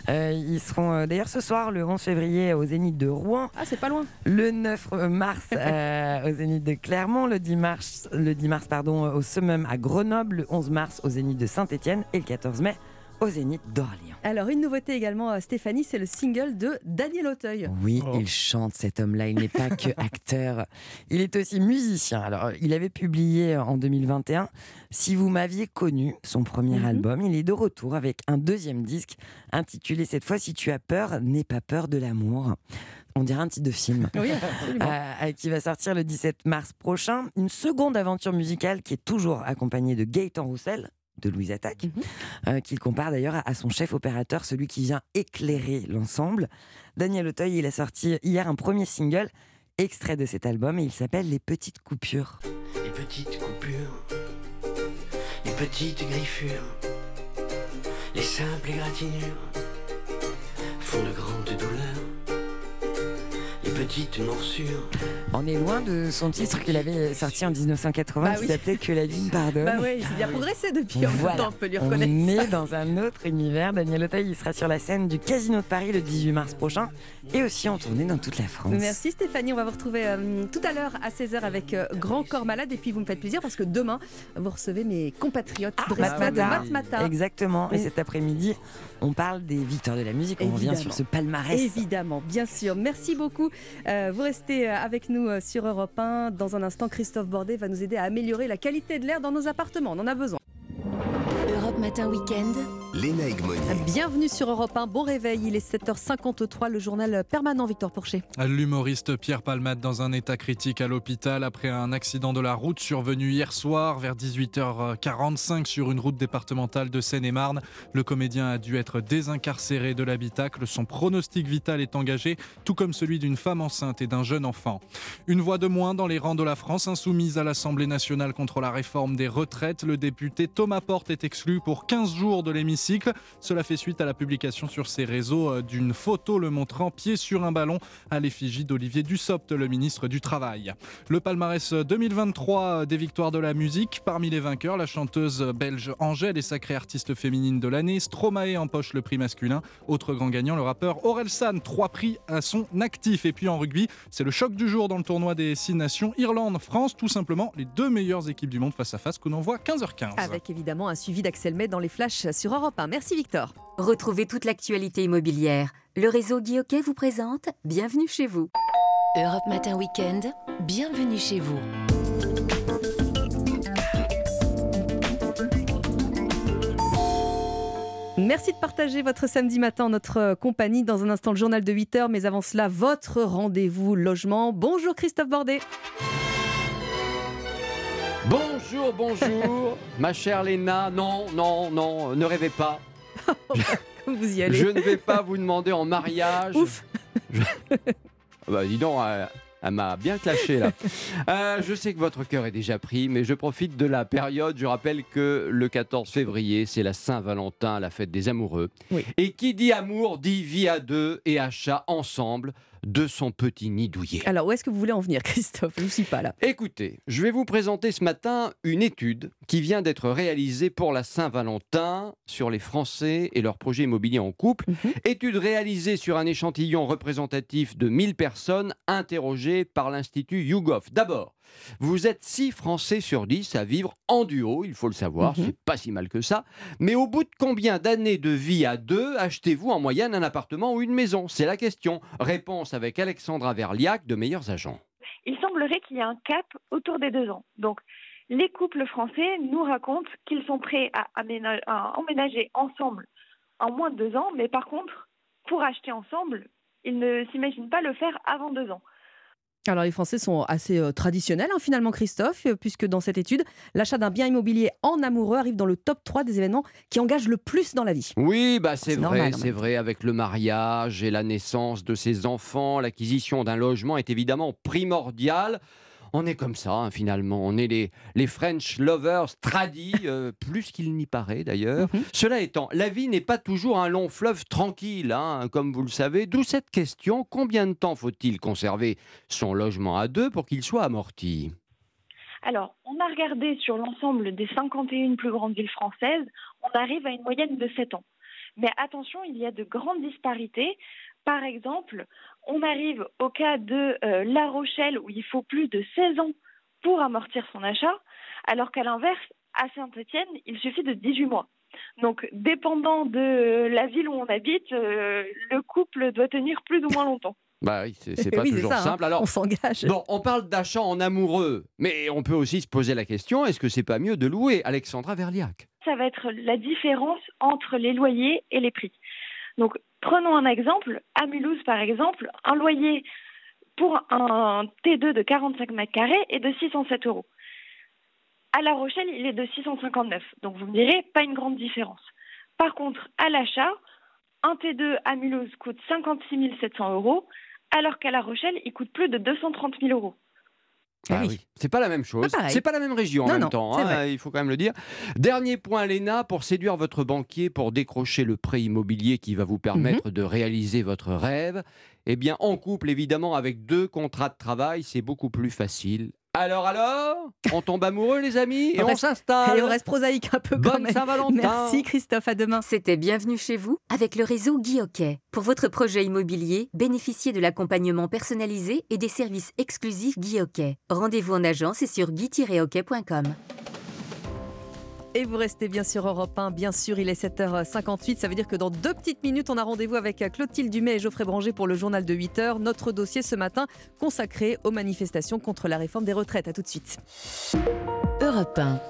Euh, Ils seront euh, d'ailleurs ce soir, le 11 février, au Zénith de Rouen. Ah, c'est pas loin. Le 9 mars euh, au Zénith de Clermont, le 10 mars, le 10 mars pardon, au Summum à Grenoble, le 11 mars au Zénith de Saint-Étienne et le 14 mai au Zénith d'Orléans. Alors, une nouveauté également, Stéphanie, c'est le single de Daniel Auteuil. Oui, il chante cet homme-là. Il n'est pas que acteur. Il est aussi musicien. Alors, il avait publié en 2021 Si vous m'aviez connu, son premier Mhm. album. Il est de retour avec un deuxième disque intitulé cette fois Si tu as peur, n'aie pas peur de l'amour. On dirait un titre de film. Oui, absolument. Euh, qui va sortir le 17 mars prochain. Une seconde aventure musicale qui est toujours accompagnée de Gaëtan Roussel de Louise Attaque, Mhm. euh, qu'il compare d'ailleurs à- à son chef opérateur, celui qui vient éclairer l'ensemble. Daniel Auteuil, il a sorti hier un premier single, extrait de cet album, et il s'appelle Les Petites Coupures. Les petites coupures, les petites griffures, les simples égratignures font de grandes douleurs. Les petites morsures. On est loin de son titre qu'il avait sorti en 1980 Bah qui oui. s'appelait Que la vie me pardonne. Bah oui, il a progressé depuis, en Voilà. temps, on peut lui On reconnaître. est dans un autre univers. Daniel Auteuil, il sera sur la scène du Casino de Paris le 18 mars prochain et aussi en tournée dans toute la France. Merci Stéphanie, on va vous retrouver euh, tout à l'heure à 16h avec euh, Grand Corps Malade et puis vous me faites plaisir parce que demain vous recevez mes compatriotes brestois de Matmata. Exactement. Et cet après-midi, on parle des victoires de la musique. On revient sur ce palmarès. Évidemment, bien sûr. Merci beaucoup. Euh, vous restez euh, avec nous euh, sur Europe 1. Dans un instant, Christophe Bordet va nous aider à améliorer la qualité de l'air dans nos appartements. On en a besoin. Europe Matin Week-end. Lénaïque Monnier. Bienvenue sur Europe 1. Bon réveil. Il est 7h53. Le journal permanent Victor Porcher. L'humoriste Pierre Palmade dans un état critique à l'hôpital après un accident de la route survenu hier soir vers 18h45 sur une route départementale de Seine-et-Marne. Le comédien a dû être désincarcéré de l'habitacle. Son pronostic vital est engagé, tout comme celui d'une femme enceinte et d'un jeune enfant. Une voix de moins dans les rangs de la France insoumise à l'Assemblée nationale contre la réforme des retraites. Le député Thomas Porte est exclu pour 15 jours de l'hémicycle. Cela fait suite à la publication sur ses réseaux euh, d'une photo le montrant pied sur un ballon à l'effigie d'Olivier Dussopt, le ministre du Travail. Le palmarès 2023 des victoires de la musique. Parmi les vainqueurs, la chanteuse belge Angèle est sacrée artiste féminine de l'année. Stromae empoche le prix masculin. Autre grand gagnant, le rappeur Aurel San, trois prix à son actif. Et puis en rugby, c'est le choc du jour dans le tournoi des six nations. Irlande-France, tout simplement les deux meilleures équipes du monde face à face qu'on envoie 15h15. Avec évidemment un suivi d'Axel May dans les flashs sur Europe 1. Merci Victor. Retrouvez toute l'actualité immobilière. Le réseau Guy vous présente Bienvenue chez vous. Europe Matin Week-end. Bienvenue chez vous. Merci de partager votre samedi matin en notre compagnie. Dans un instant, le journal de 8h, mais avant cela, votre rendez-vous logement. Bonjour Christophe Bordet. Bonjour, bonjour, ma chère Léna. Non, non, non, ne rêvez pas. Vous y allez. Je ne vais pas vous demander en mariage. Ouf. Je- Bah, dis donc, elle, elle m'a bien clashé là. Euh, je sais que votre cœur est déjà pris, mais je profite de la période. Je rappelle que le 14 février, c'est la Saint-Valentin, la fête des amoureux. Et qui dit amour dit vie à deux et achat ensemble de son petit nid douillet. Alors, où est-ce que vous voulez en venir, Christophe? Je ne suis pas là. Écoutez, je vais vous présenter ce matin une étude qui vient d'être réalisée pour la Saint-Valentin sur les Français et leurs projets immobiliers en couple. Étude réalisée sur un échantillon représentatif de 1000 personnes interrogées par l'Institut YouGov. D'abord, vous êtes 6 Français sur 10 à vivre en duo, il faut le savoir, c'est pas si mal que ça. Mais au bout de combien d'années de vie à deux achetez-vous en moyenne un appartement ou une maison? C'est la question. Réponse avec Alexandra Verliac de Meilleurs Agents. il semblerait qu'il y ait un cap autour des deux ans. Donc, les couples français nous racontent qu'ils sont prêts à emménager ensemble en moins de deux ans, mais par contre, pour acheter ensemble, ils ne s'imaginent pas le faire avant deux ans. Alors, les Français sont assez euh, traditionnels, hein, finalement, Christophe, euh, puisque dans cette étude, l'achat d'un bien immobilier en amoureux arrive dans le top 3 des événements qui engagent le plus dans la vie. Oui, bah c'est vrai, en c'est vrai. Avec le mariage et la naissance de ses enfants, l'acquisition d'un logement est évidemment primordiale. On est comme ça, hein, finalement. On est les, les French lovers tradis, euh, plus qu'il n'y paraît d'ailleurs. Mhm. Cela étant, la vie n'est pas toujours un long fleuve tranquille, hein, comme vous le savez. D'où cette question combien de temps faut-il conserver son logement à deux pour qu'il soit amorti? Alors, on a regardé sur l'ensemble des 51 plus grandes villes françaises, on arrive à une moyenne de 7 ans. Mais attention, il y a de grandes disparités. Par exemple, on arrive au cas de euh, La Rochelle où il faut plus de 16 ans pour amortir son achat, alors qu'à l'inverse, à Saint-Étienne, il suffit de 18 mois. Donc, dépendant de la ville où on habite, euh, le couple doit tenir plus ou moins longtemps. Bah oui, c'est pas Oui, toujours ça, hein. simple. Alors, On s'engage. Bon, on parle d'achat en amoureux, mais on peut aussi se poser la question est-ce que c'est pas mieux de louer Alexandra Verliac? Ça va être la différence entre les loyers et les prix. Donc, prenons un exemple. À Mulhouse, par exemple, un loyer pour un T2 de 45 mètres carrés est de 607 euros. À La Rochelle, il est de 659. Donc, vous me direz, pas une grande différence. Par contre, à l'achat, un T2 à Mulhouse coûte 56 700 euros, alors qu'à La Rochelle, il coûte plus de 230 000 euros. Ah oui. C'est pas la même chose. C'est pas la même région en même non, temps, hein, il faut quand même le dire. Dernier point, Léna, pour séduire votre banquier, pour décrocher le prêt immobilier qui va vous permettre Mhm. de réaliser votre rêve, eh bien, en couple, évidemment, avec deux contrats de travail, c'est beaucoup plus facile. Alors, alors On tombe amoureux, les amis, et On s'installe. Allez, on reste prosaïque un peu quand Bonne même. Saint-Valentin. Merci Christophe, à demain. C'était Bienvenue chez vous avec le réseau Guy Hockey. Pour votre projet immobilier, bénéficiez de l'accompagnement personnalisé et des services exclusifs Guy Hockey. Rendez-vous en agence et sur guy-hockey.com. Et vous restez bien sur Europe 1, bien sûr, il est 7h58. Ça veut dire que dans deux petites minutes, on a rendez-vous avec Clotilde Dumais et Geoffrey Branger pour le journal de 8h. Notre dossier ce matin consacré aux manifestations contre la réforme des retraites. À tout de suite. Europe 1.